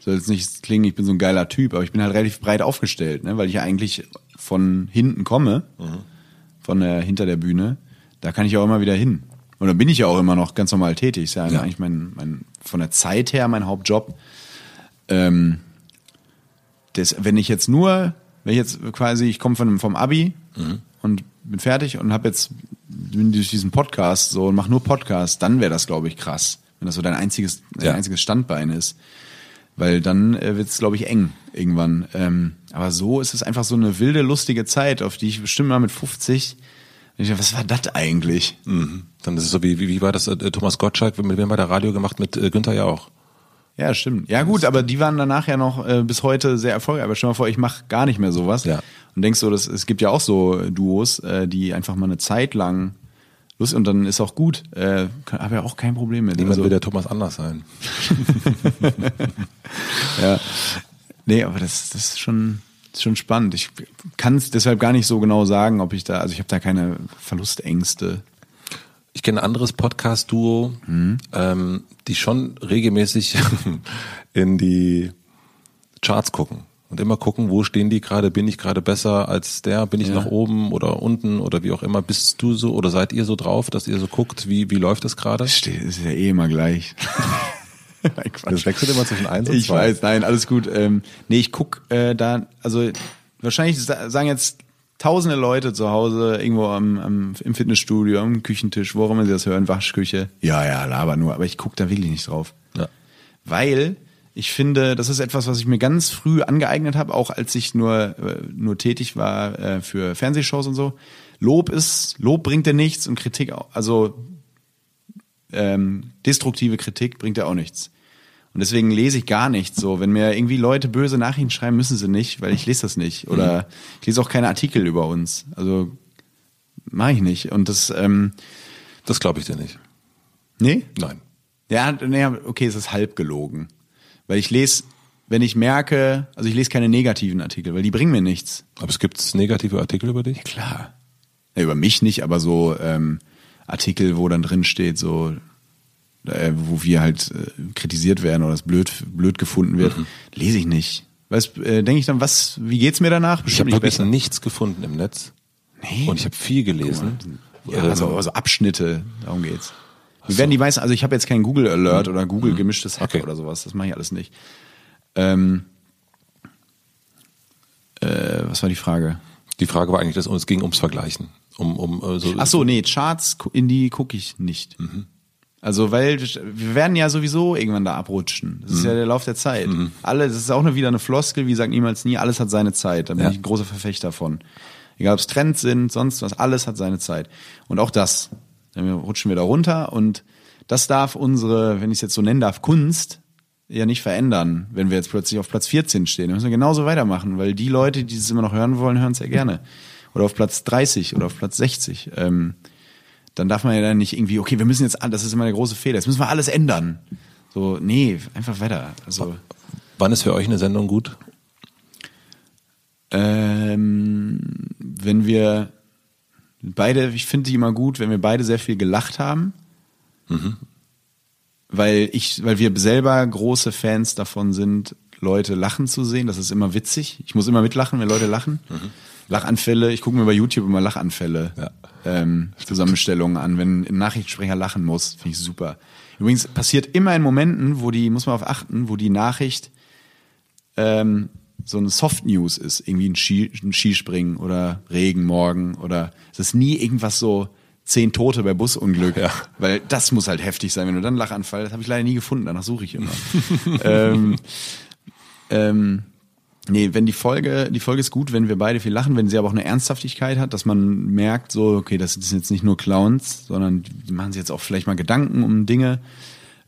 soll jetzt nicht klingen, ich bin so ein geiler Typ, aber ich bin halt relativ breit aufgestellt, ne, weil ich ja eigentlich von hinten komme, von der, hinter der Bühne, da kann ich auch immer wieder hin. Und da bin ich ja auch immer noch ganz normal tätig. Ist ja, Ja. eigentlich mein, mein, von der Zeit her mein Hauptjob. Ähm, das, wenn ich jetzt nur, wenn ich jetzt quasi, ich komme von vom Abi und bin fertig und habe jetzt bin durch diesen Podcast so und mach nur Podcast, dann wäre das, glaube ich, krass, wenn das so dein einziges, dein Ja. einziges Standbein ist. Weil dann äh, wird es, glaube ich, eng irgendwann. Ähm, aber so ist es einfach so eine wilde, lustige Zeit, auf die ich bestimmt mal mit 50. Ich dachte, was war das eigentlich? Mhm. Dann ist es so wie, wie, wie war das, äh, Thomas Gottschalk, mit wem hat er Radio gemacht? Mit äh, Günther Jauch. Ja, stimmt. Ja gut, aber die waren danach ja noch äh, bis heute sehr erfolgreich. Aber stell mal vor, ich mache gar nicht mehr sowas. Ja. Und denkst so, das, es gibt ja auch so äh, Duos, äh, die einfach mal eine Zeit lang lustig und dann ist auch gut. Äh, habe ja auch kein Problem mit. Niemand Also, will der Thomas anders sein. ja. Nee, aber das, das ist schon, ist schon spannend. Ich kann es deshalb gar nicht so genau sagen, ob ich da, also ich habe da keine Verlustängste. Ich kenne ein anderes Podcast-Duo, ähm, die schon regelmäßig in die Charts gucken und immer gucken, wo stehen die gerade, bin ich gerade besser als der, bin ich Ja. nach oben oder unten oder wie auch immer. Bist du so oder seid ihr so drauf, dass ihr so guckt, wie, wie läuft das gerade? Ist ja eh immer gleich. Nein. Das wechselt immer zwischen eins und Ich zwei. weiß, nein, alles gut. Ähm, nee, ich guck äh, da, also wahrscheinlich sa- sagen jetzt tausende Leute zu Hause irgendwo am, am, im Fitnessstudio, am Küchentisch, wo auch immer sie das hören, Waschküche. Ja, ja, laber nur, aber ich guck da wirklich nicht drauf. Ja. Weil ich finde, das ist etwas, was ich mir ganz früh angeeignet habe, auch als ich nur, äh, nur tätig war äh, für Fernsehshows und so. Lob ist, Lob bringt dir nichts und Kritik auch. Also ähm, destruktive Kritik bringt ja auch nichts. Und deswegen lese ich gar nichts so. Wenn mir irgendwie Leute böse Nachrichten schreiben, müssen sie nicht, weil ich lese das nicht. Oder ich lese auch keine Artikel über uns. Also mache ich nicht. Und das, ähm, Das glaube ich dir nicht. nee? Nein. Ja, naja, okay, es ist halb gelogen. Weil ich lese, wenn ich merke, also ich lese keine negativen Artikel, weil die bringen mir nichts. Aber es gibt negative Artikel über dich? Klar. Ja, über mich nicht, aber so ähm, Artikel, wo dann drin steht, so äh, wo wir halt äh, kritisiert werden oder es blöd blöd gefunden wird, lese ich nicht. Weißt, äh, denke ich dann, was, wie geht's mir danach? Ich habe wirklich besser. nichts gefunden im Netz. Nee. Und ich habe viel gelesen. Ja, also, also Abschnitte, darum geht's. Wir werden die meisten, also ich habe jetzt keinen Google Alert oder Google gemischtes Hack Okay. oder sowas, das mache ich alles nicht. Ähm, äh, was war die Frage? Die Frage war eigentlich, dass es ging ums Vergleichen. Um, um äh, so, Ach so, nee, Charts, in die gucke ich nicht. Also, weil wir werden ja sowieso irgendwann da abrutschen. Das ist ja der Lauf der Zeit. Alle, das ist auch nur wieder eine Floskel, wie sagt niemals nie, alles hat seine Zeit. Da bin Ja. ich ein großer Verfechter von. Egal ob es Trends sind, sonst was, alles hat seine Zeit. Und auch das. Dann rutschen wir da runter und das darf unsere, wenn ich es jetzt so nennen darf, Kunst ja nicht verändern, wenn wir jetzt plötzlich auf Platz 14 stehen. Dann müssen wir genauso weitermachen, weil die Leute, die es immer noch hören wollen, hören es ja gerne. Oder auf Platz 30 oder auf Platz 60. Ähm, dann darf man ja dann nicht irgendwie, okay, wir müssen jetzt, an- das ist immer der große Fehler, jetzt müssen wir alles ändern. So, nee, einfach weiter. Also, Wann ist für euch eine Sendung gut? ähm, wenn wir beide, ich finde die immer gut, wenn wir beide sehr viel gelacht haben. Weil ich, weil wir selber große Fans davon sind, Leute lachen zu sehen. Das ist immer witzig. Ich muss immer mitlachen, wenn Leute lachen. Lachanfälle, ich gucke mir bei YouTube immer Lachanfälle, Ja. ähm, Zusammenstellungen an, wenn ein Nachrichtensprecher lachen muss, finde ich super. Übrigens passiert immer in Momenten, wo die, muss man auf achten, wo die Nachricht ähm, so eine Soft News ist, irgendwie ein, Ski, ein Skispringen oder Regen morgen oder es ist nie irgendwas so zehn Tote bei Busunglück, Ja. weil das muss halt heftig sein, wenn du dann einen Lachanfall, das habe ich leider nie gefunden, danach suche ich immer. ähm, ähm, nee, wenn die Folge, die Folge ist gut, wenn wir beide viel lachen, wenn sie aber auch eine Ernsthaftigkeit hat, dass man merkt, so, okay, das sind jetzt nicht nur Clowns, sondern die machen sich jetzt auch vielleicht mal Gedanken um Dinge.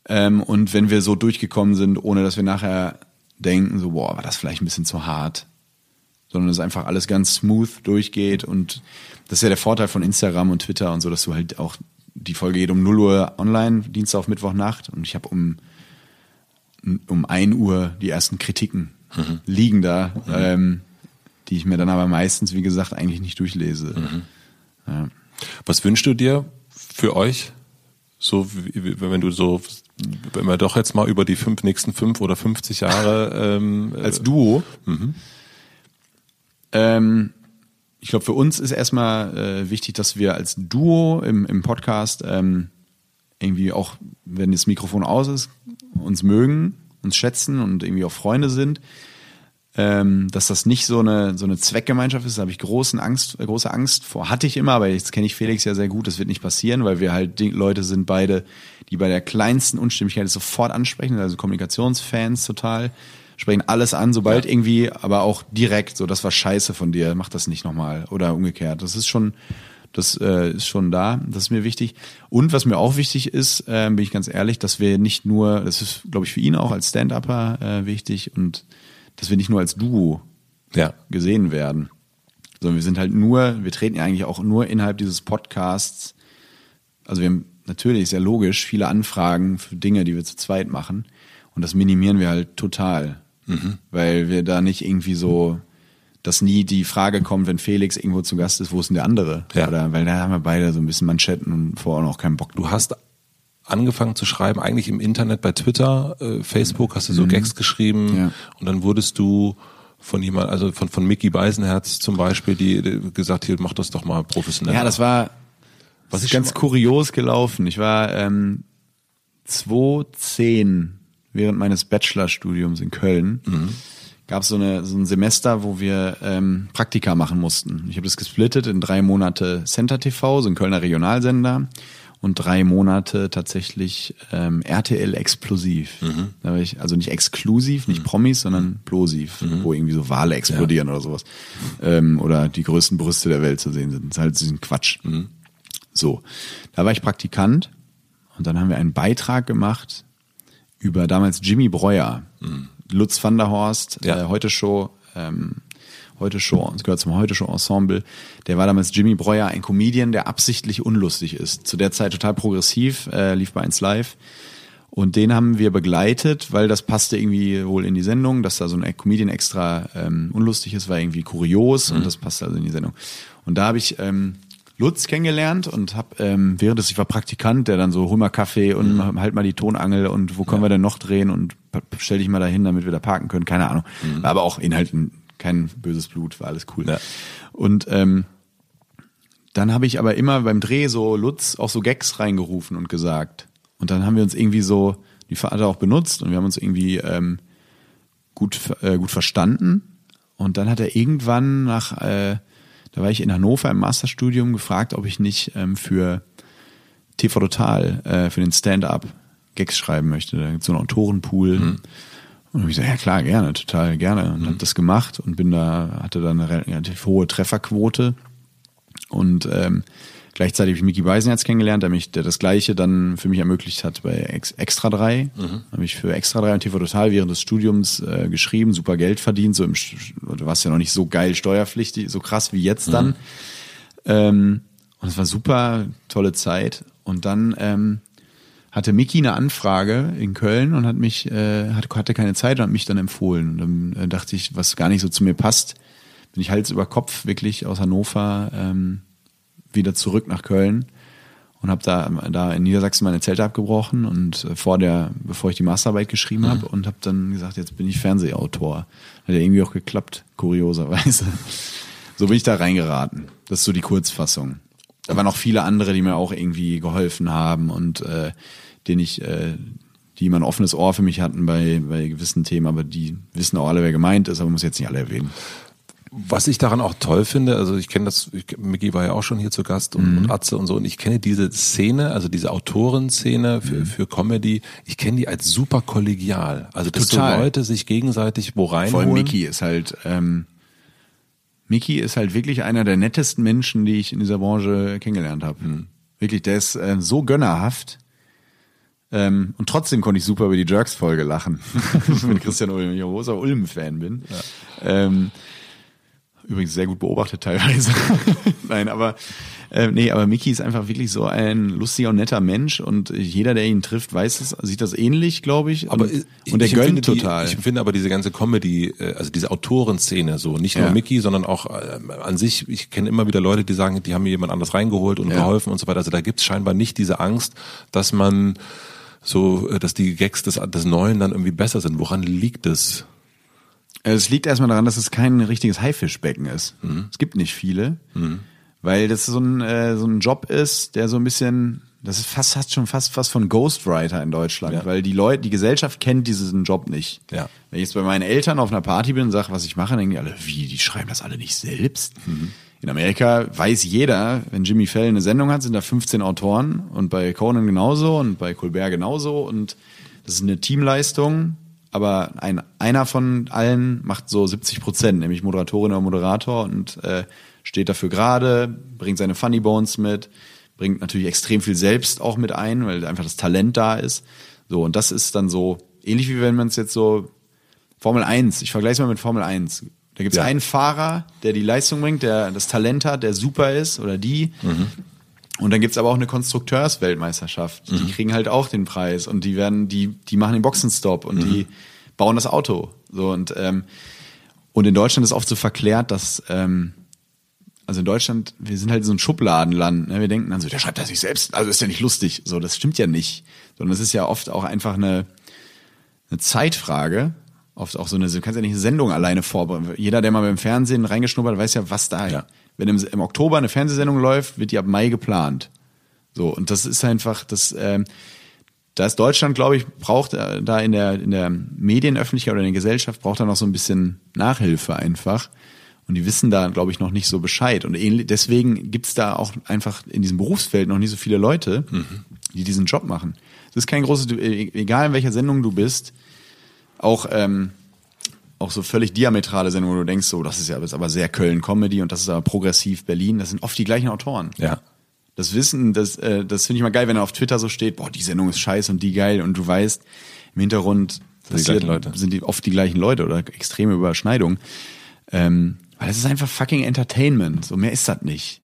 Ähm, und wenn wir so durchgekommen sind, ohne dass wir nachher denken, so, boah, war das vielleicht ein bisschen zu hart. Sondern es einfach alles ganz smooth durchgeht und das ist ja der Vorteil von Instagram und Twitter und so, dass du halt auch, die Folge geht um 0 Uhr online, Dienstag auf Mittwochnacht und ich habe um um 1 Uhr die ersten Kritiken liegen da, ähm, die ich mir dann aber meistens, wie gesagt, eigentlich nicht durchlese. Ja. Was wünschst du dir für euch? So, wenn du so, wenn wir doch jetzt mal über die fünf, nächsten fünf oder 50 Jahre, ähm, Als Duo. Ähm, ich glaube, für uns ist erstmal äh, wichtig, dass wir als Duo im, im Podcast ähm, irgendwie auch, wenn das Mikrofon aus ist, uns mögen, uns schätzen und irgendwie auch Freunde sind. ähm, dass das nicht so eine so eine Zweckgemeinschaft ist, da habe ich großen Angst, äh, große Angst vor. Hatte ich immer, aber jetzt kenne ich Felix ja sehr gut. Das wird nicht passieren, weil wir halt Leute sind beide, die bei der kleinsten Unstimmigkeit sofort ansprechen, also Kommunikationsfans total sprechen alles an, sobald ja. irgendwie, aber auch direkt, so das war Scheiße von dir, mach das nicht nochmal oder umgekehrt. Das ist schon das äh, ist schon da, das ist mir wichtig. Und was mir auch wichtig ist, äh, bin ich ganz ehrlich, dass wir nicht nur, das ist, glaube ich, für ihn auch als Stand-Upper äh, wichtig und dass wir nicht nur als Duo ja. gesehen werden, sondern wir sind halt nur, wir treten ja eigentlich auch nur innerhalb dieses Podcasts. Also wir haben natürlich, ja logisch, viele Anfragen für Dinge, die wir zu zweit machen. Und das minimieren wir halt total. Mhm. Weil wir da nicht irgendwie so, dass nie die Frage kommt, wenn Felix irgendwo zu Gast ist, wo ist denn der andere? Ja. Oder, weil da haben wir beide so ein bisschen Manschetten und vorher noch keinen Bock. Du hast angefangen zu schreiben, eigentlich im Internet bei Twitter, äh, Facebook hast du so mhm. Gags geschrieben ja. und dann wurdest du von jemand, also von, von Mickey Beisenherz zum Beispiel, die, die gesagt, hier, mach das doch mal professionell. Ja, das war was ist ganz kurios gelaufen. Ich war ähm, 2010 während meines Bachelorstudiums in Köln. Mhm. Gab so, eine, so ein Semester, wo wir ähm, Praktika machen mussten. Ich habe das gesplittet in drei Monate Center TV, so ein Kölner Regionalsender und drei Monate tatsächlich ähm, RTL explosiv. Mhm. Da war ich, also nicht exklusiv, nicht mhm. Promis, sondern plosiv, mhm. wo irgendwie so Wale explodieren ja. oder sowas. Ähm, oder die größten Brüste der Welt zu sehen sind. Das ist halt diesen Quatsch. Mhm. So, da war ich Praktikant und dann haben wir einen Beitrag gemacht über damals Jimmy Breuer, mhm. Lutz van der Horst, ja. äh, heute Show, ähm, Heute Show, es gehört zum Heute Show Ensemble. Der war damals Jimmy Breuer, ein Comedian, der absichtlich unlustig ist. Zu der Zeit total progressiv, äh, lief bei 1 Live. Und den haben wir begleitet, weil das passte irgendwie wohl in die Sendung, dass da so ein Comedian extra ähm, unlustig ist, war irgendwie kurios mhm. und das passte also in die Sendung. Und da habe ich ähm, Lutz kennengelernt und habe ähm, während des ich war Praktikant, der dann so hol mal Kaffee und mhm. halt mal die Tonangel und wo können ja. wir denn noch drehen und stell dich mal dahin, damit wir da parken können, keine Ahnung. Mhm. War aber auch Inhalt kein böses Blut, war alles cool. Ja. Und ähm, dann habe ich aber immer beim Dreh so Lutz auch so Gags reingerufen und gesagt. Und dann haben wir uns irgendwie so, die Vater auch benutzt und wir haben uns irgendwie ähm, gut, äh, gut verstanden. Und dann hat er irgendwann nach, äh, da war ich in Hannover im Masterstudium gefragt, ob ich nicht ähm, für TV Total, äh, für den Stand-up Gags schreiben möchte. Da gibt es so einen Autorenpool. Mhm. Und ich so, ja klar, gerne, total gerne. Und mhm. habe das gemacht und bin da, hatte dann eine relativ hohe Trefferquote. Und ähm, gleichzeitig habe ich Mickey Beisenherz kennengelernt, der mich, der das Gleiche dann für mich ermöglicht hat bei Ex Extra 3. Mhm. Habe ich für Extra 3 und TV Total während des Studiums äh, geschrieben, super Geld verdient, so im, du warst ja noch nicht so geil steuerpflichtig, so krass wie jetzt dann. Mhm. Ähm, und es war super, tolle Zeit. Und dann ähm, hatte Miki eine Anfrage in Köln und hat mich, äh, hatte keine Zeit und hat mich dann empfohlen. Und dann äh, dachte ich, was gar nicht so zu mir passt, bin ich Hals über Kopf wirklich aus Hannover ähm, wieder zurück nach Köln und habe da da in Niedersachsen meine Zelte abgebrochen und äh, vor der bevor ich die Masterarbeit geschrieben mhm. habe und habe dann gesagt jetzt bin ich Fernsehautor hat ja irgendwie auch geklappt kurioserweise so bin ich da reingeraten das ist so die Kurzfassung da waren auch viele andere, die mir auch irgendwie geholfen haben und äh, denen ich, äh, die immer ein offenes Ohr für mich hatten bei, bei gewissen Themen, aber die wissen auch alle, wer gemeint ist, aber muss jetzt nicht alle erwähnen. Was ich daran auch toll finde, also ich kenne das, ich, Micky war ja auch schon hier zu Gast und, mhm. und Atze und so, und ich kenne diese Szene, also diese Autorenszene für, mhm. für Comedy, ich kenne die als super kollegial. Also dass Total. so Leute sich gegenseitig wo reinholen. Vor allem Micky ist halt, ähm, Miki ist halt wirklich einer der nettesten Menschen, die ich in dieser Branche kennengelernt habe. Mhm. Wirklich, der ist äh, so gönnerhaft. Ähm, und trotzdem konnte ich super über die Jerks-Folge lachen. Wenn Christian Ulm, ich großer Ulm-Fan bin. Ja. Ähm, übrigens sehr gut beobachtet teilweise. Nein, aber äh, nee, aber Mickey ist einfach wirklich so ein lustiger und netter Mensch und jeder, der ihn trifft, weiß es, sieht das ähnlich, glaube ich. Aber und, ich, und er gönnt total. Die, ich finde aber diese ganze Comedy, äh, also diese Autorenszene so, nicht nur ja. Mickey, sondern auch äh, an sich, ich kenne immer wieder Leute, die sagen, die haben mir jemand anders reingeholt und ja. geholfen und so weiter. Also da gibt's scheinbar nicht diese Angst, dass man so, äh, dass die Gags des, des Neuen dann irgendwie besser sind. Woran liegt es? Es liegt erstmal daran, dass es kein richtiges Haifischbecken ist. Mhm. Es gibt nicht viele. Mhm weil das so ein, äh, so ein Job ist, der so ein bisschen, das ist fast, fast schon fast, fast von Ghostwriter in Deutschland, Ja. weil die Leute, die Gesellschaft kennt diesen Job nicht. Ja. Wenn ich jetzt bei meinen Eltern auf einer Party bin und sage, was ich mache, denken die alle, wie, die schreiben das alle nicht selbst? In Amerika weiß jeder, wenn Jimmy Fallon eine Sendung hat, sind da 15 Autoren und bei Conan genauso und bei Colbert genauso und das ist eine Teamleistung, aber ein, einer von allen macht so 70 Prozent, nämlich Moderatorin oder Moderator und äh, steht dafür gerade, bringt seine Funny Bones mit, bringt natürlich extrem viel selbst auch mit ein, weil einfach das Talent da ist. So, und das ist dann so, ähnlich wie wenn man es jetzt so Formel 1, ich vergleiche es mal mit Formel 1. Da gibt es Ja. einen Fahrer, der die Leistung bringt, der das Talent hat, der super ist oder die. Und dann gibt's aber auch eine Konstrukteursweltmeisterschaft. Die kriegen halt auch den Preis und die werden, die, die machen den Boxenstopp und die bauen das Auto. So und, ähm, und in Deutschland ist oft so verklärt, dass ähm, also in Deutschland, wir sind halt so ein Schubladenland. Ne? Wir denken dann so, der schreibt das nicht selbst, also ist ja nicht lustig. So, das stimmt ja nicht. Sondern es ist ja oft auch einfach eine, eine Zeitfrage. Oft auch so eine, du kannst ja nicht eine Sendung alleine vorbereiten. Jeder, der mal beim Fernsehen reingeschnuppert, weiß ja, was da. Ja. Wenn im, im Oktober eine Fernsehsendung läuft, wird die ab Mai geplant. So, und das ist einfach, das, ähm, da ist Deutschland, glaube ich, braucht äh, da in der, in der Medienöffentlichkeit oder in der Gesellschaft braucht da noch so ein bisschen Nachhilfe einfach. Und die wissen da, glaube ich, noch nicht so Bescheid. Und ähnlich, deswegen gibt's da auch einfach in diesem Berufsfeld noch nicht so viele Leute, die diesen Job machen. Es ist kein großes, e- egal in welcher Sendung du bist, auch, ähm, auch so völlig diametrale Sendungen, wo du denkst, so, das ist ja jetzt aber sehr Köln-Comedy und das ist aber progressiv Berlin, das sind oft die gleichen Autoren. Ja. Das Wissen, das, äh, das finde ich mal geil, wenn er auf Twitter so steht, boah, die Sendung ist scheiße und die geil und du weißt, im Hintergrund die passiert- gleichen Leute. sind die oft die gleichen Leute oder extreme Überschneidungen. Ähm, weil das ist einfach fucking Entertainment. So mehr ist das nicht.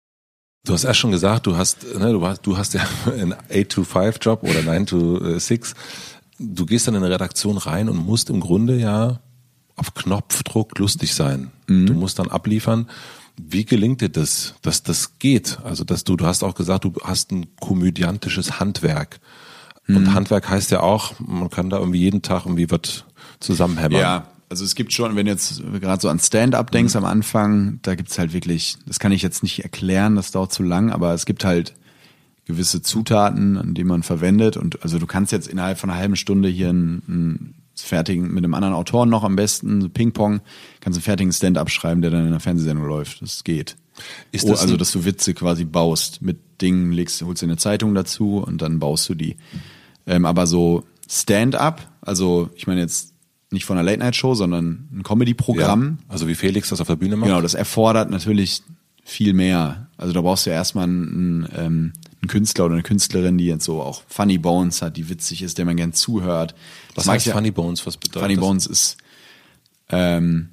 Du hast erst schon gesagt, du hast, ne, du, hast, du hast ja einen 8-to-5-Job oder 9-to-6. Du gehst dann in eine Redaktion rein und musst im Grunde ja auf Knopfdruck lustig sein. Du musst dann abliefern. Wie gelingt dir das, dass das geht? Also, dass du, du hast auch gesagt, du hast ein komödiantisches Handwerk. Und Handwerk heißt ja auch, man kann da irgendwie jeden Tag irgendwie was zusammenhämmern. Ja, also es gibt schon, wenn du jetzt gerade so an Stand-up denkst am Anfang, da gibt's halt wirklich, das kann ich jetzt nicht erklären, das dauert zu lang, aber es gibt halt gewisse Zutaten, an die man verwendet und also du kannst jetzt innerhalb von einer halben Stunde hier einen, einen fertigen, mit einem anderen Autoren noch am besten, so Ping-Pong, kannst einen fertigen Stand-up schreiben, der dann in einer Fernsehsendung läuft. Das geht. Ist oh, das also, ein- dass du Witze quasi baust mit Dingen, legst, holst dir eine Zeitung dazu und dann baust du die. Ähm, aber so Stand-up, also ich meine jetzt nicht von einer Late-Night-Show, sondern ein Comedy-Programm, Ja. Also wie Felix das auf der Bühne macht. Genau, das erfordert natürlich viel mehr. Also da brauchst du ja erstmal einen, ähm, einen Künstler oder eine Künstlerin, die jetzt so auch Funny Bones hat, die witzig ist, der man gern zuhört. Das Was heißt ja- Funny Bones? Was bedeutet Funny das? Bones ist, ähm,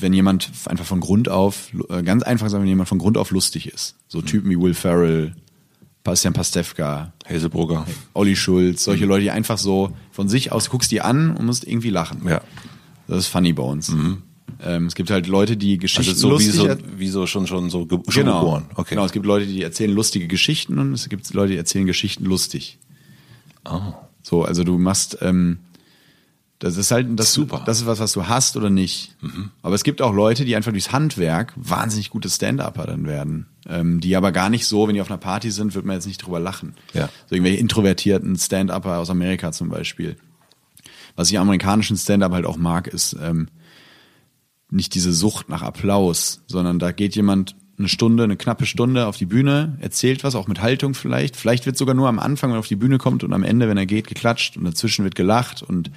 wenn jemand einfach von Grund auf, äh, ganz einfach sagen, wenn jemand von Grund auf lustig ist. Mhm. So Typen wie Will Ferrell, Bastian Pastewka, Hazelbrugger. Olli Schulz, Mhm. solche Leute, die einfach so von sich aus, guckst die an und musst irgendwie lachen. Ja. Das ist Funny Bones. Ähm, es gibt halt Leute, die Geschichten Also so wie so, wie so schon, schon so ge schon genau. geboren. Okay. Genau, es gibt Leute, die erzählen lustige Geschichten und es gibt Leute, die erzählen Geschichten lustig. Ah. So, also du machst, ähm, das ist halt, das, Super. das ist was, was du hast oder nicht. Aber es gibt auch Leute, die einfach durchs Handwerk wahnsinnig gute Stand-Upper dann werden. Ähm, die aber gar nicht so, wenn die auf einer Party sind, wird man jetzt nicht drüber lachen. Ja. So irgendwelche introvertierten Stand-Upper aus Amerika zum Beispiel. Was ich am amerikanischen Stand-Up halt auch mag, ist ähm, nicht diese Sucht nach Applaus, sondern da geht jemand eine Stunde, eine knappe Stunde auf die Bühne, erzählt was, auch mit Haltung vielleicht. Vielleicht wird sogar nur am Anfang, wenn er auf die Bühne kommt und am Ende, wenn er geht, geklatscht und dazwischen wird gelacht und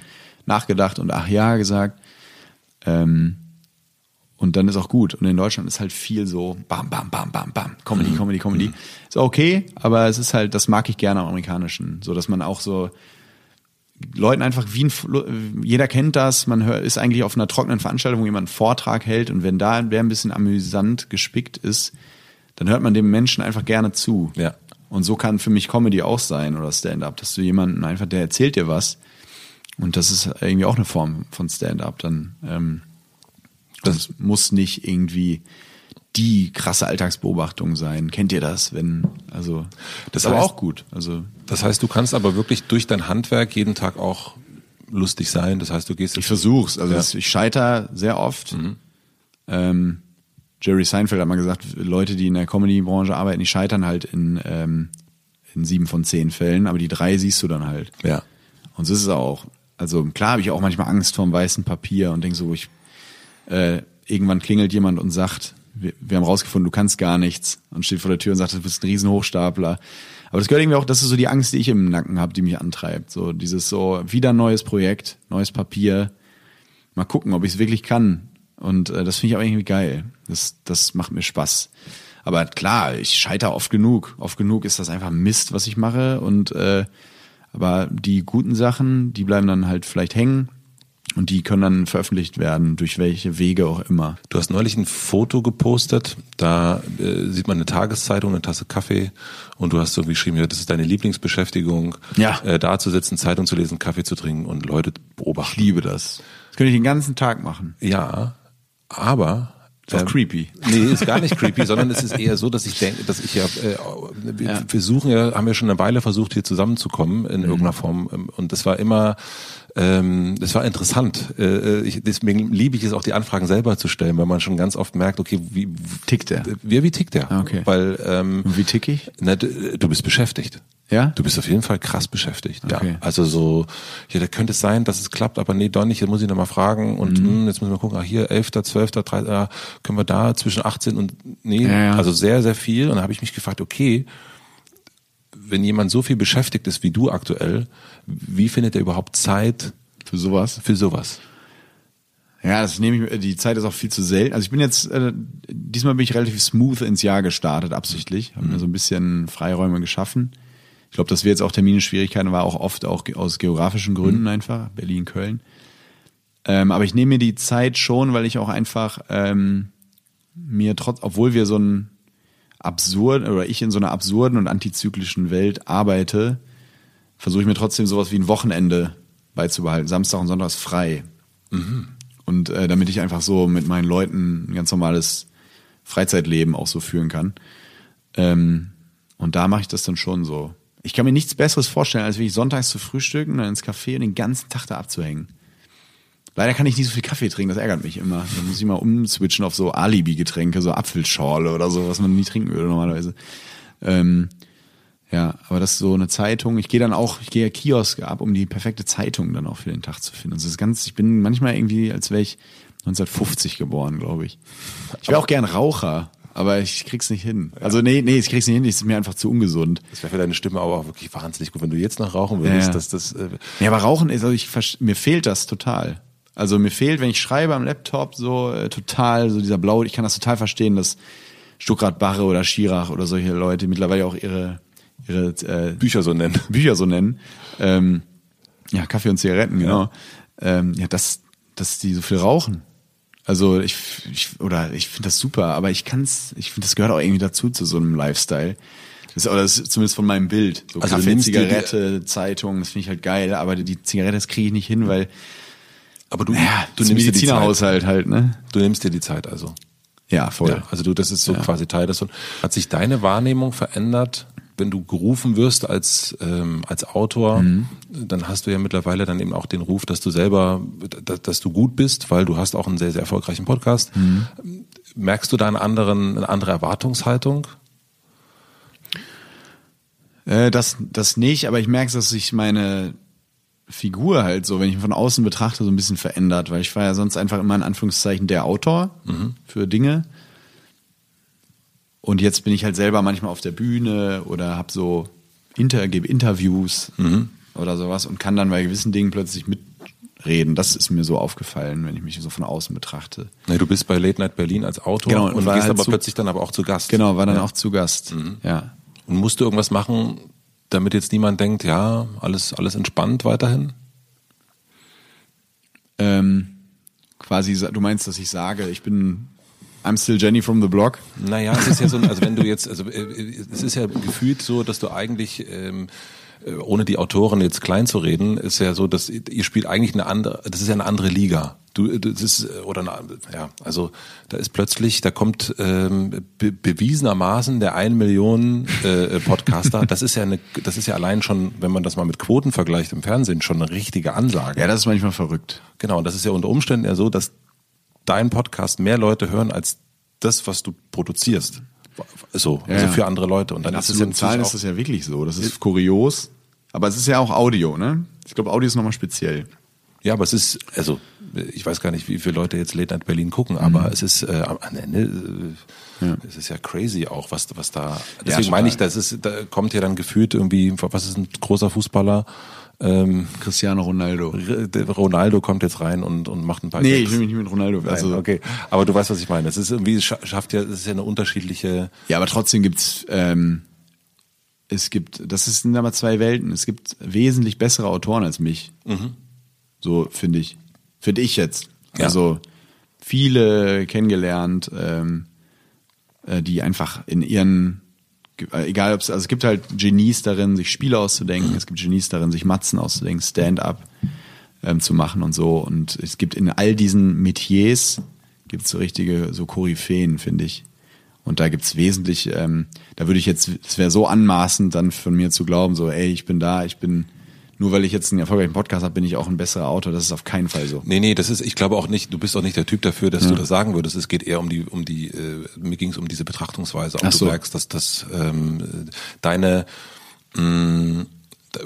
nachgedacht und ach ja gesagt. Ähm, und dann ist auch gut. Und in Deutschland ist halt viel so bam, bam, bam, bam, bam, Comedy, Comedy, Comedy. Ist okay, aber es ist halt, das mag ich gerne am amerikanischen, so dass man auch so Leuten einfach wie ein, jeder kennt das, man hört, ist eigentlich auf einer trockenen Veranstaltung, wo jemand einen Vortrag hält und wenn da wer ein bisschen amüsant gespickt ist, dann hört man dem Menschen einfach gerne zu. Ja. Und so kann für mich Comedy auch sein oder Stand-up, dass du jemanden einfach, der erzählt dir was und das ist irgendwie auch eine Form von Stand-up. Dann ähm, das muss nicht irgendwie die krasse Alltagsbeobachtung sein. Kennt ihr das? Wenn also das ist aber heißt- auch gut. Also Das heißt, du kannst aber wirklich durch dein Handwerk jeden Tag auch lustig sein. Das heißt, du gehst Ich versuch's. Also Ja. das, ich scheiter sehr oft. Ähm, Jerry Seinfeld hat mal gesagt, Leute, die in der Comedy-Branche arbeiten, die scheitern halt in, ähm, in sieben von zehn Fällen, aber die drei siehst du dann halt. Ja. Und so ist es auch. Also klar habe ich auch manchmal Angst vorm weißen Papier und denke so, ich, äh, irgendwann klingelt jemand und sagt, wir, wir haben rausgefunden, du kannst gar nichts und steht vor der Tür und sagt, du bist ein Riesenhochstapler. Aber das gehört irgendwie auch, das ist so die Angst, die ich im Nacken habe, die mich antreibt. So dieses so, wieder neues Projekt, neues Papier. Mal gucken, ob ich es wirklich kann. Und äh, das finde ich auch irgendwie geil. Das, das macht mir Spaß. Aber klar, ich scheitere oft genug. Oft genug ist das einfach Mist, was ich mache. Und äh, aber die guten Sachen, die bleiben dann halt vielleicht hängen. Und die können dann veröffentlicht werden, durch welche Wege auch immer. Du hast neulich ein Foto gepostet, da äh, sieht man eine Tageszeitung, eine Tasse Kaffee und du hast so geschrieben, ja, das ist deine Lieblingsbeschäftigung, Ja. äh, da zu sitzen, Zeitung zu lesen, Kaffee zu trinken und Leute Ich beobachten. liebe das. Das könnte ich den ganzen Tag machen. Ja, aber Ist auch ähm, creepy. Nee, ist gar nicht creepy, sondern es ist eher so, dass ich denke, dass ich ja, äh, wir, Ja. wir suchen ja, haben ja schon eine Weile versucht, hier zusammenzukommen in irgendeiner Form. Und das war immer, ähm, das war interessant. Äh, ich, deswegen liebe ich es auch, die Anfragen selber zu stellen, weil man schon ganz oft merkt, okay, wie Tickt der? Wie, wie tickt der? Ah, okay. Weil ähm, wie tick ich? na, du, du bist beschäftigt. Ja? Du bist auf jeden Fall krass beschäftigt. Okay. Ja. Also so, ja, da könnte es sein, dass es klappt, aber nee, doch nicht. Jetzt muss ich noch mal fragen und Mhm. hm, jetzt müssen wir gucken. Ah, hier 11., 12., 13. Ah, können wir da zwischen 18 und nee, Ja, ja. also sehr, sehr viel. Und da habe ich mich gefragt, okay, wenn jemand so viel beschäftigt ist wie du aktuell, wie findet er überhaupt Zeit Für sowas? für sowas? Ja, das nehme ich, die Zeit ist auch viel zu selten. Also ich bin jetzt, äh, diesmal bin ich relativ smooth ins Jahr gestartet, absichtlich. Habe mir so ein bisschen Freiräume geschaffen. Ich glaube, dass wir jetzt auch Terminschwierigkeiten war auch oft auch aus geografischen Gründen einfach, Berlin, Köln. Ähm, aber ich nehme mir die Zeit schon, weil ich auch einfach ähm, mir trotz, obwohl wir so ein absurd oder ich in so einer absurden und antizyklischen Welt arbeite, versuche ich mir trotzdem sowas wie ein Wochenende beizubehalten. Samstag und Sonntag ist frei. Und äh, damit ich einfach so mit meinen Leuten ein ganz normales Freizeitleben auch so führen kann. Ähm, und da mache ich das dann schon so. Ich kann mir nichts Besseres vorstellen, als wirklich sonntags zu frühstücken, dann ins Café und den ganzen Tag da abzuhängen. Leider kann ich nicht so viel Kaffee trinken, das ärgert mich immer. Da muss ich mal umswitchen auf so Alibi-Getränke, so Apfelschorle oder so, was man nie trinken würde normalerweise. Ähm, ja, aber das ist so eine Zeitung. Ich gehe dann auch, ich gehe ja Kioske ab, um die perfekte Zeitung dann auch für den Tag zu finden. Also das ganz, ich bin manchmal irgendwie, als wäre ich 1950 geboren, glaube ich. Ich wäre auch gern Raucher, aber ich krieg's nicht hin. Also nee, nee, ich krieg's nicht hin, das ist mir einfach zu ungesund. Das wäre für deine Stimme aber auch wirklich wahnsinnig gut, wenn du jetzt noch rauchen würdest. Ja. dass das, äh, Ja, aber Rauchen ist, also ich, mir fehlt das total. Also mir fehlt, wenn ich schreibe am Laptop, so äh, total, so dieser Blau, ich kann das total verstehen, dass Stuckrad Barre oder Schirach oder solche Leute mittlerweile auch ihre, ihre äh, Bücher so nennen. Bücher so nennen. Ähm, ja, Kaffee und Zigaretten, genau. Ja, ähm, ja dass, dass die so viel rauchen. Also ich, ich oder ich finde das super, aber ich kann's, ich finde, das gehört auch irgendwie dazu zu so einem Lifestyle. Das ist, oder das ist zumindest von meinem Bild. So Also Kaffee, dir die- Zigarette, Zeitung, das finde ich halt geil, aber die Zigarette, das kriege ich nicht hin, weil Aber du, ja, du nimmst dir die Zeit. Medizinerhaushalt halt, ne? Du nimmst dir die Zeit also. Ja, voll. Ja, also du, das ist so Ja. quasi Teil des. Hat sich deine Wahrnehmung verändert, wenn du gerufen wirst als ähm, als Autor? Mhm. Dann hast du ja mittlerweile dann eben auch den Ruf, dass du selber, dass, dass du gut bist, weil du hast auch einen sehr sehr erfolgreichen Podcast. Mhm. Merkst du da einen anderen, eine andere Erwartungshaltung? Äh, das, das nicht, aber ich merke, dass sich meine Figur halt so, wenn ich ihn von außen betrachte, so ein bisschen verändert, weil ich war ja sonst einfach immer in Anführungszeichen der Autor für Dinge. Und jetzt bin ich halt selber manchmal auf der Bühne oder hab so Inter gebe Interviews oder sowas und kann dann bei gewissen Dingen plötzlich mitreden. Das ist mir so aufgefallen, wenn ich mich so von außen betrachte. Nee, du bist bei Late Night Berlin als Autor Genau, und, und gehst halt aber zu- plötzlich dann aber auch zu Gast. Genau, war dann Ja. auch zu Gast. Ja. Und musst du irgendwas machen, damit jetzt niemand denkt, ja, alles, alles entspannt weiterhin? Ähm, quasi, du meinst, dass ich sage, ich bin I'm still Jenny from the block. Naja, es ist ja so, also wenn du jetzt, also äh, es ist ja gefühlt so, dass du eigentlich, ähm, äh, ohne die Autoren jetzt klein zu reden, ist ja so, dass ihr spielt eigentlich eine andere, das ist ja eine andere Liga. Du, das ist, äh, oder eine, ja, also da ist plötzlich, da kommt ähm, be bewiesenermaßen der ein Million äh, Podcaster. Das ist ja eine, das ist ja allein schon, wenn man das mal mit Quoten vergleicht im Fernsehen, schon eine richtige Ansage. Ja, das ist manchmal verrückt. Genau, und das ist ja unter Umständen ja so, dass dein Podcast mehr Leute hören als das, was du produzierst. So, also Ja. für andere Leute. Und dann In ist es ja Zahlen ist das ja wirklich so. Das ist kurios. Aber es ist ja auch Audio, ne? Ich glaube, Audio ist nochmal speziell. Ja, aber es ist, also ich weiß gar nicht, wie viele Leute jetzt Late Night Berlin gucken, aber es ist äh, am Ende, äh, Mhm. Ja. es ist ja crazy auch, was, was da. Deswegen total. meine ich, das ist, da kommt ja dann gefühlt irgendwie, was ist ein großer Fußballer? Ähm, Cristiano Ronaldo. Ronaldo kommt jetzt rein und, und macht ein paar Nee, Gags. ich will mich nicht mit Ronaldo. Nein, Also, okay. Aber du weißt, was ich meine. Es ist irgendwie, es scha- schafft ja, es ist ja eine unterschiedliche. Ja, aber trotzdem gibt's, ähm, es gibt, das ist- sind aber zwei Welten. Es gibt wesentlich bessere Autoren als mich. So finde ich. Finde ich jetzt. Ja. Also viele kennengelernt, ähm, äh, die einfach in ihren, äh, egal ob es, also es gibt halt Genies darin, sich Spiele auszudenken, es gibt Genies darin, sich Matzen auszudenken, Stand-up ähm, zu machen und so. Und es gibt in all diesen Metiers gibt es so richtige, so Koryphäen, finde ich. Und da gibt's wesentlich, ähm, da würde ich jetzt, es wäre so anmaßend, dann von mir zu glauben, so, ey, ich bin da, ich bin, nur weil ich jetzt einen erfolgreichen Podcast habe, bin ich auch ein besserer Autor. Das ist auf keinen Fall so. Nee, nee, das ist, ich glaube auch nicht, du bist auch nicht der Typ dafür, dass du das sagen würdest. Es geht eher um die, um die, äh, mir ging es um diese Betrachtungsweise. Ob Ach du so. merkst, dass das ähm, deine mh,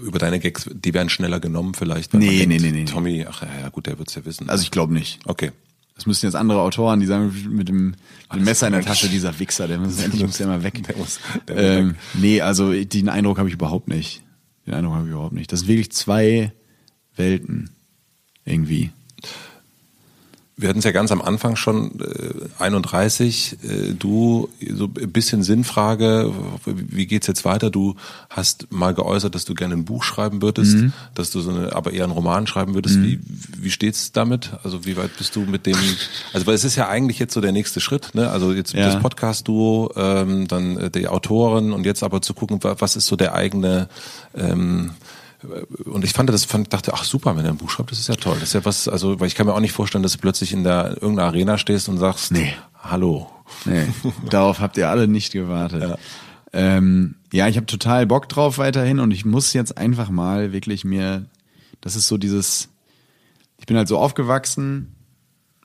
über deine Gags, die werden schneller genommen vielleicht. Nee, nee, nee, nee. Tommy, ach ja, ja, gut, der wird's ja wissen. Also ich glaube nicht. okay. Das müssten jetzt andere Autoren, die sagen mit dem, mit dem Messer in der Tasche, dieser Wichser, der muss endlich muss der mal weg. Der muss- der ähm, nee, also den Eindruck habe ich überhaupt nicht. Den Eindruck habe ich überhaupt nicht. Das sind wirklich zwei Welten irgendwie. Wir hatten es ja ganz am Anfang schon, äh, 31, äh, du, so ein bisschen Sinnfrage, wie geht's jetzt weiter? Du hast mal geäußert, dass du gerne ein Buch schreiben würdest, Mhm. dass du so eine, aber eher einen Roman schreiben würdest. Wie, wie steht's damit? Also wie weit bist du mit dem, also weil es ist ja eigentlich jetzt so der nächste Schritt, ne? Also jetzt Ja. das Podcast-Duo, ähm, dann äh, die Autoren und jetzt aber zu gucken, wa- was ist so der eigene, ähm, und ich fand das, fand, dachte, ach super, wenn er ein Buch schreibt, das ist ja toll. Das ist ja was, also, weil ich kann mir auch nicht vorstellen, dass du plötzlich in der irgendeiner Arena stehst und sagst, Nee. hallo. Nee, darauf habt ihr alle nicht gewartet. Ja, ähm, ja ich habe total Bock drauf weiterhin und ich muss jetzt einfach mal wirklich mir, das ist so dieses, ich bin halt so aufgewachsen,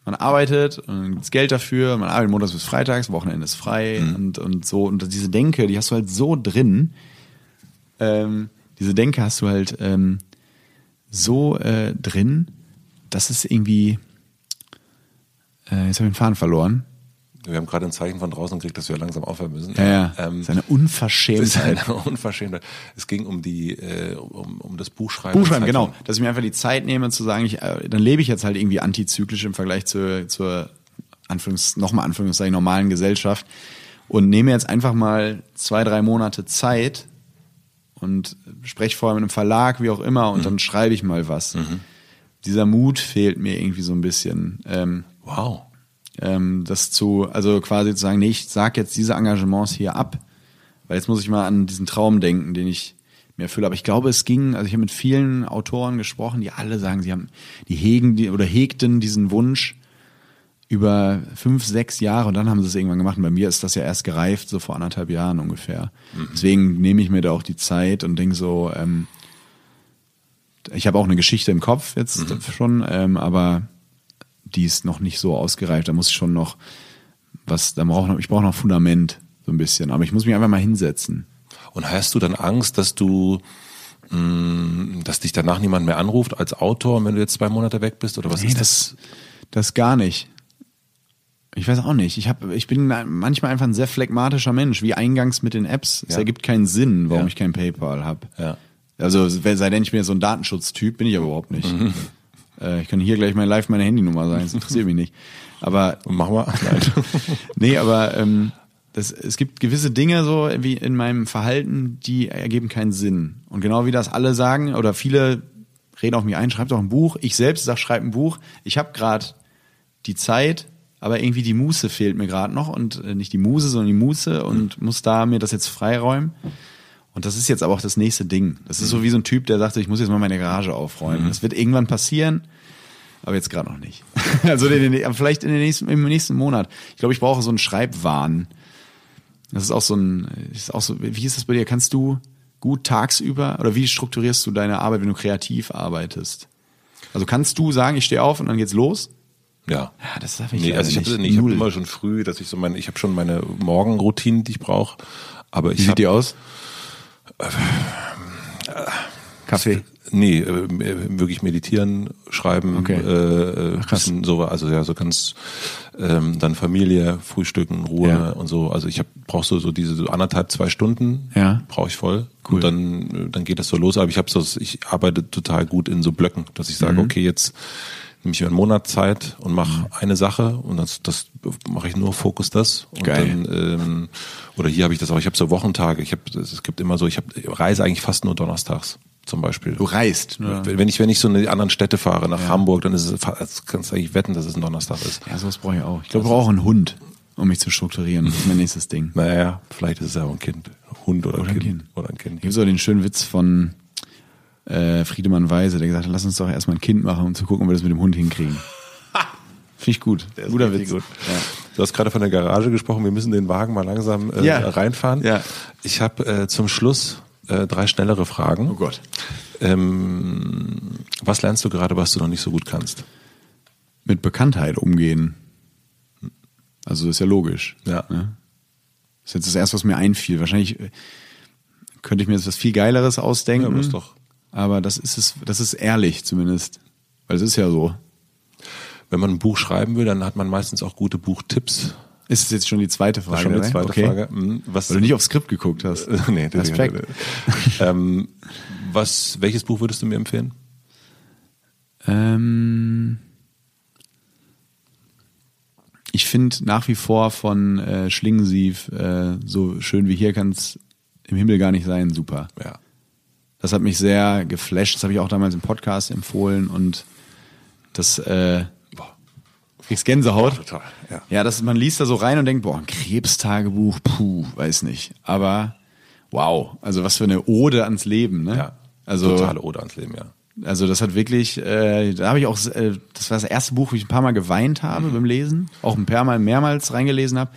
man arbeitet und dann gibt's Geld dafür, man arbeitet montags bis freitags, Wochenende ist frei und, und so. Und diese Denke, die hast du halt so drin, ähm, diese Denke hast du halt ähm, so äh, drin, dass es irgendwie, äh, jetzt habe ich den Faden verloren. Wir haben gerade ein Zeichen von draußen gekriegt, dass wir langsam aufhören müssen. Ja, ja. Ähm, das ist eine das ist Unverschämtheit. eine Unverschämtheit. Es ging um die, äh, um, um das Buchschreiben. Buchschreiben, genau. Dass ich mir einfach die Zeit nehme zu sagen, ich, äh, dann lebe ich jetzt halt irgendwie antizyklisch im Vergleich zur, zur Anführungs, nochmal Anführungszeichen, normalen Gesellschaft und nehme jetzt einfach mal zwei, drei Monate Zeit und spreche vorher mit einem Verlag, wie auch immer, und dann schreibe ich mal was. Dieser Mut fehlt mir irgendwie so ein bisschen. Ähm, Wow. ähm, das zu, also quasi zu sagen, nee, ich sag jetzt diese Engagements hier ab, weil jetzt muss ich mal an diesen Traum denken, den ich mir erfülle. Aber ich glaube, es ging, also ich habe mit vielen Autoren gesprochen, die alle sagen, sie haben, die hegen die oder hegten diesen Wunsch über fünf, sechs Jahre und dann haben sie es irgendwann gemacht. Und bei mir ist das ja erst gereift, so vor anderthalb Jahren ungefähr. Deswegen nehme ich mir da auch die Zeit und denke so, ähm, ich habe auch eine Geschichte im Kopf jetzt schon, ähm, aber die ist noch nicht so ausgereift. Da muss ich schon noch was, da brauche noch, ich brauche noch Fundament so ein bisschen. Aber ich muss mich einfach mal hinsetzen. Und hast du dann Angst, dass du, mh, dass dich danach niemand mehr anruft als Autor, wenn du jetzt zwei Monate weg bist? Oder was Nee, ist das? das, das gar nicht. Ich weiß auch nicht. Ich hab, ich bin manchmal einfach ein sehr phlegmatischer Mensch, wie eingangs mit den Apps. Es Ja. ergibt keinen Sinn, warum Ja. ich kein PayPal habe. Ja. Also sei denn, ich bin jetzt so ein Datenschutztyp, bin ich aber überhaupt nicht. Äh, ich kann hier gleich mal live meine Handynummer sagen, das interessiert mich nicht. Aber Mach mal. Nein. nee, aber ähm, das, es gibt gewisse Dinge so wie in meinem Verhalten, die ergeben keinen Sinn. Und genau wie das alle sagen oder viele reden auf mich ein, schreib doch ein Buch. Ich selbst sag, schreib ein Buch. Ich habe gerade die Zeit, aber irgendwie die Muße fehlt mir gerade noch und äh, nicht die Muse, sondern die Muße und muss da mir das jetzt freiräumen. Und das ist jetzt aber auch das nächste Ding. Das ist so wie so ein Typ, der sagte, ich muss jetzt mal meine Garage aufräumen. Das wird irgendwann passieren, aber jetzt gerade noch nicht. also in den, vielleicht in den nächsten, im nächsten Monat. Ich glaube, ich brauche so einen Schreibwahn. Das ist auch so ein, ist auch so, wie ist das bei dir? Kannst du gut tagsüber oder wie strukturierst du deine Arbeit, wenn du kreativ arbeitest? Also kannst du sagen, ich stehe auf und dann geht's los? Ja. Ja, das darf ich Nee, also ich habe nicht. nee, ich hab Null. immer schon früh, dass ich so meine, ich habe schon meine Morgenroutinen, die ich brauche. Aber ich Wie hab, sieht die aus? Kaffee. Nee, äh, wirklich meditieren, schreiben, Okay. äh, Ach, krass. bisschen so, also ja, so ganz ähm, dann Familie, Frühstücken, Ruhe Ja. und so. Also ich hab, brauch so, so diese so anderthalb, zwei Stunden Ja. brauche ich voll. Cool. Und dann, äh, dann geht das so los. Aber ich habe so, ich arbeite total gut in so Blöcken, dass ich Mhm. sage, okay, jetzt nehme ich mir einen Monat Zeit und mache Mhm. eine Sache und das, das mache ich nur Fokus das. Und Geil. dann, ähm, oder hier habe ich das auch, ich habe so Wochentage, ich habe, es gibt immer so, ich habe reise eigentlich fast nur donnerstags zum Beispiel. Du reist. Oder? Wenn ich, wenn ich so in die anderen Städte fahre, nach Hamburg, dann ist es, kannst du eigentlich wetten, dass es ein Donnerstag ist. Ja, sowas brauche ich auch. Ich glaube, ich brauche auch einen Hund, um mich zu strukturieren. Das ist mein nächstes Ding. Naja, vielleicht ist es ja auch ein Kind. Hund oder, Oder ein kind. Kind. Oder ein Kind. Gibt es auch den schönen Witz von äh, Friedemann Weise, der gesagt hat, lass uns doch erstmal ein Kind machen, um zu gucken, ob wir das mit dem Hund hinkriegen. Finde ich gut. Der Guter Witz. gut. Du hast gerade von der Garage gesprochen, wir müssen den Wagen mal langsam äh, Ja. reinfahren. Ja. Ich habe äh, zum Schluss äh, drei schnellere Fragen. Oh Gott. Ähm, was lernst du gerade, was du noch nicht so gut kannst? Mit Bekanntheit umgehen. Also ist ja logisch. Ja. Ne? Das ist jetzt das erste, was mir einfiel. Wahrscheinlich äh, könnte ich mir jetzt was viel Geileres ausdenken. Ja, aber ist doch- Aber das ist es, das ist ehrlich zumindest. Weil es ist ja so. Wenn man ein Buch schreiben will, dann hat man meistens auch gute Buchtipps. Ist es jetzt schon die zweite Frage? schon die oder? zweite okay. Frage. Mhm. Was, Weil du nicht aufs Skript geguckt hast. nee, das Respekt. ähm, was, welches Buch würdest du mir empfehlen? Ähm, ich finde nach wie vor von äh, Schlingensief äh, so schön wie hier kann es im Himmel gar nicht sein, super. Ja. Das hat mich sehr geflasht. Das habe ich auch damals im Podcast empfohlen und das äh, boah, kriegst Gänsehaut. Total, ja. Ja, das, man liest da so rein und denkt, boah, ein Krebstagebuch, puh, weiß nicht. Aber wow, also was für eine Ode ans Leben, ne? Ja. Also Totale Ode ans Leben, ja. also das hat wirklich, äh, da habe ich auch, äh, das war das erste Buch, wo ich ein paar Mal geweint habe beim Lesen, auch ein paar Mal mehrmals reingelesen habe.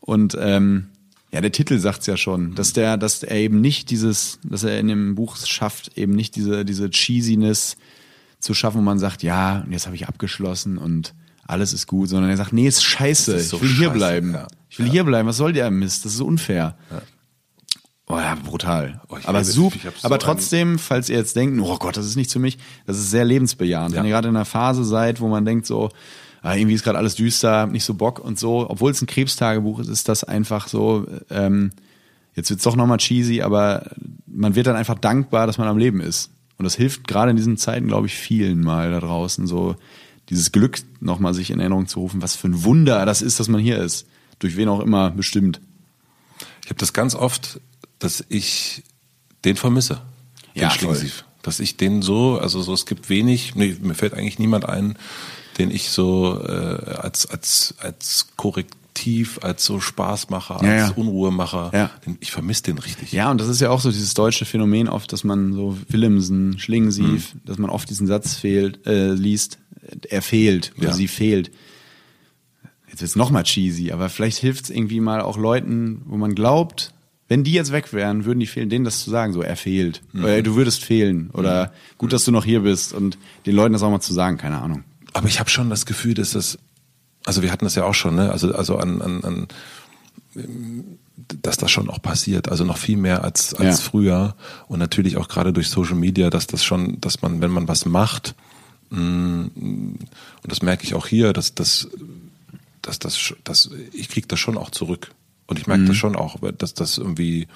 Und ähm, ja, der Titel sagt's ja schon, dass der, dass er eben nicht dieses, dass er in dem Buch es schafft, eben nicht diese diese Cheesiness zu schaffen, wo man sagt, ja, und jetzt habe ich abgeschlossen und alles ist gut, sondern er sagt, nee, ist scheiße, ist so ich will hier scheiße, bleiben, ja. ich will hier bleiben, was soll der Mist, das ist unfair. Oh ja, brutal. Oh, aber super. so aber trotzdem, falls ihr jetzt denkt, oh Gott, das ist nicht für mich, das ist sehr lebensbejahend. Ja. Wenn ihr gerade in einer Phase seid, wo man denkt so, ah, irgendwie ist gerade alles düster, nicht so Bock und so, obwohl es ein Krebstagebuch ist, ist das einfach so, ähm, jetzt wird's doch nochmal cheesy, aber man wird dann einfach dankbar, dass man am Leben ist. Und das hilft gerade in diesen Zeiten, glaube ich, vielen mal da draußen, so dieses Glück nochmal sich in Erinnerung zu rufen, was für ein Wunder das ist, dass man hier ist. Durch wen auch immer bestimmt. Ich habe das ganz oft, dass ich den vermisse. Ja, den Schlingensief. Dass ich den so, also so, es gibt wenig, nee, mir fällt eigentlich niemand ein, den ich so äh, als, als, als Korrektiv, als so Spaßmacher, Ja, als ja. Unruhemacher, Ja. ich vermisse den richtig. Ja, und das ist ja auch so dieses deutsche Phänomen oft, dass man so Willemsen, Schlingensief, dass man oft diesen Satz fehlt, äh, liest, er fehlt oder Ja. sie fehlt. Jetzt wird's noch mal cheesy, aber vielleicht hilft's irgendwie mal auch Leuten, wo man glaubt, wenn die jetzt weg wären, würden die fehlen, denen das zu sagen, so er fehlt. Oder du würdest fehlen. Oder gut, dass du noch hier bist und den Leuten das auch mal zu sagen, keine Ahnung. Aber ich habe schon das Gefühl, dass das, also wir hatten das ja auch schon, ne? Also, also an, an, an dass das schon auch passiert, also noch viel mehr als, als Ja. früher. Und natürlich auch gerade durch Social Media, dass das schon, dass man, wenn man was macht, mh, und das merke ich auch hier, dass das, dass das, dass ich krieg das schon auch zurück. Und ich merke das schon auch, dass das irgendwie,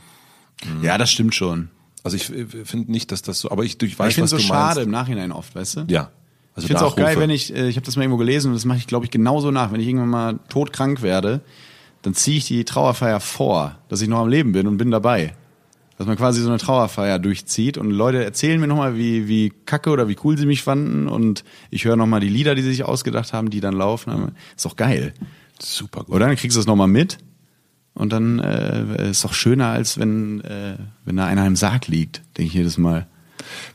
Ja, das stimmt schon. also ich finde nicht, dass das so, aber ich, ich weiß, ich finde was es so schade meinst. im Nachhinein oft, weißt du? Ja. Also ich finde es auch geil, wenn ich, äh, ich habe das mal irgendwo gelesen und das mache ich, glaube ich, genauso nach. Wenn ich irgendwann mal todkrank werde, dann ziehe ich die Trauerfeier vor, dass ich noch am Leben bin und bin dabei. Dass man quasi so eine Trauerfeier durchzieht und Leute erzählen mir nochmal, wie, wie kacke oder wie cool sie mich fanden und ich höre nochmal die Lieder, die sie sich ausgedacht haben, die dann laufen. Ist doch geil. super gut. Oder dann kriegst du es nochmal mit und dann äh, ist doch schöner, als wenn, äh, wenn da einer im Sarg liegt, denke ich jedes Mal.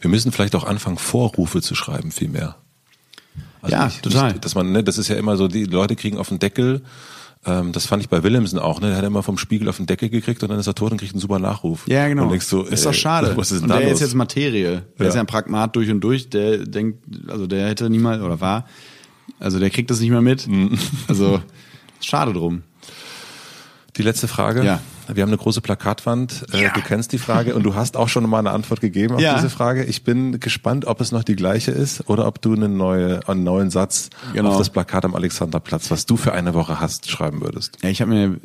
Wir müssen vielleicht auch anfangen, Vorrufe zu schreiben, viel mehr. Ja, total. Nicht, dass man, ne, das ist ja immer so, die Leute kriegen auf den Deckel, ähm, das fand ich bei Willemsen auch, ne, der hat immer vom Spiegel auf den Deckel gekriegt und dann ist er tot und kriegt einen super Nachruf. Ja, genau. Und denkst du, ist doch äh, schade. Was ist denn und da der los? ist jetzt Materie. Der Ja. ist ja ein Pragmat durch und durch. Der denkt, also der hätte niemals oder war Also der kriegt das nicht mehr mit. Also schade drum. Die letzte Frage. Ja. Wir haben eine große Plakatwand. Äh, Ja. Du kennst die Frage und du hast auch schon mal eine Antwort gegeben auf Ja. diese Frage. Ich bin gespannt, ob es noch die gleiche ist oder ob du eine neue, einen neuen Satz Genau. auf das Plakat am Alexanderplatz, was du für eine Woche hast, schreiben würdest. Ja, ich habe mir,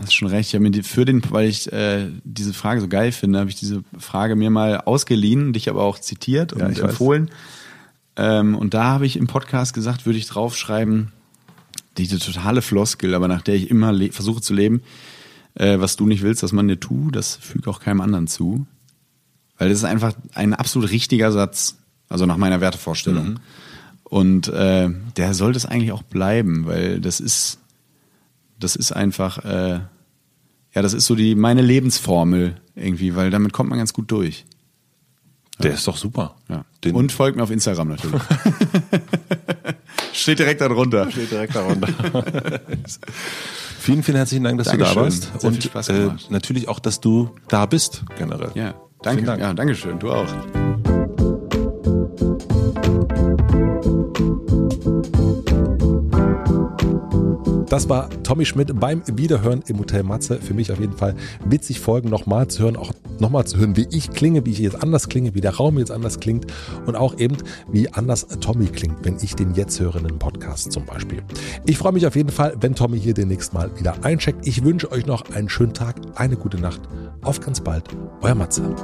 hast schon recht, ich habe mir die, für den, weil ich äh, diese Frage so geil finde, habe ich diese Frage mir mal ausgeliehen, dich aber auch zitiert und Ja, ich weiß. empfohlen. Ähm, und da habe ich im Podcast gesagt, würde ich draufschreiben, diese totale Floskel, aber nach der ich immer versuche zu leben, äh, was du nicht willst, dass man dir tut, das fügt auch keinem anderen zu. Weil das ist einfach ein absolut richtiger Satz, also nach meiner Wertevorstellung. Und äh, der sollte es eigentlich auch bleiben, weil das ist, das ist einfach, äh, ja, das ist so die meine Lebensformel irgendwie, weil damit kommt man ganz gut durch. Der ist doch super. Ja. Den Und folgt mir auf Instagram natürlich. Steht direkt darunter. steht direkt darunter. vielen, vielen herzlichen Dank, dass du Dankeschön. da warst. Sehr und äh, natürlich auch, dass du da bist, generell. Ja, danke. Dank. Ja, danke schön. Du auch. Das war Tommy Schmidt beim Wiederhören im Hotel Matze. Für mich auf jeden Fall witzig Folgen nochmal zu hören, auch nochmal zu hören, wie ich klinge, wie ich jetzt anders klinge, wie der Raum jetzt anders klingt und auch eben, wie anders Tommy klingt, wenn ich den jetzt höre in einem Podcast zum Beispiel. Ich freue mich auf jeden Fall, wenn Tommy hier demnächst mal wieder eincheckt. Ich wünsche euch noch einen schönen Tag, eine gute Nacht. Auf ganz bald, euer Matze.